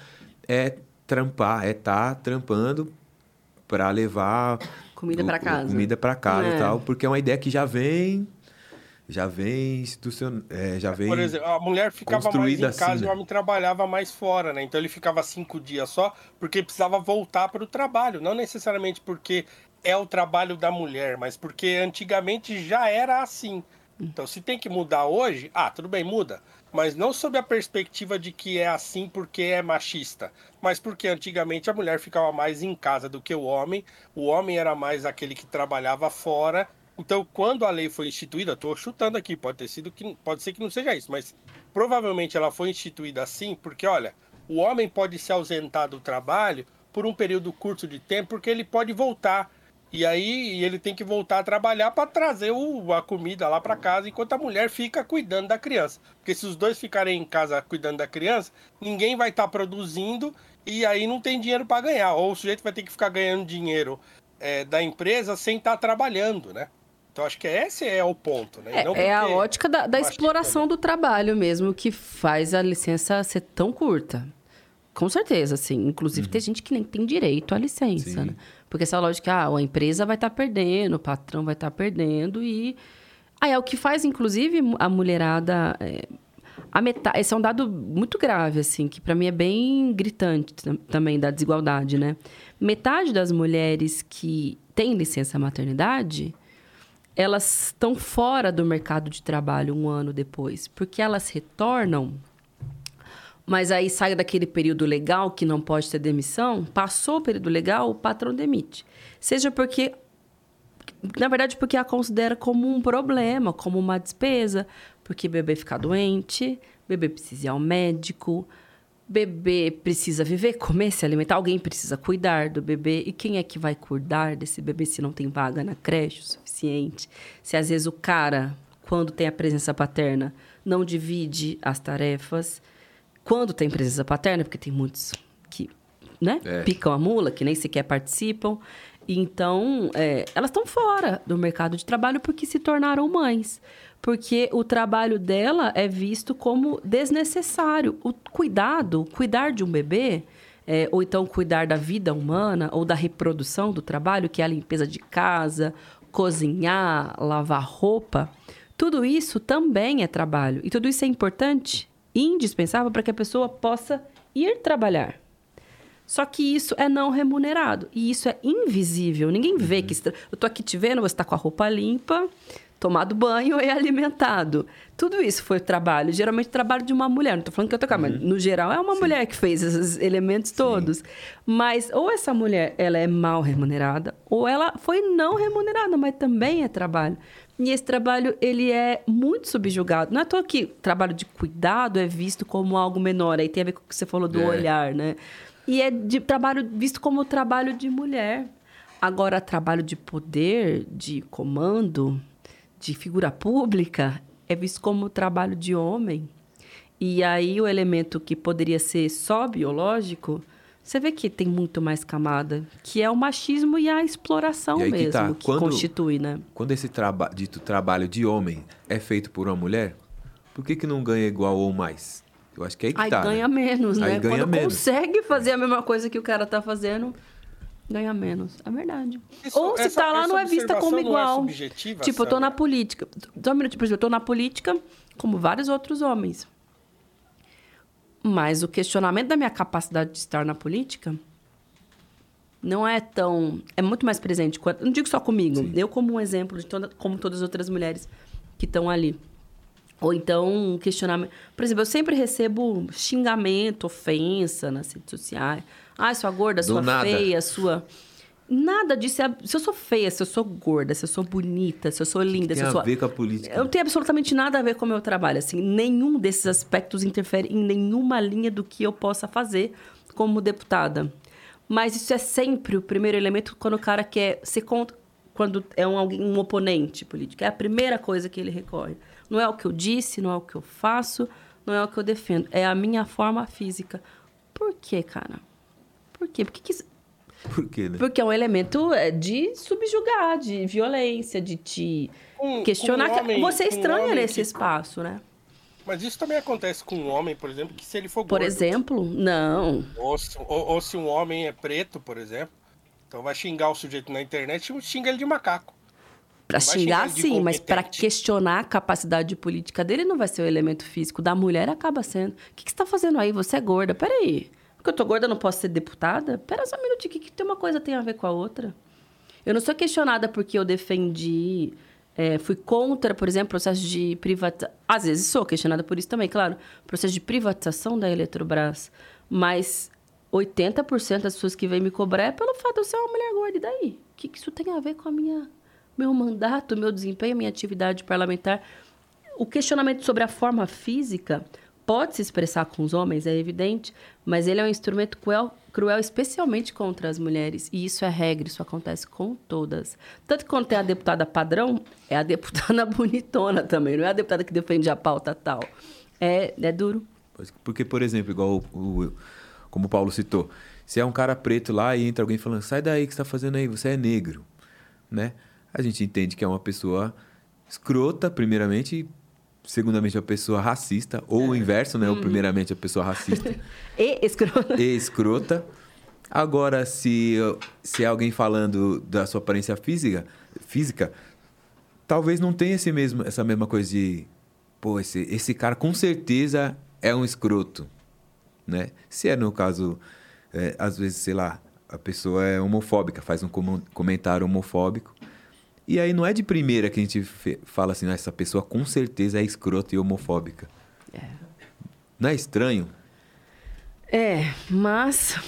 Speaker 1: é trampar, é estar trampando para levar
Speaker 2: Comida
Speaker 1: o-
Speaker 2: casa.
Speaker 1: Comida para casa
Speaker 2: É.
Speaker 1: e tal, porque é uma ideia que já vem já vem institucional, é, já vem
Speaker 3: Por exemplo, a mulher ficava mais
Speaker 1: construída
Speaker 3: em casa
Speaker 1: assim,
Speaker 3: e o
Speaker 1: né?
Speaker 3: homem trabalhava mais fora, né? Então ele ficava cinco dias só porque precisava voltar para o trabalho. Não necessariamente porque é o trabalho da mulher, mas porque antigamente já era assim. Então se tem que mudar hoje, ah, tudo bem, muda. Mas não sob a perspectiva de que é assim porque é machista, mas porque antigamente a mulher ficava mais em casa do que o homem, o homem era mais aquele que trabalhava fora então, quando a lei foi instituída, estou chutando aqui, pode ter sido que pode ser que não seja isso, mas provavelmente ela foi instituída assim, porque olha, o homem pode se ausentar do trabalho por um período curto de tempo, porque ele pode voltar. E aí ele tem que voltar a trabalhar para trazer o, a comida lá para casa, enquanto a mulher fica cuidando da criança. Porque se os dois ficarem em casa cuidando da criança, ninguém vai estar produzindo e aí não tem dinheiro para ganhar. Ou o sujeito vai ter que ficar ganhando dinheiro é, da empresa sem estar trabalhando, né? Então acho que esse é o ponto, né?
Speaker 2: É,
Speaker 3: Não
Speaker 2: é a
Speaker 3: porque
Speaker 2: ótica da, da exploração do trabalho mesmo que faz a licença ser tão curta. Com certeza, sim. Inclusive, tem gente que nem tem direito à licença,
Speaker 1: Sim.
Speaker 2: né? Porque essa lógica, ah, a empresa vai estar perdendo, o patrão vai estar perdendo e... Aí é o que faz, inclusive, a mulherada... é, a metade, esse é um dado muito grave, assim, que para mim é bem gritante tam- também da desigualdade, né? Metade das mulheres que têm licença maternidade elas estão fora do mercado de trabalho um ano depois, porque elas retornam, mas aí sai daquele período legal que não pode ter demissão, passou o período legal, o patrão demite. Seja porque, na verdade, porque a considera como um problema, como uma despesa, porque bebê fica doente, bebê precisa ir ao médico, bebê precisa viver, comer, se alimentar, alguém precisa cuidar do bebê. E quem é que vai cuidar desse bebê se não tem vaga na creche o suficiente? Se às vezes o cara, quando tem a presença paterna, não divide as tarefas. Quando tem presença paterna, porque tem muitos que né,
Speaker 1: É.
Speaker 2: picam a mula, que nem sequer participam. Então, é, elas estão fora do mercado de trabalho porque se tornaram mães. Porque o trabalho dela é visto como desnecessário. O cuidado, cuidar de um bebê, é, ou então cuidar da vida humana, ou da reprodução do trabalho, que é a limpeza de casa, cozinhar, lavar roupa, tudo isso também é trabalho. E tudo isso é importante, indispensável para que a pessoa possa ir trabalhar. Só que isso é não remunerado. E isso é invisível. Ninguém vê que... você- Eu tô aqui te vendo, você está com a roupa limpa, tomado banho e alimentado. Tudo isso foi trabalho. Geralmente trabalho de uma mulher. Não tô falando que eu tô mas no geral é uma mulher que fez esses elementos todos. Mas ou essa mulher ela é mal remunerada, ou ela foi não remunerada, mas também é trabalho. E esse trabalho, ele é muito subjugado. Não é à toa que trabalho de cuidado é visto como algo menor. Aí tem a ver com o que você falou do
Speaker 1: É.
Speaker 2: olhar, né? E é de trabalho visto como trabalho de mulher. Agora, trabalho de poder, de comando, de figura pública, é visto como trabalho de homem. E aí o elemento que poderia ser só biológico, você vê que tem muito mais camada, que é o machismo e a exploração
Speaker 1: E aí que
Speaker 2: mesmo,
Speaker 1: tá,
Speaker 2: que
Speaker 1: quando-
Speaker 2: constitui, né?
Speaker 1: Quando esse traba dito trabalho de homem é feito por uma mulher, por que, que não ganha igual ou mais? Eu acho que é aí que
Speaker 2: Aí
Speaker 1: tá.
Speaker 2: ganha
Speaker 1: né?
Speaker 2: menos,
Speaker 1: Aí
Speaker 2: né?
Speaker 1: ganha
Speaker 2: Quando
Speaker 1: menos.
Speaker 2: consegue fazer a mesma coisa que o cara tá fazendo, ganha menos. É verdade.
Speaker 3: Isso-
Speaker 2: Ou se
Speaker 3: essa-
Speaker 2: tá lá, não é vista como
Speaker 3: é
Speaker 2: igual.
Speaker 3: subjetiva,
Speaker 2: tipo, eu tô na política. Só um minuto, por exemplo, eu tô na política como vários outros homens. Mas o questionamento da minha capacidade de estar na política não é tão. É muito mais presente. quanto- Não digo só comigo. Eu, como um exemplo de toda, como todas as outras mulheres que estão ali. Ou então, um questionamento. Por exemplo, eu sempre recebo xingamento, ofensa nas redes sociais. Ah, sua gorda,
Speaker 1: Do
Speaker 2: sua
Speaker 1: nada.
Speaker 2: feia, sua. Nada disso. é- Se eu sou feia, se eu sou gorda, se eu sou bonita, se eu sou linda,
Speaker 1: Tem
Speaker 2: se eu
Speaker 1: a
Speaker 2: sou.
Speaker 1: ver com a política.
Speaker 2: Eu não tenho absolutamente nada a ver com o meu trabalho. Assim, nenhum desses aspectos interfere em nenhuma linha do que eu possa fazer como deputada. Mas isso é sempre o primeiro elemento quando o cara quer ser contra. Quando é um, alguém, um oponente político. É a primeira coisa que ele recorre. Não é o que eu disse, não é o que eu faço, não é o que eu defendo. É a minha forma física. Por quê, cara? Por quê? Por que que
Speaker 1: Por quê, né?
Speaker 2: porque é um elemento é, de subjugar, de violência, de te
Speaker 3: Com-
Speaker 2: questionar.
Speaker 3: com um homem-
Speaker 2: Você é
Speaker 3: um
Speaker 2: estranha nesse
Speaker 3: que-
Speaker 2: espaço, né?
Speaker 3: Mas isso também acontece com um homem, por exemplo, que se ele for
Speaker 2: Por
Speaker 3: gordo,
Speaker 2: exemplo, não.
Speaker 3: Ou se, ou- ou se um homem é preto, por exemplo, então vai xingar o sujeito na internet e xinga ele de macaco. Vai
Speaker 2: xingar, sim, mas para questionar a capacidade política dele não vai ser o elemento físico. Da mulher acaba sendo. O que, que você tá fazendo aí? Você é gorda. Peraí. Porque eu tô gorda, não posso ser deputada? Pera só um minutinho, o que, que tem uma coisa tem a ver com a outra? Eu não sou questionada porque eu defendi. é, fui contra, por exemplo, processo de privatização. Às vezes sou questionada por isso também, claro. Processo de privatização da Eletrobras. Mas 80% das pessoas que vêm me cobrar é pelo fato de eu ser uma mulher gorda. E daí? O que, que isso tem a ver com a minha, meu mandato, meu desempenho, minha atividade parlamentar? O questionamento sobre a forma física pode se expressar com os homens, é evidente, mas ele é um instrumento cruel, cruel especialmente contra as mulheres. E isso é regra, isso acontece com todas. Tanto que quando tem a deputada padrão, é a deputada bonitona também, não é a deputada que defende a pauta tal. É, é duro.
Speaker 1: Porque, por exemplo, igual o, o- como o Paulo citou, se é um cara preto lá e entra alguém falando, sai daí, o que você tá fazendo aí? Você é negro, né? A gente entende que é uma pessoa escrota, primeiramente, segundamente uma pessoa racista, ou o inverso, né? Ou primeiramente a pessoa racista
Speaker 2: E escroto.
Speaker 1: e escrota. Agora, se, se é alguém falando da sua aparência física, física talvez não tenha esse mesmo, essa mesma coisa de, pô, esse, esse cara com certeza é um escroto, né? Se é no caso, é, às vezes, sei lá, a pessoa é homofóbica, faz um comentário homofóbico, e aí não é de primeira que a gente fala assim, "Ah, essa pessoa com certeza é escrota e homofóbica. Não é estranho?
Speaker 2: É, mas.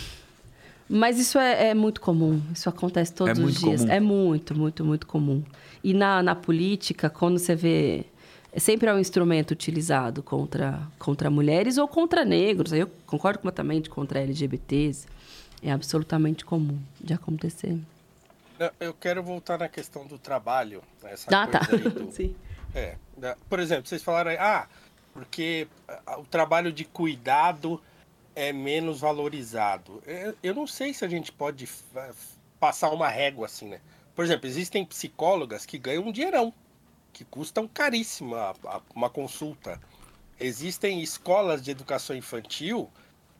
Speaker 2: Mas isso é, é muito comum. Isso acontece todos
Speaker 1: É
Speaker 2: os dias.
Speaker 1: comum.
Speaker 2: É muito, muito, muito comum. E na, na política, quando você vê. É sempre é um instrumento utilizado contra, contra mulheres ou contra negros. Eu concordo completamente contra LGBTs. É absolutamente comum de acontecer.
Speaker 3: Eu- quero voltar na questão do trabalho. Essa
Speaker 2: Ah, tá.
Speaker 3: do-
Speaker 2: Sim.
Speaker 3: É, por exemplo, vocês falaram aí, ah, porque ah, o trabalho de cuidado é menos valorizado. Eu não sei se a gente pode passar uma régua assim, né? Por exemplo, existem psicólogas que ganham um dinheirão, que custam caríssimo a- a- uma consulta. Existem escolas de educação infantil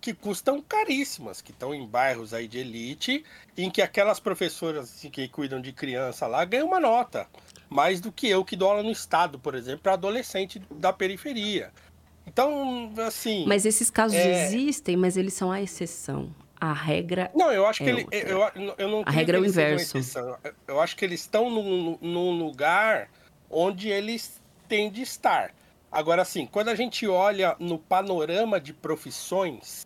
Speaker 3: que custam caríssimas, que estão em bairros aí de elite, em que aquelas professoras assim, que cuidam de criança lá ganham uma nota. Mais do que eu que dou aula no estado, por exemplo, para adolescente da periferia. Então, assim.
Speaker 2: Mas esses casos
Speaker 3: É.
Speaker 2: existem, mas eles são a exceção. A regra.
Speaker 3: Não, eu acho que
Speaker 2: é
Speaker 3: ele.
Speaker 2: outra.
Speaker 3: Eu, eu não
Speaker 2: A regra é
Speaker 3: que
Speaker 2: o inverso.
Speaker 3: Eu acho que eles estão num, num lugar onde eles têm de estar. Agora, assim, quando a gente olha no panorama de profissões,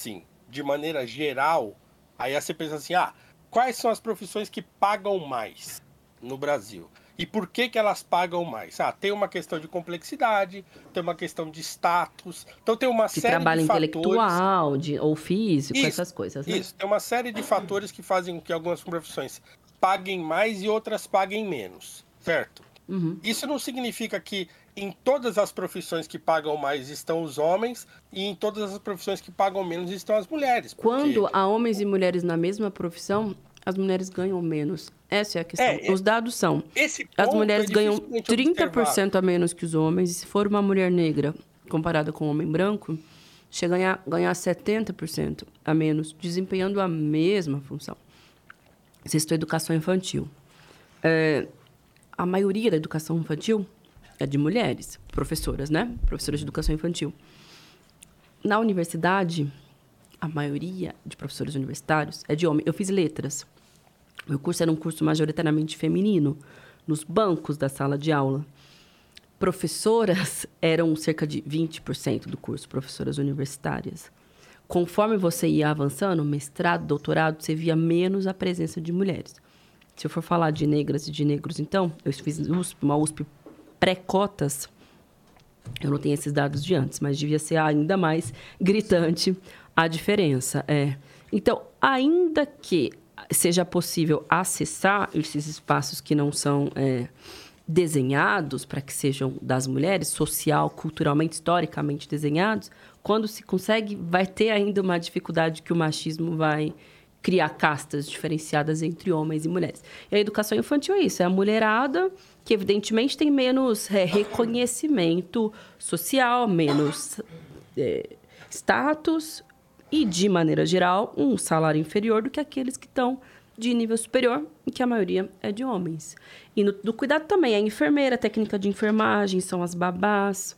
Speaker 3: sim, de maneira geral, aí você pensa assim, ah, quais são as profissões que pagam mais no Brasil? E por que, que elas pagam mais? Ah, tem uma questão de complexidade, tem uma questão de status, então tem uma
Speaker 2: De
Speaker 3: série
Speaker 2: trabalho
Speaker 3: de fatores.
Speaker 2: intelectual de, ou físico,
Speaker 3: Isso,
Speaker 2: essas coisas. Né?
Speaker 3: Isso, tem uma série de fatores que fazem com que algumas profissões paguem mais e outras paguem menos, certo?
Speaker 2: Uhum.
Speaker 3: Isso não significa que em todas as profissões que pagam mais estão os homens e em todas as profissões que pagam menos estão as mulheres. porque-
Speaker 2: Quando há homens e mulheres na mesma profissão, as mulheres ganham menos. Essa é a questão.
Speaker 3: É, é-
Speaker 2: Os dados são: as mulheres
Speaker 3: é
Speaker 2: ganham
Speaker 3: dificilmente
Speaker 2: 30% a menos que os homens, e se for uma mulher negra comparada com um homem branco, chega a ganhar, ganhar 70% a menos, desempenhando a mesma função. Citou educação infantil. É, a maioria da educação infantil é de mulheres, professoras, né? Professoras de educação infantil. Na universidade, a maioria de professores universitários é de homem. Eu fiz letras. Meu curso era um curso majoritariamente feminino, nos bancos da sala de aula. Professoras eram cerca de 20% do curso, professoras universitárias. Conforme você ia avançando, mestrado, doutorado, você via menos a presença de mulheres. Se eu for falar de negras e de negros, então, eu fiz USP, uma USP pré-cotas, eu não tenho esses dados de antes, mas devia ser ainda mais gritante a diferença. É. Então, ainda que seja possível acessar esses espaços que não são é, desenhados para que sejam das mulheres, social, culturalmente, historicamente desenhados, quando se consegue, vai ter ainda uma dificuldade que o machismo vai criar castas diferenciadas entre homens e mulheres. E a educação infantil é isso, é a mulherada que evidentemente tem menos é, reconhecimento social, menos é, status e, de maneira geral, um salário inferior do que aqueles que estão de nível superior, e que a maioria é de homens. E no, do cuidado também, a enfermeira, a técnica de enfermagem, são as babás,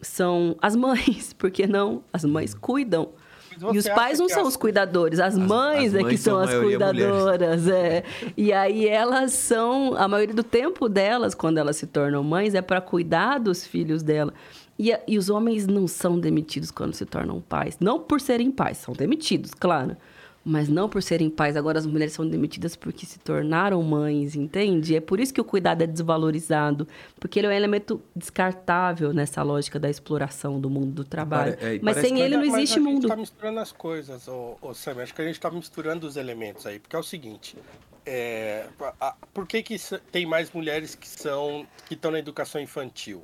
Speaker 2: são as mães, porque não? As mães cuidam. E os pais não são
Speaker 3: as-
Speaker 2: os cuidadores, as, mães
Speaker 1: as
Speaker 2: é que
Speaker 1: mães
Speaker 2: são as cuidadoras. É. E aí elas são, a maioria do tempo delas, quando elas se tornam mães, é para cuidar dos filhos dela. E, e os homens não são demitidos quando se tornam pais. Não por serem pais, são demitidos, claro. Mas não por serem pais. Agora as mulheres são demitidas porque se tornaram mães, entende? É por isso que o cuidado é desvalorizado. Porque ele é um elemento descartável nessa lógica da exploração do mundo do trabalho.
Speaker 1: Pare- é,
Speaker 2: Mas sem ele não
Speaker 3: Mas
Speaker 2: existe
Speaker 3: a gente
Speaker 2: mundo.
Speaker 3: tá misturando as coisas, ô, ô Sam. Acho que a gente tá misturando os elementos aí. Porque é o seguinte. é, a- por que, que tem mais mulheres que são que estão na educação infantil?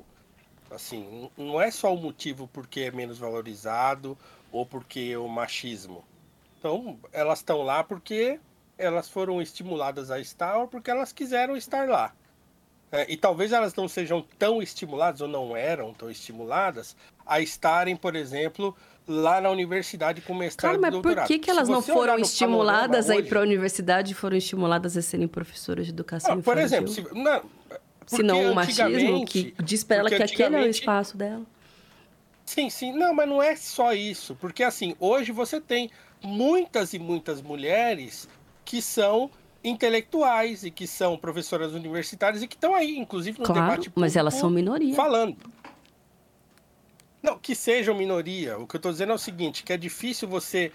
Speaker 3: Assim, não é só o motivo porque é menos valorizado ou porque é o machismo. Então, elas estão lá porque elas foram estimuladas a estar ou porque elas quiseram estar lá. É, e talvez elas não sejam tão estimuladas, ou não eram tão estimuladas, a estarem, por exemplo, lá na universidade com mestrado
Speaker 2: Claro, mas por
Speaker 3: doutorado.
Speaker 2: que, que elas não foram estimuladas aí
Speaker 3: hoje-
Speaker 2: para a universidade e foram estimuladas a serem professoras de educação
Speaker 3: Ah, por
Speaker 2: infantil?
Speaker 3: exemplo, se, não,
Speaker 2: Se não o machismo que diz para ela que aquele é o espaço dela.
Speaker 3: Sim, sim. Não, mas não é só isso. Porque, assim, hoje você tem muitas e muitas mulheres que são intelectuais e que são professoras universitárias e que estão aí, inclusive, no
Speaker 2: Claro,
Speaker 3: debate
Speaker 2: mas elas
Speaker 3: público,
Speaker 2: são minoria.
Speaker 3: Falando. Não, que sejam minoria. O que eu estou dizendo é o seguinte, que é difícil você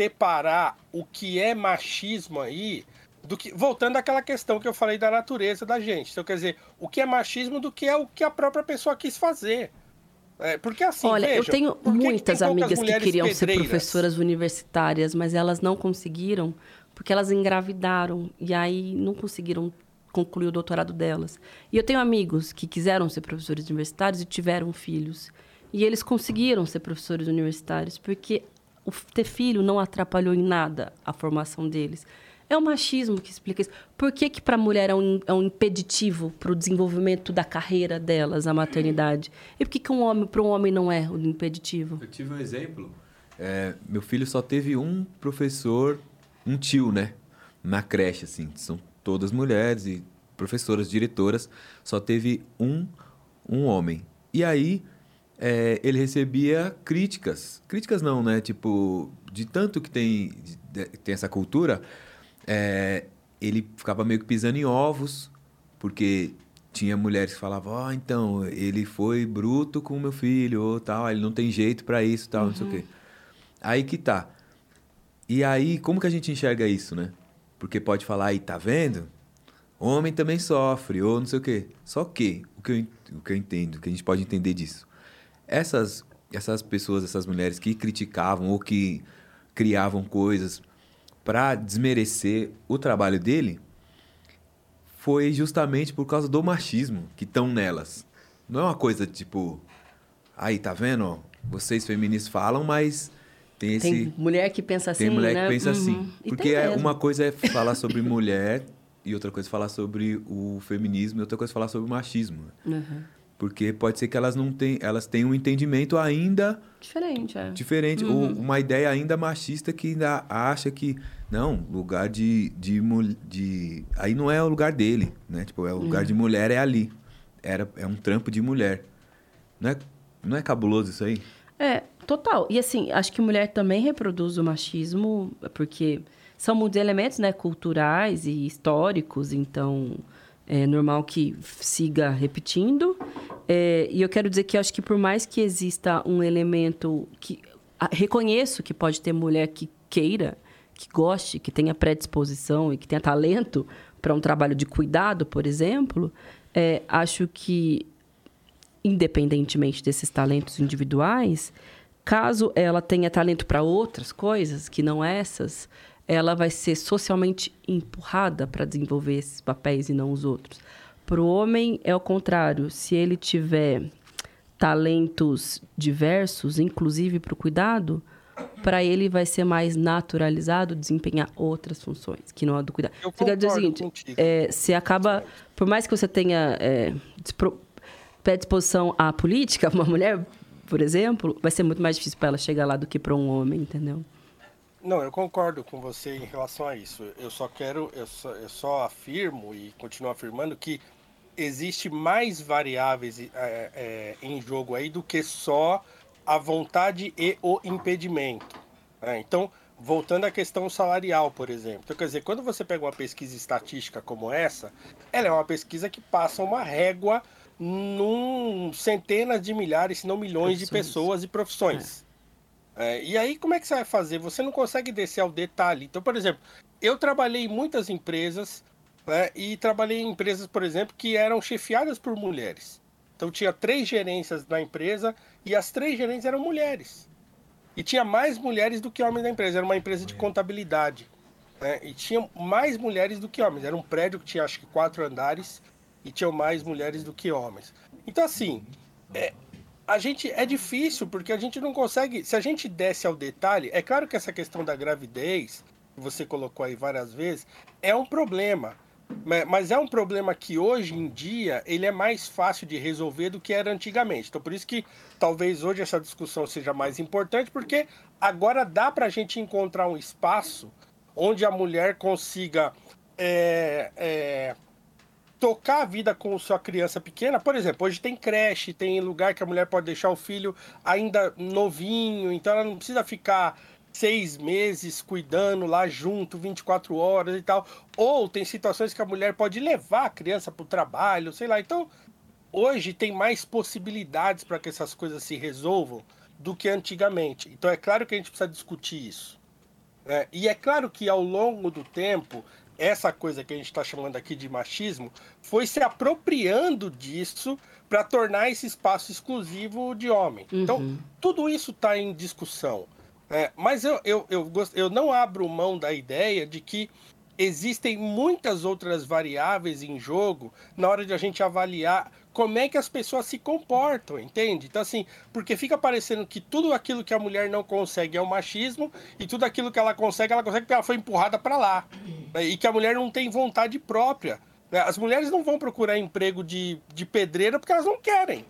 Speaker 3: separar o que é machismo aí do que voltando àquela questão que eu falei da natureza da gente. Então, quer dizer, o que é machismo do que é o que a própria pessoa quis fazer. É, porque assim,
Speaker 2: Olha, eu tenho
Speaker 3: que que
Speaker 2: muitas
Speaker 3: poucas
Speaker 2: amigas que queriam ser
Speaker 3: pedreiras?
Speaker 2: professoras universitárias, mas elas não conseguiram porque elas engravidaram e aí não conseguiram concluir o doutorado delas. E eu tenho amigos que quiseram ser professores universitários e tiveram filhos. E eles conseguiram ser professores universitários porque o ter filho não atrapalhou em nada a formação deles. É o machismo que explica isso. Por que, que para a mulher é um, é um impeditivo para o desenvolvimento da carreira delas, a maternidade? E por que, que um homem, para um homem não é um impeditivo?
Speaker 1: Eu tive um exemplo. É, meu filho só teve um professor, um tio, né? Na creche, assim. São todas mulheres e professoras, diretoras. Só teve um, um homem. E aí, é, ele recebia críticas. Críticas não, né? Tipo, de tanto que tem, de- tem essa cultura, é, ele ficava meio que pisando em ovos, porque tinha mulheres que falavam, ó, então, ele foi bruto com o meu filho, ou tal, ele não tem jeito pra isso, tal, não sei o quê. Aí que tá. E aí, como que a gente enxerga isso, né? Porque pode falar aí, tá vendo? Homem também sofre, ou não sei o quê. Só que, o que eu, o que eu entendo, o que a gente pode entender disso, essas, essas pessoas, essas mulheres que criticavam ou que criavam coisas para desmerecer o trabalho dele, foi justamente por causa do machismo que estão nelas. Não é uma coisa tipo, aí, tá vendo? Vocês feministas falam, mas tem esse.
Speaker 2: Tem mulher que pensa assim,
Speaker 1: Tem mulher
Speaker 2: né?
Speaker 1: que pensa
Speaker 2: Uhum.
Speaker 1: assim.
Speaker 2: E
Speaker 1: Porque é- uma coisa é falar sobre mulher e outra coisa é falar sobre o feminismo e outra coisa é falar sobre o machismo.
Speaker 2: Uhum.
Speaker 1: Porque pode ser que elas não tenham, elas tenham um entendimento ainda
Speaker 2: Diferente, é.
Speaker 1: diferente, ou uma ideia ainda machista que ainda acha que não, lugar de, de, de aí não é o lugar dele, né? Tipo, é o lugar de mulher é ali. Era é um trampo de mulher. Não é, não é cabuloso isso aí?
Speaker 2: É, total. E assim, acho que mulher também reproduz o machismo, porque são muitos elementos, né, culturais e históricos, então é normal que siga repetindo. É, e eu quero dizer que acho que por mais que exista um elemento que reconheço que pode ter mulher que queira, que goste, que tenha predisposição e que tenha talento para um trabalho de cuidado, por exemplo, é, acho que independentemente desses talentos individuais, caso ela tenha talento para outras coisas que não essas, ela vai ser socialmente empurrada para desenvolver esses papéis e não os outros. Para o homem é o contrário. Se ele tiver talentos diversos, inclusive para o cuidado, para ele vai ser mais naturalizado desempenhar outras funções, que não a do cuidado.
Speaker 3: Eu
Speaker 2: Você quer dizer o seguinte, é, você acaba, por mais que você tenha é, predisposição à política, uma mulher, por exemplo, vai ser muito mais difícil para ela chegar lá do que para um homem, entendeu?
Speaker 3: Não, eu concordo com você em relação a isso. Eu só quero, eu só, eu só afirmo e continuo afirmando que existe mais variáveis é, é, em jogo aí do que só a vontade e o impedimento. né? Então, voltando à questão salarial, por exemplo. Então, quer dizer, quando você pega uma pesquisa estatística como essa, ela é uma pesquisa que passa uma régua num centenas de milhares, se não milhões de
Speaker 2: Profissões.
Speaker 3: pessoas e profissões. É, e aí, como é que você vai fazer? Você não consegue descer ao detalhe. Então, por exemplo, eu trabalhei em muitas empresas né, e trabalhei em empresas, por exemplo, que eram chefiadas por mulheres. Então, tinha três gerências na empresa e as três gerentes eram mulheres. E tinha mais mulheres do que homens na empresa. Era uma empresa de contabilidade. né, E tinha mais mulheres do que homens. Era um prédio que tinha acho que quatro andares e tinham mais mulheres do que homens. Então, assim, é, a gente é difícil porque a gente não consegue. Se a gente desce ao detalhe, é claro que essa questão da gravidez, que você colocou aí várias vezes, é um problema. Ma- Mas é um problema que hoje em dia ele é mais fácil de resolver do que era antigamente. Então por isso que talvez hoje essa discussão seja mais importante, porque agora dá para a gente encontrar um espaço onde a mulher consiga é, é, tocar a vida com sua criança pequena. Por exemplo, hoje tem creche, tem lugar que a mulher pode deixar o filho ainda novinho, então ela não precisa ficar seis meses cuidando lá junto, 24 horas e tal. Ou tem situações que a mulher pode levar a criança para o trabalho, sei lá. Então, hoje tem mais possibilidades para que essas coisas se resolvam do que antigamente. Então, é claro que a gente precisa discutir isso. né? E é claro que ao longo do tempo, essa coisa que a gente está chamando aqui de machismo foi se apropriando disso para tornar esse espaço exclusivo de homem. Então, tudo isso está em discussão. Né? mas eu, eu, eu, gost- eu não abro mão da ideia de que existem muitas outras variáveis em jogo na hora de a gente avaliar como é que as pessoas se comportam, entende? Então, assim, porque fica parecendo que tudo aquilo que a mulher não consegue é o machismo e tudo aquilo que ela consegue, ela consegue porque ela foi empurrada para lá. né? E que a mulher não tem vontade própria. né? As mulheres não vão procurar emprego de, de pedreira porque elas não querem.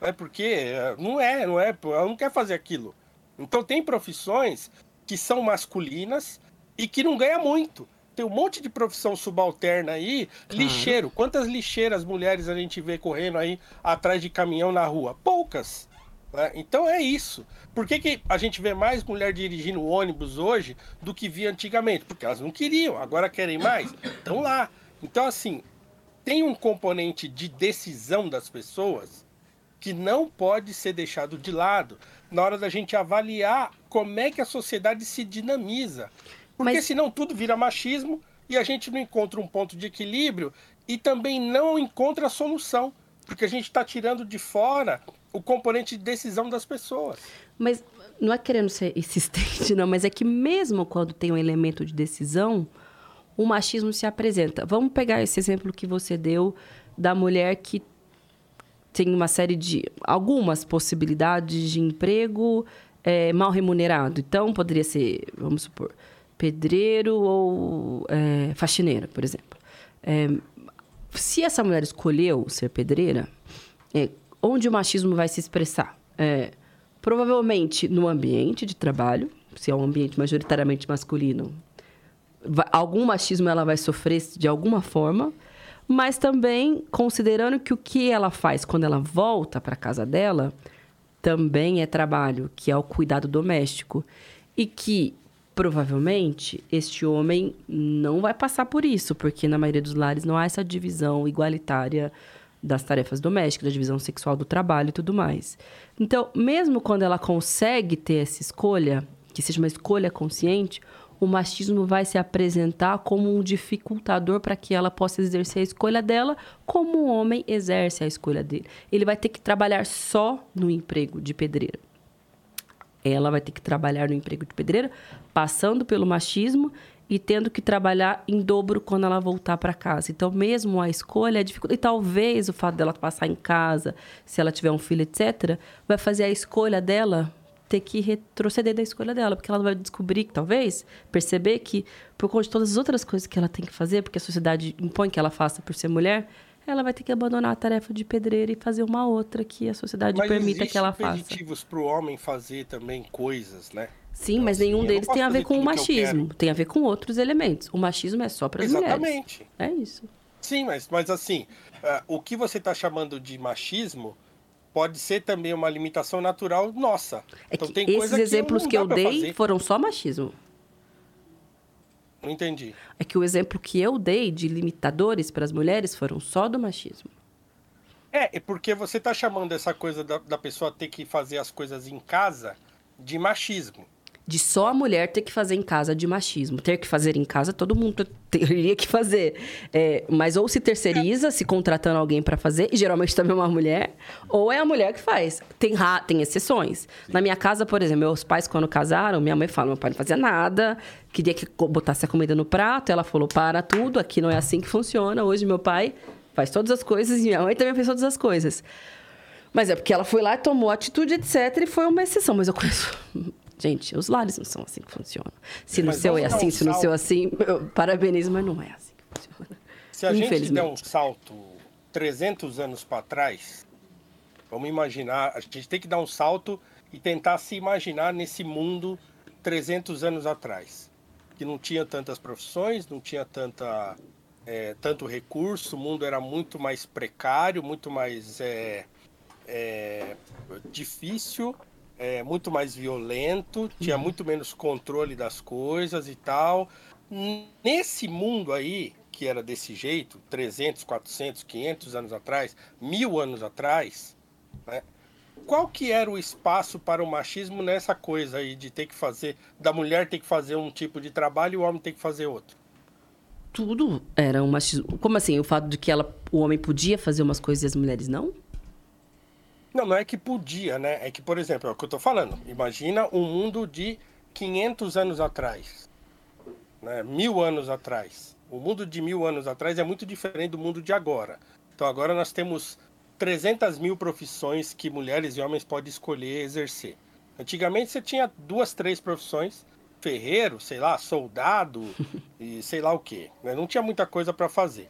Speaker 3: Né? Porque eh, não é, não é, ela não quer fazer aquilo. Então, tem profissões que são masculinas e que não ganha muito. Tem um monte de profissão subalterna aí, lixeiro. Quantas lixeiras mulheres a gente vê correndo aí atrás de caminhão na rua? Poucas. Né? Então é isso. Por que, que a gente vê mais mulher dirigindo ônibus hoje do que via antigamente? Porque elas não queriam, agora querem mais. Estão lá. Então, assim, tem um componente de decisão das pessoas que não pode ser deixado de lado na hora da gente avaliar como é que a sociedade se dinamiza. Porque
Speaker 2: Mas-
Speaker 3: senão tudo vira machismo e a gente não encontra um ponto de equilíbrio e também não encontra a solução. Porque a gente está tirando de fora o componente de decisão das pessoas.
Speaker 2: Mas não é querendo ser insistente, não, mas é que mesmo quando tem um elemento de decisão, o machismo se apresenta. Vamos pegar esse exemplo que você deu da mulher que tem uma série de. algumas possibilidades de emprego é, mal remunerado. Então, poderia ser, vamos supor, pedreiro ou é, faxineira, por exemplo. É, se essa mulher escolheu ser pedreira, é, onde o machismo vai se expressar? É, provavelmente no ambiente de trabalho, se é um ambiente majoritariamente masculino, vai- algum machismo ela vai sofrer de alguma forma, mas também considerando que o que ela faz quando ela volta para casa dela também é trabalho, que é o cuidado doméstico e que provavelmente este homem não vai passar por isso, porque na maioria dos lares não há essa divisão igualitária das tarefas domésticas, da divisão sexual do trabalho e tudo mais. Então, mesmo quando ela consegue ter essa escolha, que seja uma escolha consciente, o machismo vai se apresentar como um dificultador para que ela possa exercer a escolha dela, como o homem exerce a escolha dele. Ele vai ter que trabalhar só no emprego de pedreira. Ela vai ter que trabalhar no emprego de pedreira, passando pelo machismo e tendo que trabalhar em dobro quando ela voltar para casa. Então, mesmo a escolha é dificulta. E talvez o fato dela passar em casa, se ela tiver um filho, etc., vai fazer a escolha dela ter que retroceder da escolha dela, porque ela vai descobrir, talvez, perceber que, por conta de todas as outras coisas que ela tem que fazer, porque a sociedade impõe que ela faça por ser mulher, ela vai ter que abandonar a tarefa de pedreira e fazer uma outra que a sociedade
Speaker 3: Mas
Speaker 2: permita que ela faça.
Speaker 3: impeditivos para o homem fazer também coisas, né?
Speaker 2: Sim,
Speaker 3: Então,
Speaker 2: mas
Speaker 3: assim,
Speaker 2: nenhum deles tem a ver com o machismo. Tem a ver com outros elementos. O machismo é só para as mulheres.
Speaker 3: Exatamente.
Speaker 2: É isso.
Speaker 3: Sim, mas, mas assim, ah, o que você está chamando de machismo pode ser também uma limitação natural nossa.
Speaker 2: É
Speaker 3: então
Speaker 2: que
Speaker 3: tem
Speaker 2: esses
Speaker 3: coisa que
Speaker 2: exemplos
Speaker 3: não
Speaker 2: que eu dei
Speaker 3: fazer.
Speaker 2: foram só machismo.
Speaker 3: Não entendi.
Speaker 2: É que o exemplo que eu dei de limitadores para as mulheres foram só do machismo.
Speaker 3: É, é porque você está chamando essa coisa da, da pessoa ter que fazer as coisas em casa de machismo.
Speaker 2: De só a mulher ter que fazer em casa de machismo. Ter que fazer em casa, todo mundo teria que fazer. É, mas ou se terceiriza, se contratando alguém para fazer, e geralmente também é uma mulher, ou é a mulher que faz. Tem, tem exceções. Na minha casa, por exemplo, meus pais, quando casaram, minha mãe fala: meu pai não fazia nada, queria que botasse a comida no prato. Ela falou: para tudo, aqui não é assim que funciona. Hoje, meu pai faz todas as coisas e minha mãe também faz todas as coisas. Mas é porque ela foi lá, tomou atitude, etc. E foi uma exceção. Mas eu conheço. Gente, os lares não são assim que funcionam. Se no
Speaker 3: Mas
Speaker 2: seu é
Speaker 3: vamos dar
Speaker 2: assim,
Speaker 3: um
Speaker 2: se no seu é assim, parabenizo, mas não é assim que funciona.
Speaker 3: Se a gente der um salto 300 anos para trás, vamos imaginar, a gente tem que dar um salto e tentar se imaginar nesse mundo 300 anos atrás, que não tinha tantas profissões, não tinha tanta, é, tanto recurso, o mundo era muito mais precário, muito mais é, é, difícil, é, muito mais violento, tinha muito menos controle das coisas e tal. Nesse mundo aí, que era desse jeito, 300, 400, 500 anos atrás, mil anos atrás, né? qual que era o espaço para o machismo nessa coisa aí de ter que fazer, da mulher ter que fazer um tipo de trabalho e o homem ter que fazer outro?
Speaker 2: Tudo era um machismo. Como assim? O fato de que ela, o homem podia fazer umas coisas e as mulheres não?
Speaker 3: Não, não é que podia, né? É que, por exemplo, é o que eu tô falando. Imagina um mundo de 500 anos atrás, né? mil anos atrás. O mundo de mil anos atrás é muito diferente do mundo de agora. Então agora nós temos 300 mil profissões que mulheres e homens podem escolher exercer. Antigamente você tinha duas, três profissões, ferreiro, sei lá, soldado e sei lá o que. Não tinha muita coisa para fazer.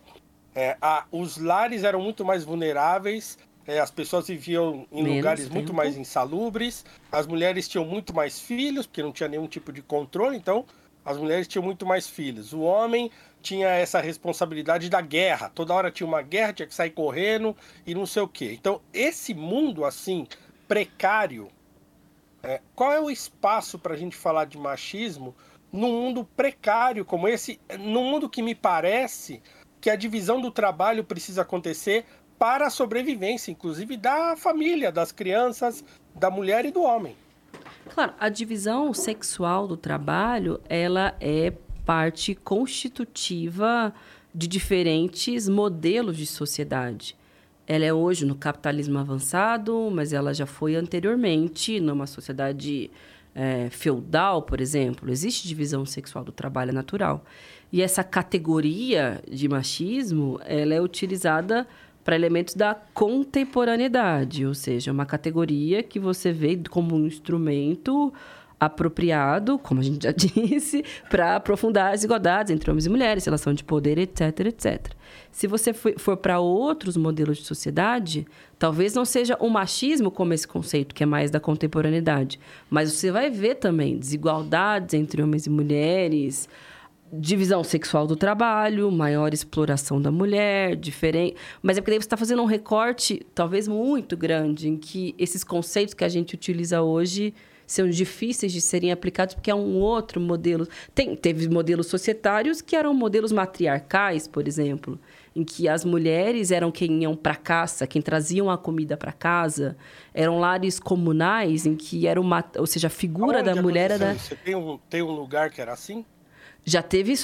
Speaker 3: É, a- os lares eram muito mais vulneráveis, é, as pessoas viviam em
Speaker 2: Menos
Speaker 3: lugares muito
Speaker 2: tempo.
Speaker 3: mais insalubres, as mulheres tinham muito mais filhos, porque não tinha nenhum tipo de controle, então as mulheres tinham muito mais filhos. O homem tinha essa responsabilidade da guerra, toda hora tinha uma guerra, tinha que sair correndo e não sei o quê. Então, esse mundo assim, precário, é, qual é o espaço para a gente falar de machismo num mundo precário como esse, num mundo que me parece que a divisão do trabalho precisa acontecer para a sobrevivência, inclusive da família, das crianças, da mulher e do homem.
Speaker 2: Claro, a divisão sexual do trabalho, ela é parte constitutiva de diferentes modelos de sociedade. Ela é hoje no capitalismo avançado, mas ela já foi anteriormente numa sociedade é, feudal, por exemplo. Existe divisão sexual do trabalho é natural. E essa categoria de machismo, ela é utilizada para elementos da contemporaneidade, ou seja, uma categoria que você vê como um instrumento apropriado, como a gente já disse, para aprofundar as desigualdades entre homens e mulheres, relação de poder, etc, etc. Se você for para outros modelos de sociedade, talvez não seja o machismo como esse conceito, que é mais da contemporaneidade, mas você vai ver também desigualdades entre homens e mulheres, divisão sexual do trabalho, maior exploração da mulher, diferente. Mas é porque daí você está fazendo um recorte, talvez muito grande, em que esses conceitos que a gente utiliza hoje são difíceis de serem aplicados porque é um outro modelo. Tem, teve modelos societários que eram modelos matriarcais, por exemplo, em que as mulheres eram quem iam para caça, quem traziam a comida para casa. Eram lares comunais em que era uma, ou seja, a figura Onde da mulher era.
Speaker 3: Você tem um, tem um lugar que era assim?
Speaker 2: Já teve,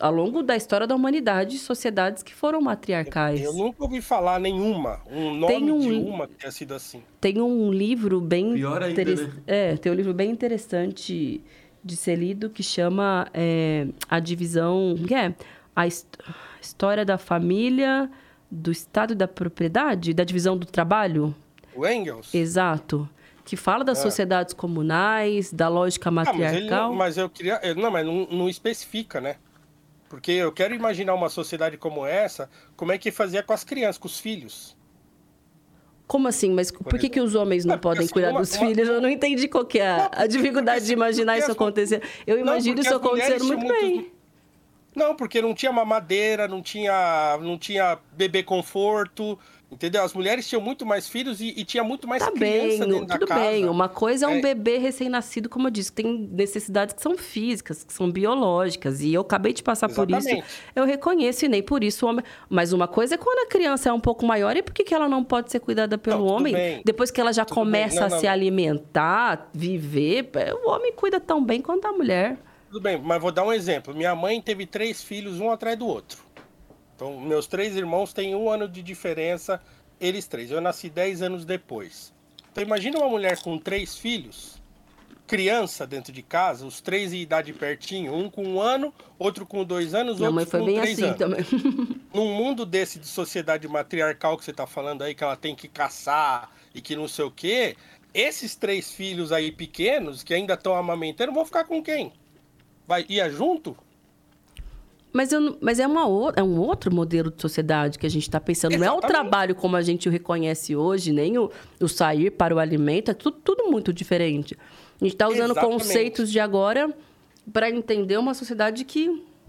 Speaker 2: ao longo da históora da humanidade, sociedades que foram matriarcais.
Speaker 3: Eu nunca ouvi falar nenhuma, um nome tem um, de uma que tenha sido assim.
Speaker 2: Tem um livro bem... Pior ainda, né? É, tem um livro bem interessante de ser lido que chama é, A Divisão... Que é? A História da Família, do Estado e da Propriedade, da Divisão do Trabalho.
Speaker 3: O Engels?
Speaker 2: Exato que fala das é. sociedades comunais, da lógica matriarcal.
Speaker 3: Ah, mas, mas, eu queria. Não, mas não, não, especifica, né? Porque eu quero imaginar uma sociedade como essa, como é que fazia com as crianças, com os filhos.
Speaker 2: Como assim? Mas por, por que, que os homens não é, podem assim, cuidar uma, dos uma, filhos? Eu não entendi qual que é a, a dificuldade de imaginar isso acontecer. Eu imagino isso acontecendo muito bem.
Speaker 3: Não, porque não tinha mamadeira, não tinha, não tinha bebê conforto, Entendeu? As mulheres tinham muito mais filhos e, e tinha muito mais tá criança bem,
Speaker 2: tudo
Speaker 3: casa.
Speaker 2: bem. Uma coisa é um é. bebê recém-nascido, como eu disse, que tem necessidades que são físicas, que são biológicas. E eu acabei de passar Exatamente. por isso. Eu reconheço e nem por isso o homem. Mas uma coisa é quando a criança é um pouco maior e por que, que ela não pode ser cuidada pelo não, homem? Bem. Depois que ela já tudo começa não, a não. se alimentar, viver, o homem cuida tão bem quanto a mulher.
Speaker 3: Tudo bem, mas vou dar um exemplo. Minha mãe teve três filhos, um atrás do outro. Então, meus três irmãos têm um ano de diferença, eles três. Eu nasci dez anos depois. Então, imagina uma mulher com três filhos, criança dentro de casa, os três em idade pertinho, um com um ano, outro com dois anos, Minha outro com três assim anos. Também. Num mundo desse de sociedade matriarcal que você está falando aí, que ela tem que caçar e que não sei o quê, esses três filhos aí pequenos, que ainda estão amamentando, vão ficar com quem? Vai ir junto?
Speaker 2: Mas, eu, mas é, uma, é um outro modelo de sociedade que a gente está pensando. Exatamente. Não é o trabalho como a gente o reconhece hoje, nem o, o sair para o alimento. É tudo, tudo muito diferente. A gente está usando Exatamente. conceitos de agora para entender uma sociedade que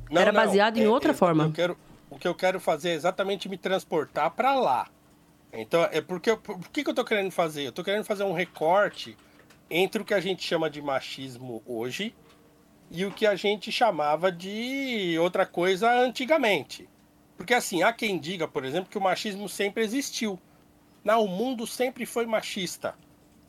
Speaker 2: não, era baseada em é, outra
Speaker 3: é,
Speaker 2: forma.
Speaker 3: Eu quero, o que eu quero fazer é exatamente me transportar para lá. Então, é porque por que, que eu estou querendo fazer? Eu estou querendo fazer um recorte entre o que a gente chama de machismo hoje e o que a gente chamava de outra coisa antigamente. Porque assim, há quem diga, por exemplo, que o machismo sempre existiu. Não, o mundo sempre foi machista.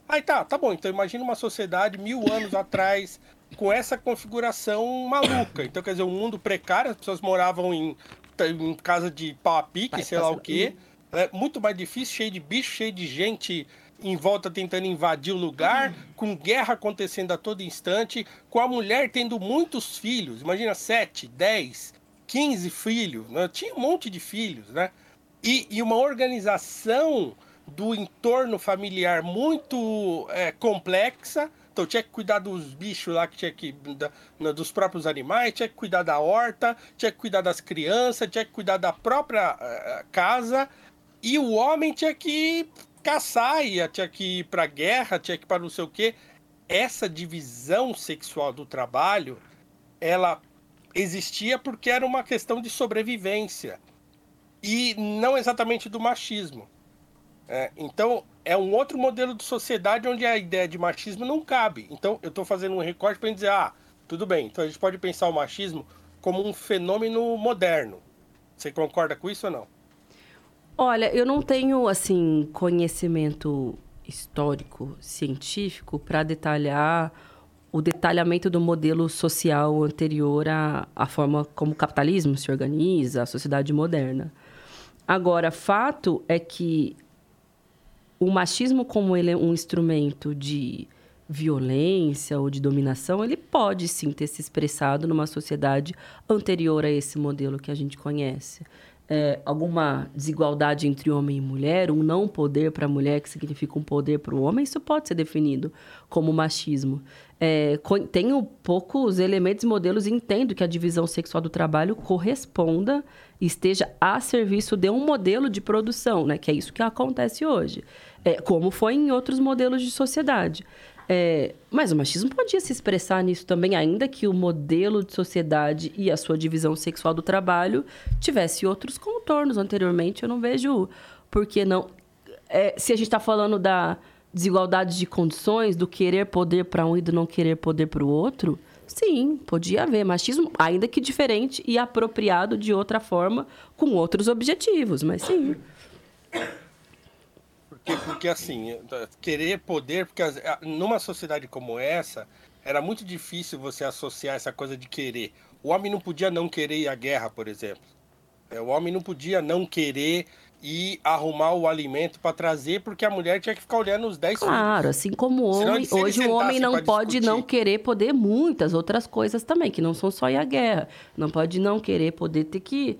Speaker 3: Aí tá, tá bom, então imagina uma sociedade mil anos atrás com essa configuração maluca. Então, quer dizer, um mundo precário, as pessoas moravam em, em casa de pau a pique, sei lá o quê. É muito mais difícil, cheio de bicho, cheio de gente em volta tentando invadir o lugar, com guerra acontecendo a todo instante, com a mulher tendo muitos filhos, imagina 7, 10, 15 filhos, né? tinha um monte de filhos, né? E, e uma organização do entorno familiar muito é, complexa. Então tinha que cuidar dos bichos lá, que tinha que. Da, dos próprios animais, tinha que cuidar da horta, tinha que cuidar das crianças, tinha que cuidar da própria uh, casa. E o homem tinha que caçar, ia, tinha que ir para guerra, tinha que ir para não sei o quê. Essa divisão sexual do trabalho, ela existia porque era uma questão de sobrevivência e não exatamente do machismo. É, então, é um outro modelo de sociedade onde a ideia de machismo não cabe. Então, eu estou fazendo um recorte para dizer, ah, tudo bem, então a gente pode pensar o machismo como um fenômeno moderno. Você concorda com isso ou não?
Speaker 2: Olha, eu não tenho, assim, conhecimento histórico, científico, para detalhar o detalhamento do modelo social anterior à, à forma como o capitalismo se organiza, a sociedade moderna. Agora, fato é que o machismo como ele é um instrumento de violência ou de dominação, ele pode sim ter se expressado numa sociedade anterior a esse modelo que a gente conhece. É, alguma desigualdade entre homem e mulher, um não poder para a mulher que significa um poder para o homem, isso pode ser definido como machismo. É, tenho poucos elementos e modelos e entendo que a divisão sexual do trabalho corresponda esteja a serviço de um modelo de produção, né? que é isso que acontece hoje, é, como foi em outros modelos de sociedade. É, mas o machismo podia se expressar nisso também, ainda que o modelo de sociedade e a sua divisão sexual do trabalho tivesse outros contornos anteriormente. Eu não vejo por que não. É, se a gente está falando da desigualdade de condições, do querer poder para um e do não querer poder para o outro, sim, podia haver machismo, ainda que diferente e apropriado de outra forma, com outros objetivos, mas sim.
Speaker 3: Porque, porque assim, querer poder, porque numa sociedade como essa, era muito difícil você associar essa coisa de querer. O homem não podia não querer ir à guerra, por exemplo. É, o homem não podia não querer ir arrumar o alimento para trazer, porque a mulher tinha que ficar olhando os 10
Speaker 2: Claro, assim como o homem, hoje o homem não pode discutir. não querer poder muitas outras coisas também, que não são só ir à guerra. Não pode não querer poder ter que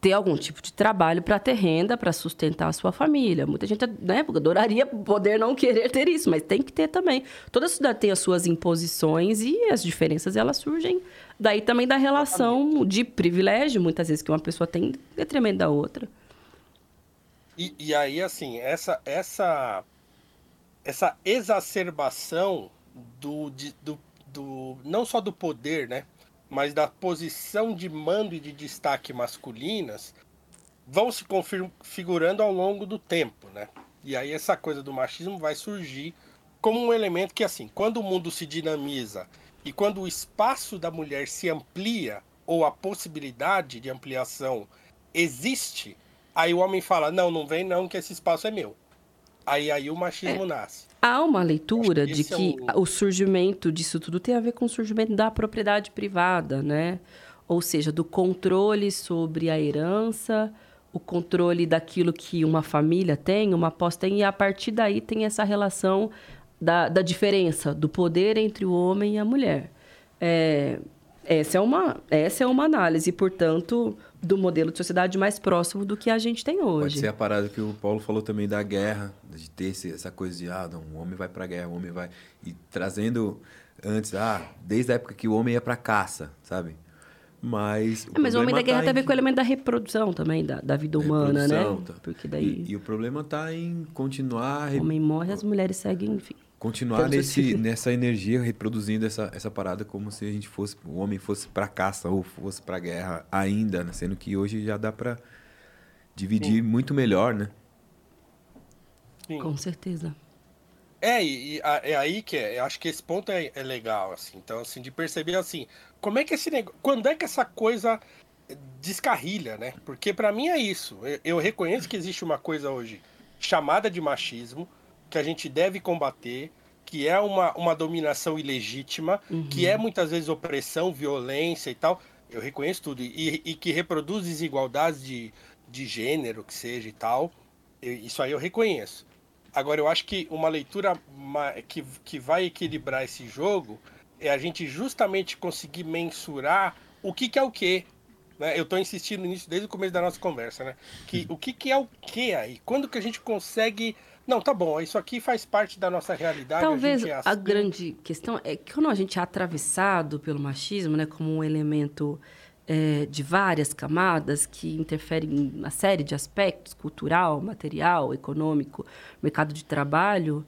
Speaker 2: ter algum tipo de trabalho para ter renda, para sustentar a sua família. Muita gente né, adoraria poder não querer ter isso, mas tem que ter também. Toda sociedade tem as suas imposições e as diferenças elas surgem daí também da relação de privilégio, muitas vezes, que uma pessoa tem em detrimento da outra.
Speaker 3: E, e aí, assim, essa, essa, essa exacerbação do, de, do, do, não só do poder, né? Mas da posição de mando e de destaque masculinas vão se configurando ao longo do tempo, né? E aí essa coisa do machismo vai surgir como um elemento que assim, quando o mundo se dinamiza e quando o espaço da mulher se amplia ou a possibilidade de ampliação existe, aí o homem fala: "Não, não vem não, que esse espaço é meu". Aí aí o machismo é. nasce.
Speaker 2: Há uma leitura que de que é o... o surgimento disso tudo tem a ver com o surgimento da propriedade privada, né? Ou seja, do controle sobre a herança, o controle daquilo que uma família tem, uma posse tem, e a partir daí tem essa relação da, da diferença do poder entre o homem e a mulher. É, essa, é uma, essa é uma análise, portanto, do modelo de sociedade mais próximo do que a gente tem hoje.
Speaker 1: Pode ser a parada que o Paulo falou também da guerra, de ter essa coisa de, ah, não, o homem vai para a guerra, o homem vai... E trazendo antes, ah, desde a época que o homem ia para caça, sabe? Mas
Speaker 2: o, é, mas o homem da guerra tá tem a ver com o elemento da reprodução também, da, da vida humana, né? Tá.
Speaker 1: Porque daí... E, e, o problema está em continuar...
Speaker 2: O homem morre, as mulheres seguem, enfim.
Speaker 1: Continuar nesse, nessa energia, reproduzindo essa, essa parada como se a gente fosse, o homem fosse para caça ou fosse para guerra ainda, né? sendo que hoje já dá para dividir Sim. muito melhor, né?
Speaker 2: Sim. Com certeza.
Speaker 3: É, e, e é aí que é, eu acho que esse ponto é, é legal, assim, então, assim, de perceber, assim, como é que esse negócio, quando é que essa coisa descarrilha, né? Porque para mim é isso, eu, eu reconheço que existe uma coisa hoje chamada de machismo, que a gente deve combater, que é uma, uma dominação ilegítima, uhum. que é muitas vezes opressão, violência e tal. Eu reconheço tudo. E, e que reproduz desigualdades de, de gênero, que seja e tal. Isso aí eu reconheço. Agora, eu acho que uma leitura que, que vai equilibrar esse jogo é a gente justamente conseguir mensurar o que, que é o quê. Né? Eu estou insistindo nisso desde o começo da nossa conversa, né? Que, o que, que é o quê aí? Quando que a gente consegue não, tá bom. Isso aqui faz parte da nossa realidade.
Speaker 2: Talvez
Speaker 3: a,
Speaker 2: é assim. a grande questão é que quando a gente é atravessado pelo machismo, né, como um elemento é, de várias camadas que interferem em uma série de aspectos, cultural, material, econômico, mercado de trabalho,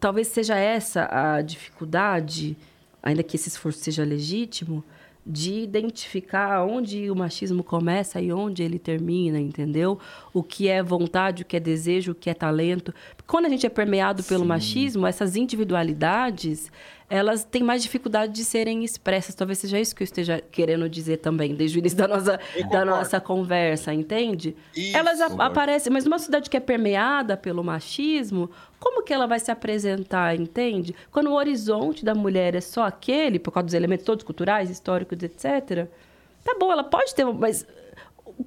Speaker 2: talvez seja essa a dificuldade, ainda que esse esforço seja legítimo, de identificar onde o machismo começa e onde ele termina, entendeu? O que é vontade, o que é desejo, o que é talento. Quando a gente é permeado pelo machismo, essas individualidades, elas têm mais dificuldade de serem expressas. Talvez seja isso que eu esteja querendo dizer também, desde o início da nossa, da nossa conversa, entende?
Speaker 3: Isso.
Speaker 2: Elas a- aparecem, mas numa sociedade que é permeada pelo machismo, como que ela vai se apresentar, entende? Quando o horizonte da mulher é só aquele, por causa dos elementos todos culturais, históricos, etc., tá bom, ela pode ter, mas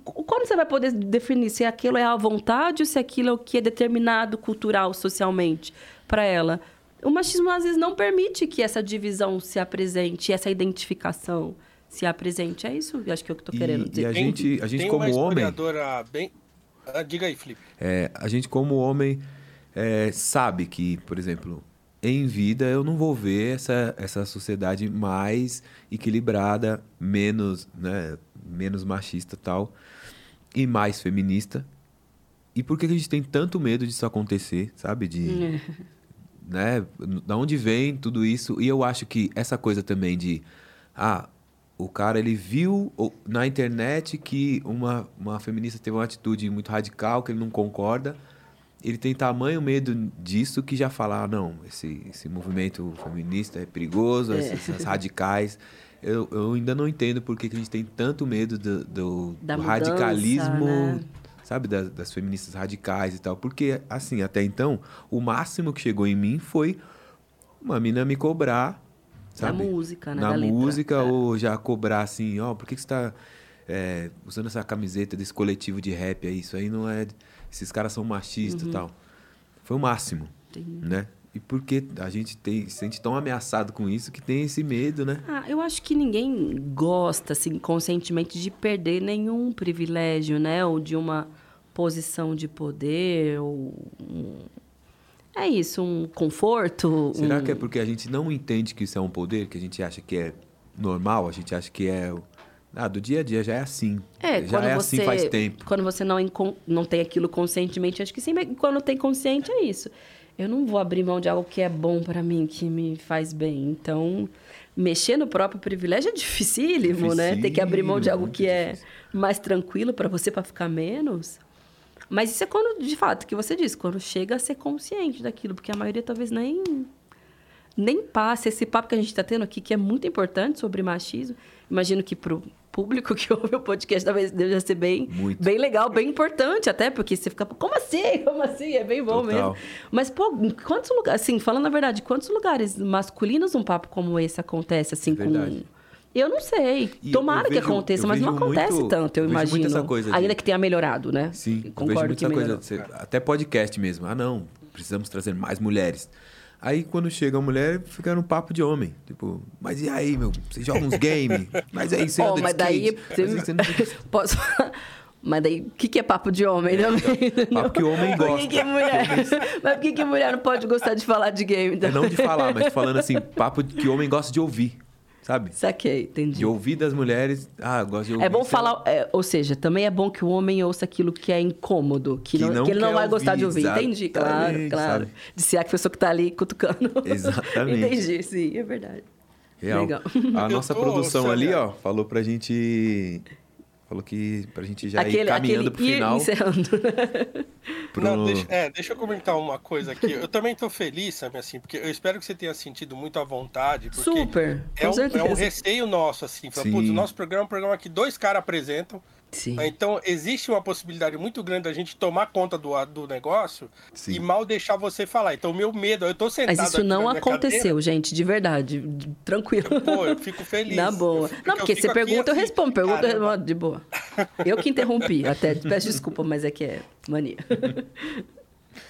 Speaker 2: o- quando você vai poder definir se aquilo é a vontade ou se aquilo é o que é determinado cultural, socialmente, para ela? O machismo, às vezes, não permite que essa divisão se apresente, essa identificação se apresente. É isso, eu acho que é o que eu tô
Speaker 1: E-
Speaker 2: querendo
Speaker 1: e
Speaker 2: dizer.
Speaker 1: a
Speaker 3: Tem-
Speaker 1: gente, a gente
Speaker 3: tem
Speaker 1: como
Speaker 3: uma
Speaker 1: homem,
Speaker 3: bem. Ah, diga aí, Felipe.
Speaker 1: é, a gente como homem é, sabe que, por exemplo, em vida eu não vou ver essa, essa sociedade mais equilibrada, menos, né, menos machista tal, e mais feminista. E por que a gente tem tanto medo disso acontecer, sabe? De, né? Da onde vem tudo isso? E eu acho que essa coisa também de ah, o cara ele viu na internet que uma, uma feminista teve uma atitude muito radical que ele não concorda. Ele tem tamanho medo disso que já fala, ah, não, esse, esse movimento feminista é perigoso, essas, essas radicais. Eu, eu ainda não entendo por que, a gente tem tanto medo do, do, do
Speaker 2: mudança,
Speaker 1: radicalismo
Speaker 2: né?
Speaker 1: sabe, das, das feministas radicais e tal. Porque, assim, até então, o máximo que chegou em mim foi uma mina me cobrar, sabe?
Speaker 2: música, né?
Speaker 1: Na
Speaker 2: da letra.
Speaker 1: música,
Speaker 2: É.
Speaker 1: ou já cobrar assim, ó, por que, que você tá é, usando essa camiseta desse coletivo de rap aí? Isso aí não é. Esses caras são machistas e
Speaker 2: Uhum.
Speaker 1: tal. Foi o máximo, né? E porque a gente tem, se sente tão ameaçado com isso que tem esse medo, né?
Speaker 2: Ah, eu acho que ninguém gosta, assim, conscientemente de perder nenhum privilégio, né? Ou de uma posição de poder, ou... um- É isso, um conforto.
Speaker 1: Será
Speaker 2: um...
Speaker 1: que é porque a gente não entende que isso é um poder, que a gente acha que é normal, a gente acha que é. Ah, do dia a dia já é assim.
Speaker 2: É,
Speaker 1: já é
Speaker 2: você,
Speaker 1: assim faz tempo.
Speaker 2: Quando você não, não tem aquilo conscientemente, acho que sim, mas quando tem consciente é isso. Eu não vou abrir mão de algo que é bom pra mim, que me faz bem. Então, mexer no próprio privilégio é dificílimo, né? Ter que abrir mão de algo
Speaker 1: Dificílimo,
Speaker 2: que é
Speaker 1: difícil.
Speaker 2: mais tranquilo pra você, pra ficar menos. Mas isso é quando, de fato, que você disse, quando chega a ser consciente daquilo, porque a maioria talvez nem nem passa esse papo que a gente está tendo aqui, que é muito importante sobre machismo. Imagino que para o público que ouve o podcast talvez deva ser bem,
Speaker 1: Muito.
Speaker 2: bem legal, bem importante até, porque você fica, como assim? Como assim? É bem bom
Speaker 1: Total.
Speaker 2: mesmo. Mas, pô, quantos lugares, assim, falando a verdade, quantos lugares masculinos um papo como esse acontece, assim, com...
Speaker 1: Verdade.
Speaker 2: Eu não sei.
Speaker 1: E
Speaker 2: Tomara
Speaker 1: eu
Speaker 2: que
Speaker 1: vejo-
Speaker 2: aconteça, mas não
Speaker 1: vejo
Speaker 2: acontece
Speaker 1: muito-
Speaker 2: tanto, eu
Speaker 1: vejo
Speaker 2: imagino.
Speaker 1: essa coisa de-
Speaker 2: Ainda que tenha melhorado, né?
Speaker 1: Sim, eu vejo
Speaker 2: Concordo que melhorou.
Speaker 1: coisa. até podcast mesmo. Ah, não, precisamos trazer mais mulheres. Aí quando chega a mulher, fica no papo de homem. Tipo, mas e aí, meu? Você joga uns games? Mas aí você
Speaker 2: Ó,
Speaker 1: anda de
Speaker 2: mas daí...
Speaker 1: skate? Mas aí você não-
Speaker 2: Posso falar? Mas daí, o que, que é papo de homem também?
Speaker 1: Papo que homem
Speaker 2: Por que
Speaker 1: gosta.
Speaker 2: que mulher... Mas por que, que mulher não pode gostar de falar de game?
Speaker 1: É
Speaker 2: Então?
Speaker 1: não de falar, mas falando assim, papo que homem gosta de ouvir, sabe?
Speaker 2: Saquei, entendi.
Speaker 1: De ouvir das mulheres. Ah, eu gosto de ouvir.
Speaker 2: É bom falar, é, ou seja, também é bom que o homem ouça aquilo que é incômodo, que,
Speaker 1: Que
Speaker 2: não,
Speaker 1: não
Speaker 2: que ele não vai gostar de
Speaker 1: ouvir,
Speaker 2: ouvir. Entendi, claro, claro.
Speaker 1: sabe?
Speaker 2: De ser a pessoa que tá ali cutucando.
Speaker 1: Exatamente.
Speaker 2: Entendi, sim, é verdade.
Speaker 1: Real.
Speaker 2: Legal.
Speaker 1: A nossa
Speaker 3: tô,
Speaker 1: produção ali, ó, falou pra gente. Falou que pra gente já ir caminhando pro
Speaker 2: ir
Speaker 1: final.
Speaker 2: encerrando.
Speaker 1: pro-
Speaker 3: Não, deixa, é, deixa eu comentar uma coisa aqui. Eu também tô feliz, sabe, assim, porque eu espero que você tenha sentido muito à vontade. Porque
Speaker 2: Super,
Speaker 3: É um, é um receio nosso, assim. Fala,
Speaker 1: Sim.
Speaker 3: Putz, o nosso programa é um programa que dois caras apresentam.
Speaker 2: Sim.
Speaker 3: né? Então, existe uma possibilidade muito grande da gente tomar conta do, do negócio
Speaker 1: Sim.
Speaker 3: e mal deixar você falar. Então, o meu medo, eu tô sentado
Speaker 2: Mas isso não aconteceu, gente, de verdade. de- Tranquilo.
Speaker 3: cadeira, Pô, eu fico feliz.
Speaker 2: Na boa.
Speaker 3: Fico-
Speaker 2: não, porque você pergunta, eu
Speaker 3: assim,
Speaker 2: respondo. Pergunta,
Speaker 3: caramba.
Speaker 2: respondo, de boa. Eu que interrompi, até peço desculpa, mas é que é mania.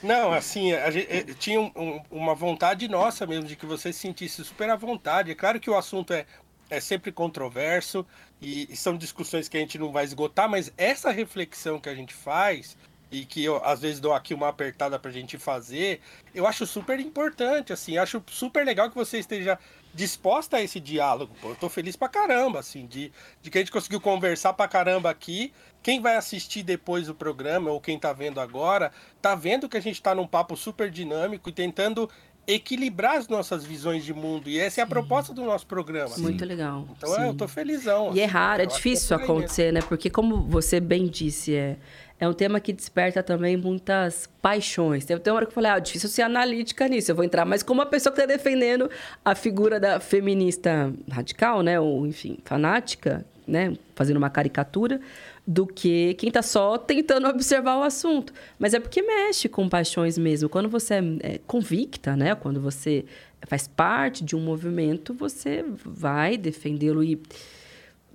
Speaker 3: Não, assim, gente, eh, tinha um- uma vontade nossa mesmo de que você se sentisse super à vontade. É claro que o assunto é, é sempre controverso e, são discussões que a gente não vai esgotar, mas essa reflexão que a gente faz e que eu às vezes dou aqui uma apertada pra gente fazer, eu acho super importante, assim, acho super legal que você esteja disposta a esse diálogo. Pô, eu tô feliz pra caramba, assim, de, de que a gente conseguiu conversar pra caramba aqui. Quem vai assistir depois o programa, ou quem tá vendo agora, tá vendo que a gente tá num papo super dinâmico e tentando equilibrar as nossas visões de mundo. E essa é a proposta do nosso programa.
Speaker 2: Muito legal.
Speaker 3: Então é, eu
Speaker 2: sim.
Speaker 3: tô felizão.
Speaker 2: E é
Speaker 3: assim.
Speaker 2: raro, é
Speaker 3: que
Speaker 2: difícil acontecer, né? Porque, como você bem disse, é, é um tema que desperta também muitas paixões. Tem, tem uma hora que eu falei, ah, é difícil ser analítica nisso, eu vou entrar. Mas como uma pessoa que está defendendo a figura da feminista radical, né? Ou, enfim, fanática, né? Fazendo uma caricatura, do que quem está só tentando observar o assunto. Mas é porque mexe com paixões mesmo. Quando você é convicta, né? Quando você faz parte de um movimento, você vai defendê-lo e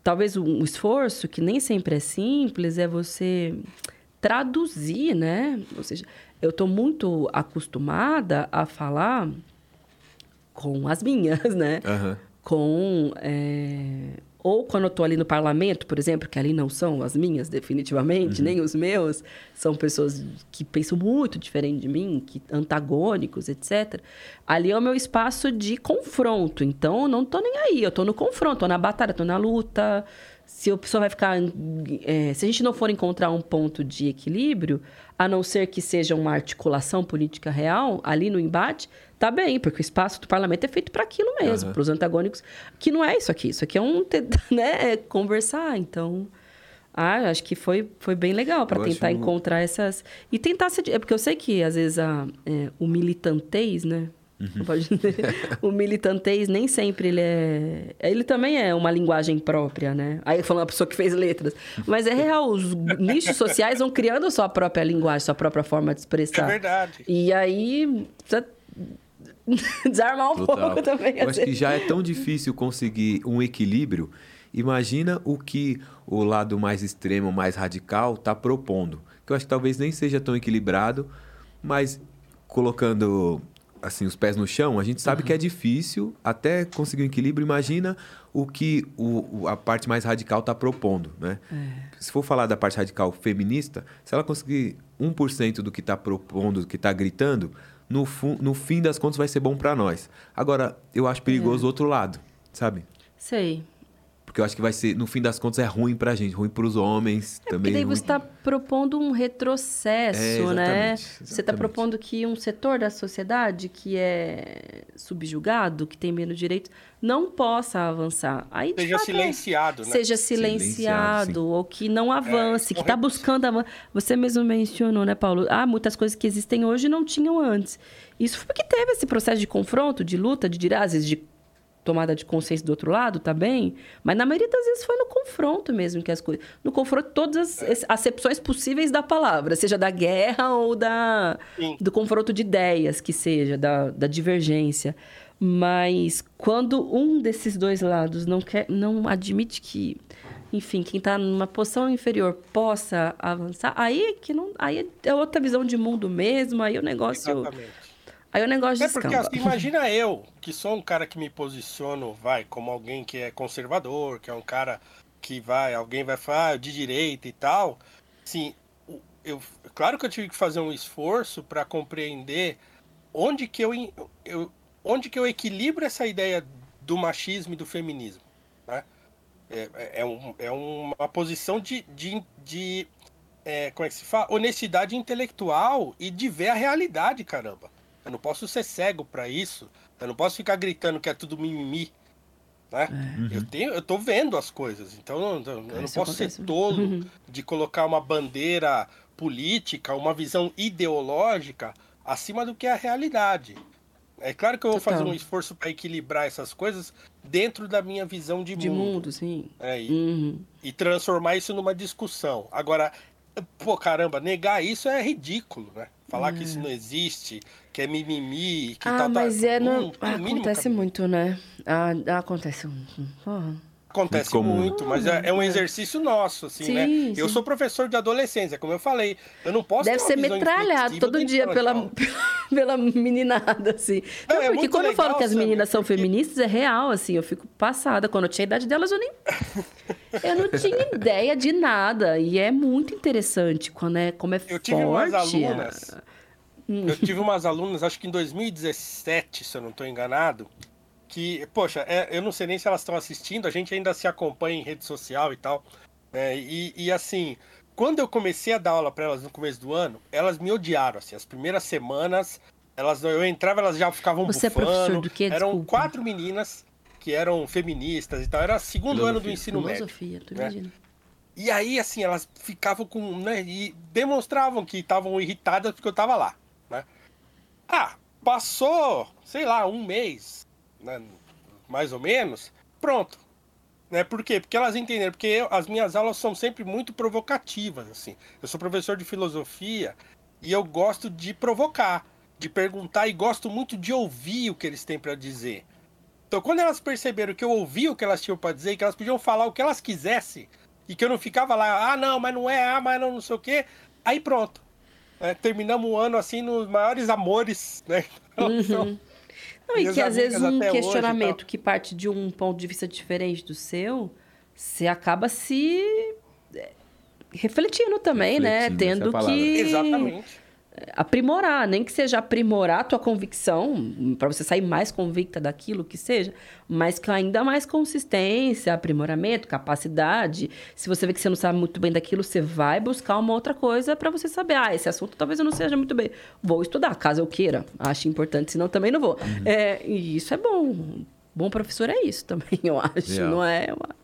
Speaker 2: talvez um esforço que nem sempre é simples é você traduzir, né? Ou seja, eu estou muito acostumada a falar com as minhas, né?
Speaker 1: Aham.
Speaker 2: Com é, ou quando eu estou ali no parlamento, por exemplo, que ali não são as minhas definitivamente, nem os meus, são pessoas que pensam muito diferente de mim, que antagônicos, etc. Ali é o meu espaço de confronto. Então, eu não estou nem aí, eu estou no confronto, estou na batalha, estou na luta. Se a pessoa vai ficar. é, se a gente não for encontrar um ponto de equilíbrio, a não ser que seja uma articulação política real ali no embate, tá bem, porque o espaço do parlamento é feito para aquilo mesmo,
Speaker 1: Aham.
Speaker 2: para os antagônicos, que não é isso aqui. Isso aqui é um. Né, é conversar. Então. Ah, acho que foi, foi bem legal para tentar encontrar essas. E tentar se. É porque eu sei que, às vezes, a, é, o militantez, né?
Speaker 1: Uhum.
Speaker 2: Pode dizer. o militantez nem sempre ele é. Ele também é uma linguagem própria, né? Aí falando uma pessoa que fez letras. Mas é real, os nichos sociais vão criando a sua própria linguagem, sua própria forma de
Speaker 3: É
Speaker 2: expressar.
Speaker 3: verdade.
Speaker 2: E aí. Precisa desarmar um
Speaker 1: Total.
Speaker 2: pouco também.
Speaker 1: Eu acho que
Speaker 2: vezes.
Speaker 1: já é tão difícil conseguir um equilíbrio. Imagina o que o lado mais extremo, mais radical, está propondo. Que eu acho que talvez nem seja tão equilibrado, mas colocando assim os pés no chão, a gente sabe que é difícil até conseguir um equilíbrio. Imagina o que o, o- a parte mais radical está propondo, né? Se for falar da parte radical feminista, se ela conseguir 1% do que está propondo, do que está gritando, no, no fim das contas vai ser bom para nós. Agora, eu acho perigoso o outro lado, sabe?
Speaker 2: Sei.
Speaker 1: Porque eu acho que vai ser, no fim das contas, é ruim pra gente, ruim pros homens
Speaker 2: É
Speaker 1: também.
Speaker 2: porque daí
Speaker 1: ruim-
Speaker 2: você está propondo um retrocesso,
Speaker 1: É,
Speaker 2: né?
Speaker 1: exatamente,
Speaker 2: Você está
Speaker 1: exatamente.
Speaker 2: propondo que um setor da sociedade que é subjugado, que tem menos direitos, não possa avançar. Aí,
Speaker 3: Seja
Speaker 2: fato, é-
Speaker 3: silenciado, né?
Speaker 2: Seja
Speaker 1: Silenciado,
Speaker 2: silenciado, ou que não avance, que está buscando avan- Você mesmo mencionou, né, Paulo? Ah, muitas coisas que existem hoje não tinham antes. Isso foi porque teve esse processo de confronto, de luta, de às vezes, de tomada de consciência do outro lado, tá bem? Mas na maioria das vezes foi no confronto mesmo que as coisas. No confronto, todas as acepções possíveis da palavra, seja da guerra ou da,
Speaker 3: Sim.
Speaker 2: do confronto de ideias, que seja, da, da divergência. Mas quando um desses dois lados não quer, não admite que, enfim, quem está numa posição inferior possa avançar, aí é que não, aí é outra visão de mundo mesmo, aí o negócio,
Speaker 3: Exatamente.
Speaker 2: Aí o negócio
Speaker 3: É porque assim, imagina eu, que sou um cara que me posiciono, vai, como alguém que é conservador, que é um cara que vai, alguém vai falar ah, de direita e tal. O- eu, claro que eu tive que fazer um esforço para compreender onde que eu, eu- onde que eu equilibro essa ideia do machismo e do feminismo, né? É, é, um- é uma posição de, de, de é, como é que se fala? Honestidade intelectual e de ver a realidade, caramba. Eu não posso ser cego pra isso. Eu não posso ficar gritando que é tudo mimimi. Né? Eu, tenho, eu tô vendo as coisas. Então eu, eu não
Speaker 2: É. Isso
Speaker 3: posso
Speaker 2: acontece.
Speaker 3: ser tolo de colocar uma bandeira política, uma visão ideológica acima do que é a realidade. É claro que eu vou
Speaker 2: Total.
Speaker 3: fazer um esforço para equilibrar essas coisas dentro da minha visão de,
Speaker 2: de
Speaker 3: mundo.
Speaker 2: mundo, sim.
Speaker 3: É, e,
Speaker 2: Uhum.
Speaker 3: e transformar isso numa discussão. Agora, pô, caramba, negar isso é ridículo, né? Falar que isso não existe, que é mimimi, que
Speaker 2: Ah,
Speaker 3: tal, tal.
Speaker 2: mas é,
Speaker 3: Não
Speaker 2: no...
Speaker 3: tem o mínimo
Speaker 2: acontece muito, né? Ah, acontece. Porra.
Speaker 3: Acontece
Speaker 1: Muito
Speaker 3: muito, mas é, é um exercício nosso, assim,
Speaker 2: Sim,
Speaker 3: né? Eu
Speaker 2: sim.
Speaker 3: sou professor de adolescência, como eu falei. Eu não posso
Speaker 2: Deve ser metralhado todo
Speaker 3: do
Speaker 2: dia pela, pela meninada, assim. Não,
Speaker 3: Não, é
Speaker 2: porque
Speaker 3: muito
Speaker 2: quando eu falo
Speaker 3: legal
Speaker 2: que as meninas são
Speaker 3: porque-
Speaker 2: feministas, é real, assim. Eu fico passada. Quando eu tinha a idade delas, eu nem... eu não tinha ideia de nada. E é muito interessante quando é, como é
Speaker 3: Eu tive umas
Speaker 2: forte. a-
Speaker 3: alunas. Eu tive umas alunas, acho que em 2017, se eu não estou enganado, que, poxa, é, eu não sei nem se elas estão assistindo, a gente ainda se acompanha em rede social e tal. É, e, e, assim, quando eu comecei a dar aula para elas no começo do ano, elas me odiaram, assim, as primeiras semanas Elas, eu entrava, elas já ficavam
Speaker 2: Você é
Speaker 3: bufando.
Speaker 2: professor do quê?
Speaker 3: Eram
Speaker 2: Desculpa.
Speaker 3: quatro meninas que eram feministas e tal. Era segundo ano do
Speaker 1: Filosofia.
Speaker 3: ensino médio.
Speaker 2: Filosofia, tu
Speaker 3: né?
Speaker 2: imagina.
Speaker 3: E aí, assim, elas ficavam com. Né, e demonstravam que estavam irritadas porque eu tava lá. Ah, passou, sei lá, um mês, né, mais ou menos, pronto. Né? Por quê? Porque elas entenderam, porque eu- as minhas aulas são sempre muito provocativas, assim. Eu sou professor de filosofia e eu gosto de provocar, de perguntar e gosto muito de ouvir o que eles têm para dizer. Então, quando elas perceberam que eu ouvia o que elas tinham para dizer, que elas podiam falar o que elas quisessem, e que eu não ficava lá, ah, não, mas não é, ah, mas não, não sei o quê, aí pronto. É, terminamos o ano assim nos maiores amores, né? Então,
Speaker 2: Não, e que às vezes um
Speaker 3: hoje
Speaker 2: questionamento
Speaker 3: tal.
Speaker 2: que parte de um ponto de vista diferente do seu, você acaba se é, refletindo também, né?
Speaker 1: Refletindo, é a
Speaker 2: Tendo que
Speaker 3: exatamente.
Speaker 2: Aprimorar, nem que seja aprimorar a tua convicção, para você sair mais convicta daquilo que seja, mas com ainda mais consistência, aprimoramento, capacidade. Se você vê que você não sabe muito bem daquilo, você vai buscar uma outra coisa para você saber, ah, esse assunto talvez eu não seja muito bem. Vou estudar, caso eu queira. Acho importante, senão também não vou.
Speaker 1: Uhum.
Speaker 2: É, e isso é bom. Bom professor é isso também, eu acho.
Speaker 1: Legal.
Speaker 2: Não é uma...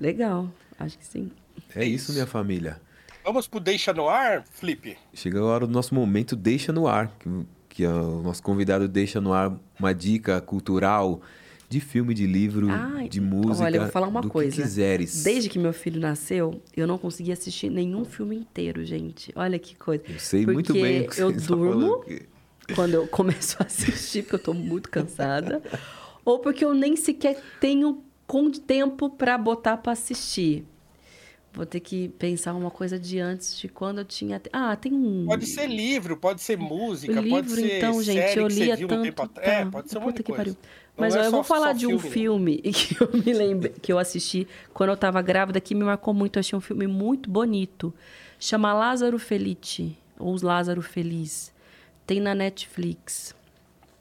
Speaker 2: legal. Acho que sim.
Speaker 1: É isso, minha família.
Speaker 3: Vamos pro Deixa no Ar, Felipe?
Speaker 1: Chega agora o nosso momento Deixa no Ar, que, que o nosso convidado deixa no ar uma dica cultural de filme, de livro,
Speaker 2: Ai,
Speaker 1: de música,
Speaker 2: Olha, eu vou falar uma
Speaker 1: do que
Speaker 2: coisa.
Speaker 1: quiseres.
Speaker 2: Desde que meu filho nasceu, eu não consegui assistir nenhum filme inteiro, gente. Olha que coisa.
Speaker 1: Eu sei
Speaker 2: Porque
Speaker 1: muito bem o que
Speaker 2: eu durmo quando eu começo a assistir, porque eu tô muito cansada, ou porque eu nem sequer tenho com tempo para botar para assistir. Vou ter que pensar uma coisa de antes de quando eu tinha. Ah, tem um.
Speaker 3: Pode ser livro, pode ser música,
Speaker 2: O
Speaker 3: pode
Speaker 2: livro,
Speaker 3: ser
Speaker 2: então, gente, eu lia
Speaker 3: viu um
Speaker 2: tanto.
Speaker 3: tempo atrás. É,
Speaker 2: tá,
Speaker 3: pode ser um
Speaker 2: que
Speaker 3: coisa.
Speaker 2: pariu. Mas
Speaker 3: é
Speaker 2: ó, eu vou falar de um
Speaker 3: filme,
Speaker 2: filme que eu me lembrei, que eu assisti quando eu tava grávida, que me marcou muito. Eu achei um filme muito bonito. Chama Lázaro Felice, ou Os Lázaro Feliz. Tem na Netflix.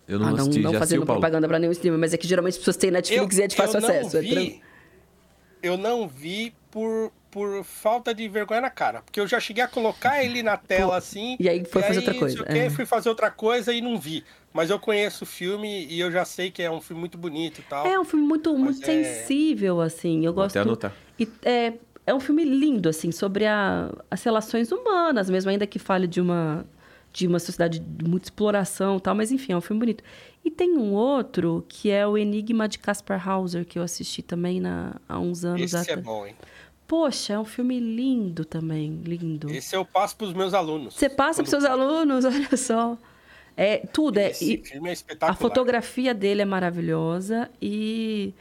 Speaker 1: Eu não
Speaker 2: ah, não,
Speaker 1: assisti,
Speaker 2: não
Speaker 1: já
Speaker 2: fazendo propaganda pra nenhum streamer, mas é que geralmente as pessoas têm Netflix e é de fácil
Speaker 3: eu
Speaker 2: acesso.
Speaker 3: Não
Speaker 2: é
Speaker 3: vi, eu não vi por, por falta de vergonha na cara. Porque eu já cheguei a colocar ele na tela assim.
Speaker 2: e aí foi fazer outra
Speaker 3: não
Speaker 2: coisa,
Speaker 3: quê,
Speaker 2: é.
Speaker 3: Fui fazer outra coisa e não vi. Mas eu conheço o filme e eu já sei que é um filme muito bonito e tal.
Speaker 2: É um filme muito, muito
Speaker 3: é-
Speaker 2: sensível, assim. Eu
Speaker 1: Vou
Speaker 2: gosto.
Speaker 1: até anotar.
Speaker 2: E é, é um filme lindo, assim, sobre a- as relações humanas, mesmo ainda que fale de uma, de uma sociedade de muita exploração e tal, mas enfim, é um filme bonito. E tem um outro que é o Enigma de Caspar Hauser, que eu assisti também na, há uns anos
Speaker 3: Esse é
Speaker 2: atrás.
Speaker 3: bom, hein?
Speaker 2: Poxa, é um filme lindo também, lindo.
Speaker 3: Esse eu passo pros meus alunos.
Speaker 2: Você passa para seus alunos, olha só. É tudo, é.
Speaker 3: Esse
Speaker 2: e-
Speaker 3: filme é
Speaker 2: a
Speaker 3: espetacular.
Speaker 2: fotografia dele é maravilhosa e,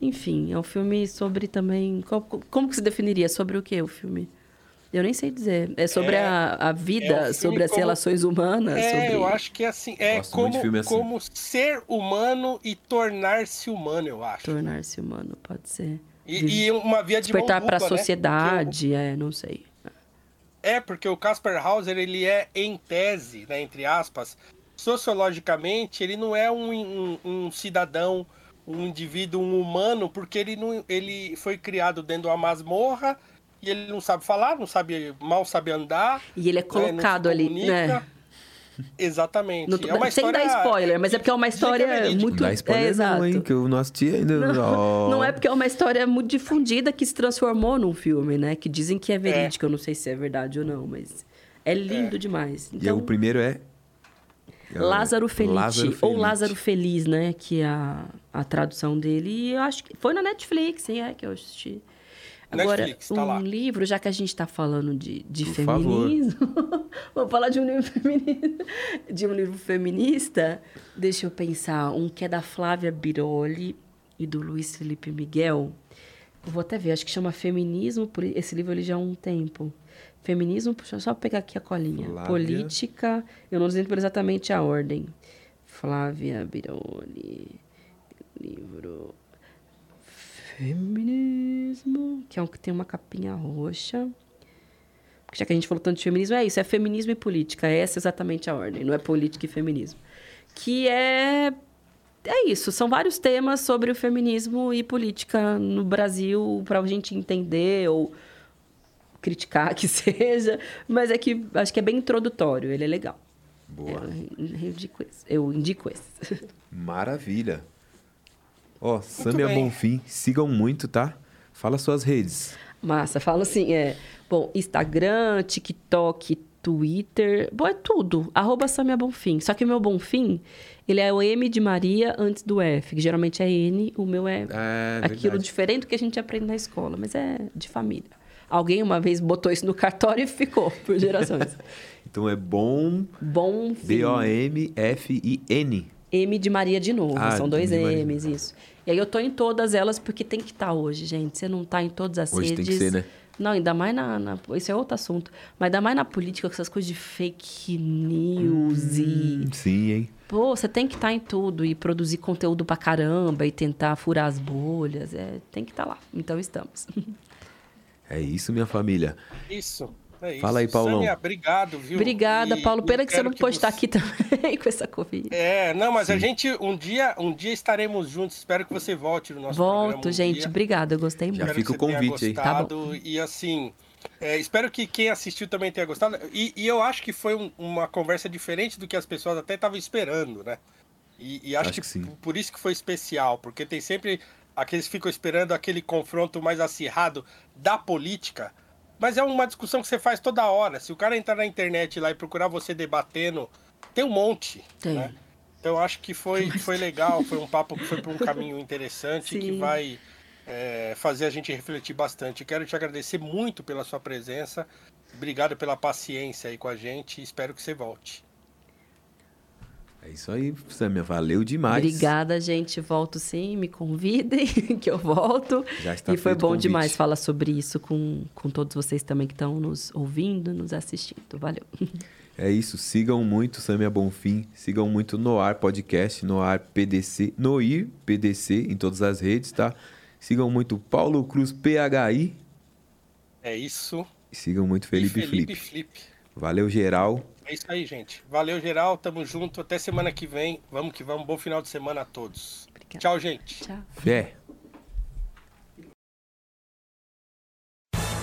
Speaker 2: enfim, é um filme sobre também. Como, como que se definiria? Sobre o que o filme? Eu nem sei dizer. É sobre
Speaker 3: É-
Speaker 2: a, a vida,
Speaker 3: é um
Speaker 2: sobre as
Speaker 3: como-
Speaker 2: relações humanas.
Speaker 3: É,
Speaker 2: sobre...
Speaker 3: eu acho que é assim. É
Speaker 1: Gosto muito de
Speaker 3: como,
Speaker 1: filme assim.
Speaker 3: como ser humano e tornar-se humano, eu acho.
Speaker 2: Tornar-se humano, pode ser.
Speaker 3: E, e uma via de
Speaker 2: Despertar para a
Speaker 3: né?
Speaker 2: sociedade, é, não sei.
Speaker 3: É, porque o Casper Hauser, ele é, em tese, né, entre aspas, sociologicamente, ele não é um, um- um cidadão, um indivíduo, um humano, porque ele, não, ele foi criado dentro de uma masmorra e ele não sabe falar, não sabe, mal sabe andar.
Speaker 2: E ele é
Speaker 3: né,
Speaker 2: colocado ali,
Speaker 3: comunica.
Speaker 2: né?
Speaker 3: Exatamente.
Speaker 2: Não-
Speaker 3: é uma
Speaker 2: sem
Speaker 3: história...
Speaker 2: dar spoiler, mas é porque é uma história muito.
Speaker 1: Não dá spoiler
Speaker 2: é, exato.
Speaker 1: não, hein? Que eu não assisti ainda.
Speaker 2: Não,
Speaker 1: Ó.
Speaker 2: não é porque é uma história muito difundida que se transformou num filme, né? Que dizem que é verídico. Eu não sei se é verdade ou não, mas é lindo demais.
Speaker 1: E
Speaker 2: Então,
Speaker 1: o primeiro é... é
Speaker 2: Lázaro Feliz,
Speaker 1: Lázaro
Speaker 2: ou
Speaker 1: Felice.
Speaker 2: Lázaro Feliz, né? Que é a, a tradução dele. E eu acho que foi na Netflix, hein? É que eu assisti. Agora,
Speaker 3: Netflix, tá
Speaker 2: um
Speaker 3: lá.
Speaker 2: livro, já que a gente está falando de, de
Speaker 1: Por
Speaker 2: feminismo, vou falar de um livro feminista. De um livro feminista. Deixa eu pensar. Um que é da Flávia Biroli e do Luiz Felipe Miguel. Vou até ver, acho que chama Feminismo. por- Esse livro eu li já há um tempo. Feminismo, deixa eu só pegar aqui a colinha.
Speaker 1: Flávia.
Speaker 2: Política, eu não lembro exatamente a ordem. Flávia Biroli. Livro. Feminismo, que é um que tem uma capinha roxa. Porque já que a gente falou tanto de feminismo, é isso, é feminismo e política. Essa é exatamente a ordem, não é política e feminismo. Que é. É isso, são vários temas sobre o feminismo e política no Brasil para a gente entender ou criticar que seja, mas é que acho que é bem introdutório, ele é legal.
Speaker 1: Boa.
Speaker 2: Eu indico esse. Eu indico esse.
Speaker 1: Maravilha. Ó, Samia
Speaker 3: bem.
Speaker 1: Bonfim, sigam muito, tá? Fala suas redes.
Speaker 2: Massa, falo assim, é... Bom, Instagram, TikTok, Twitter... Bom, é tudo. Arroba Samia Bonfim. Só que o meu Bonfim, ele é o M de Maria antes do F, que geralmente é N. O meu é,
Speaker 1: É,
Speaker 2: aquilo
Speaker 1: verdade.
Speaker 2: diferente do que a gente aprende na escola. Mas é de família. Alguém uma vez botou isso no cartório e ficou por gerações.
Speaker 1: Então é bom
Speaker 2: Bom
Speaker 1: B-O-M-F-I-N.
Speaker 2: M de Maria de novo.
Speaker 1: Ah,
Speaker 2: São dois
Speaker 1: Maria.
Speaker 2: M's, isso. E aí eu tô em todas elas porque tem que estar hoje, gente. Você não tá em todas as
Speaker 1: Hoje tem
Speaker 2: redes.
Speaker 1: que ser, né?
Speaker 2: Não, ainda mais na, na- Isso é outro assunto. Mas ainda mais na política, com essas coisas de fake news e.
Speaker 1: Sim, hein?
Speaker 2: Pô, você tem que estar em tudo e produzir conteúdo pra caramba e tentar furar as bolhas. É, tem que estar lá. Então estamos.
Speaker 1: É isso, minha família.
Speaker 3: Isso. É isso.
Speaker 1: Fala aí, Paulão.
Speaker 3: Samia, obrigado, viu?
Speaker 2: Obrigada,
Speaker 3: E
Speaker 2: Paulo. Pena que você não pode estar
Speaker 3: você-
Speaker 2: aqui também com essa Covid.
Speaker 3: É, não, mas a gente um dia, um dia estaremos juntos. Espero que você volte no nosso programa.
Speaker 2: Volto,
Speaker 3: um
Speaker 2: gente.
Speaker 3: dia.
Speaker 2: Obrigada, eu gostei
Speaker 1: Já
Speaker 2: muito.
Speaker 3: Espero
Speaker 1: fica o convite aí.
Speaker 2: Tá
Speaker 3: gostado. E assim, é, espero que quem assistiu também tenha gostado. E, e eu acho que foi um- uma conversa diferente do que as pessoas até estavam esperando, né? E, e acho,
Speaker 1: Acho
Speaker 3: que,
Speaker 1: que sim.
Speaker 3: por isso que foi especial, porque tem sempre aqueles que ficam esperando aquele confronto mais acirrado da política. Mas é uma discussão que você faz toda hora. Se o cara entrar na internet lá e procurar você debatendo, tem um monte.
Speaker 2: Tem.
Speaker 3: Né? Então eu acho que foi, foi legal, foi um papo que foi para um caminho interessante que
Speaker 2: Sim.
Speaker 3: vai é, fazer a gente refletir bastante. Quero te agradecer muito pela sua presença. Obrigado pela paciência aí com a gente. Espero que você volte.
Speaker 1: É isso aí, Samia. Valeu demais.
Speaker 2: Obrigada, gente. Volto sim, me convidem, que eu volto.
Speaker 1: Já está
Speaker 2: e foi bom
Speaker 1: convite.
Speaker 2: demais falar sobre isso com, com todos vocês também que estão nos ouvindo, nos assistindo. Valeu.
Speaker 1: É isso. Sigam muito Samia Bonfim. Sigam muito Noar Podcast, Noar PDC, Noir PDC em todas as redes, tá? Sigam muito Paulo Cruz PHI.
Speaker 3: É isso.
Speaker 1: E sigam muito Felipe,
Speaker 3: e Felipe
Speaker 1: Flip.
Speaker 3: Flip.
Speaker 1: Valeu, geral.
Speaker 3: É isso aí, gente. Valeu, geral. Tamo junto. Até semana que vem. Vamos que vamos. Bom final de semana a todos.
Speaker 2: Obrigada.
Speaker 3: Tchau, gente.
Speaker 2: Tchau.
Speaker 1: Fé.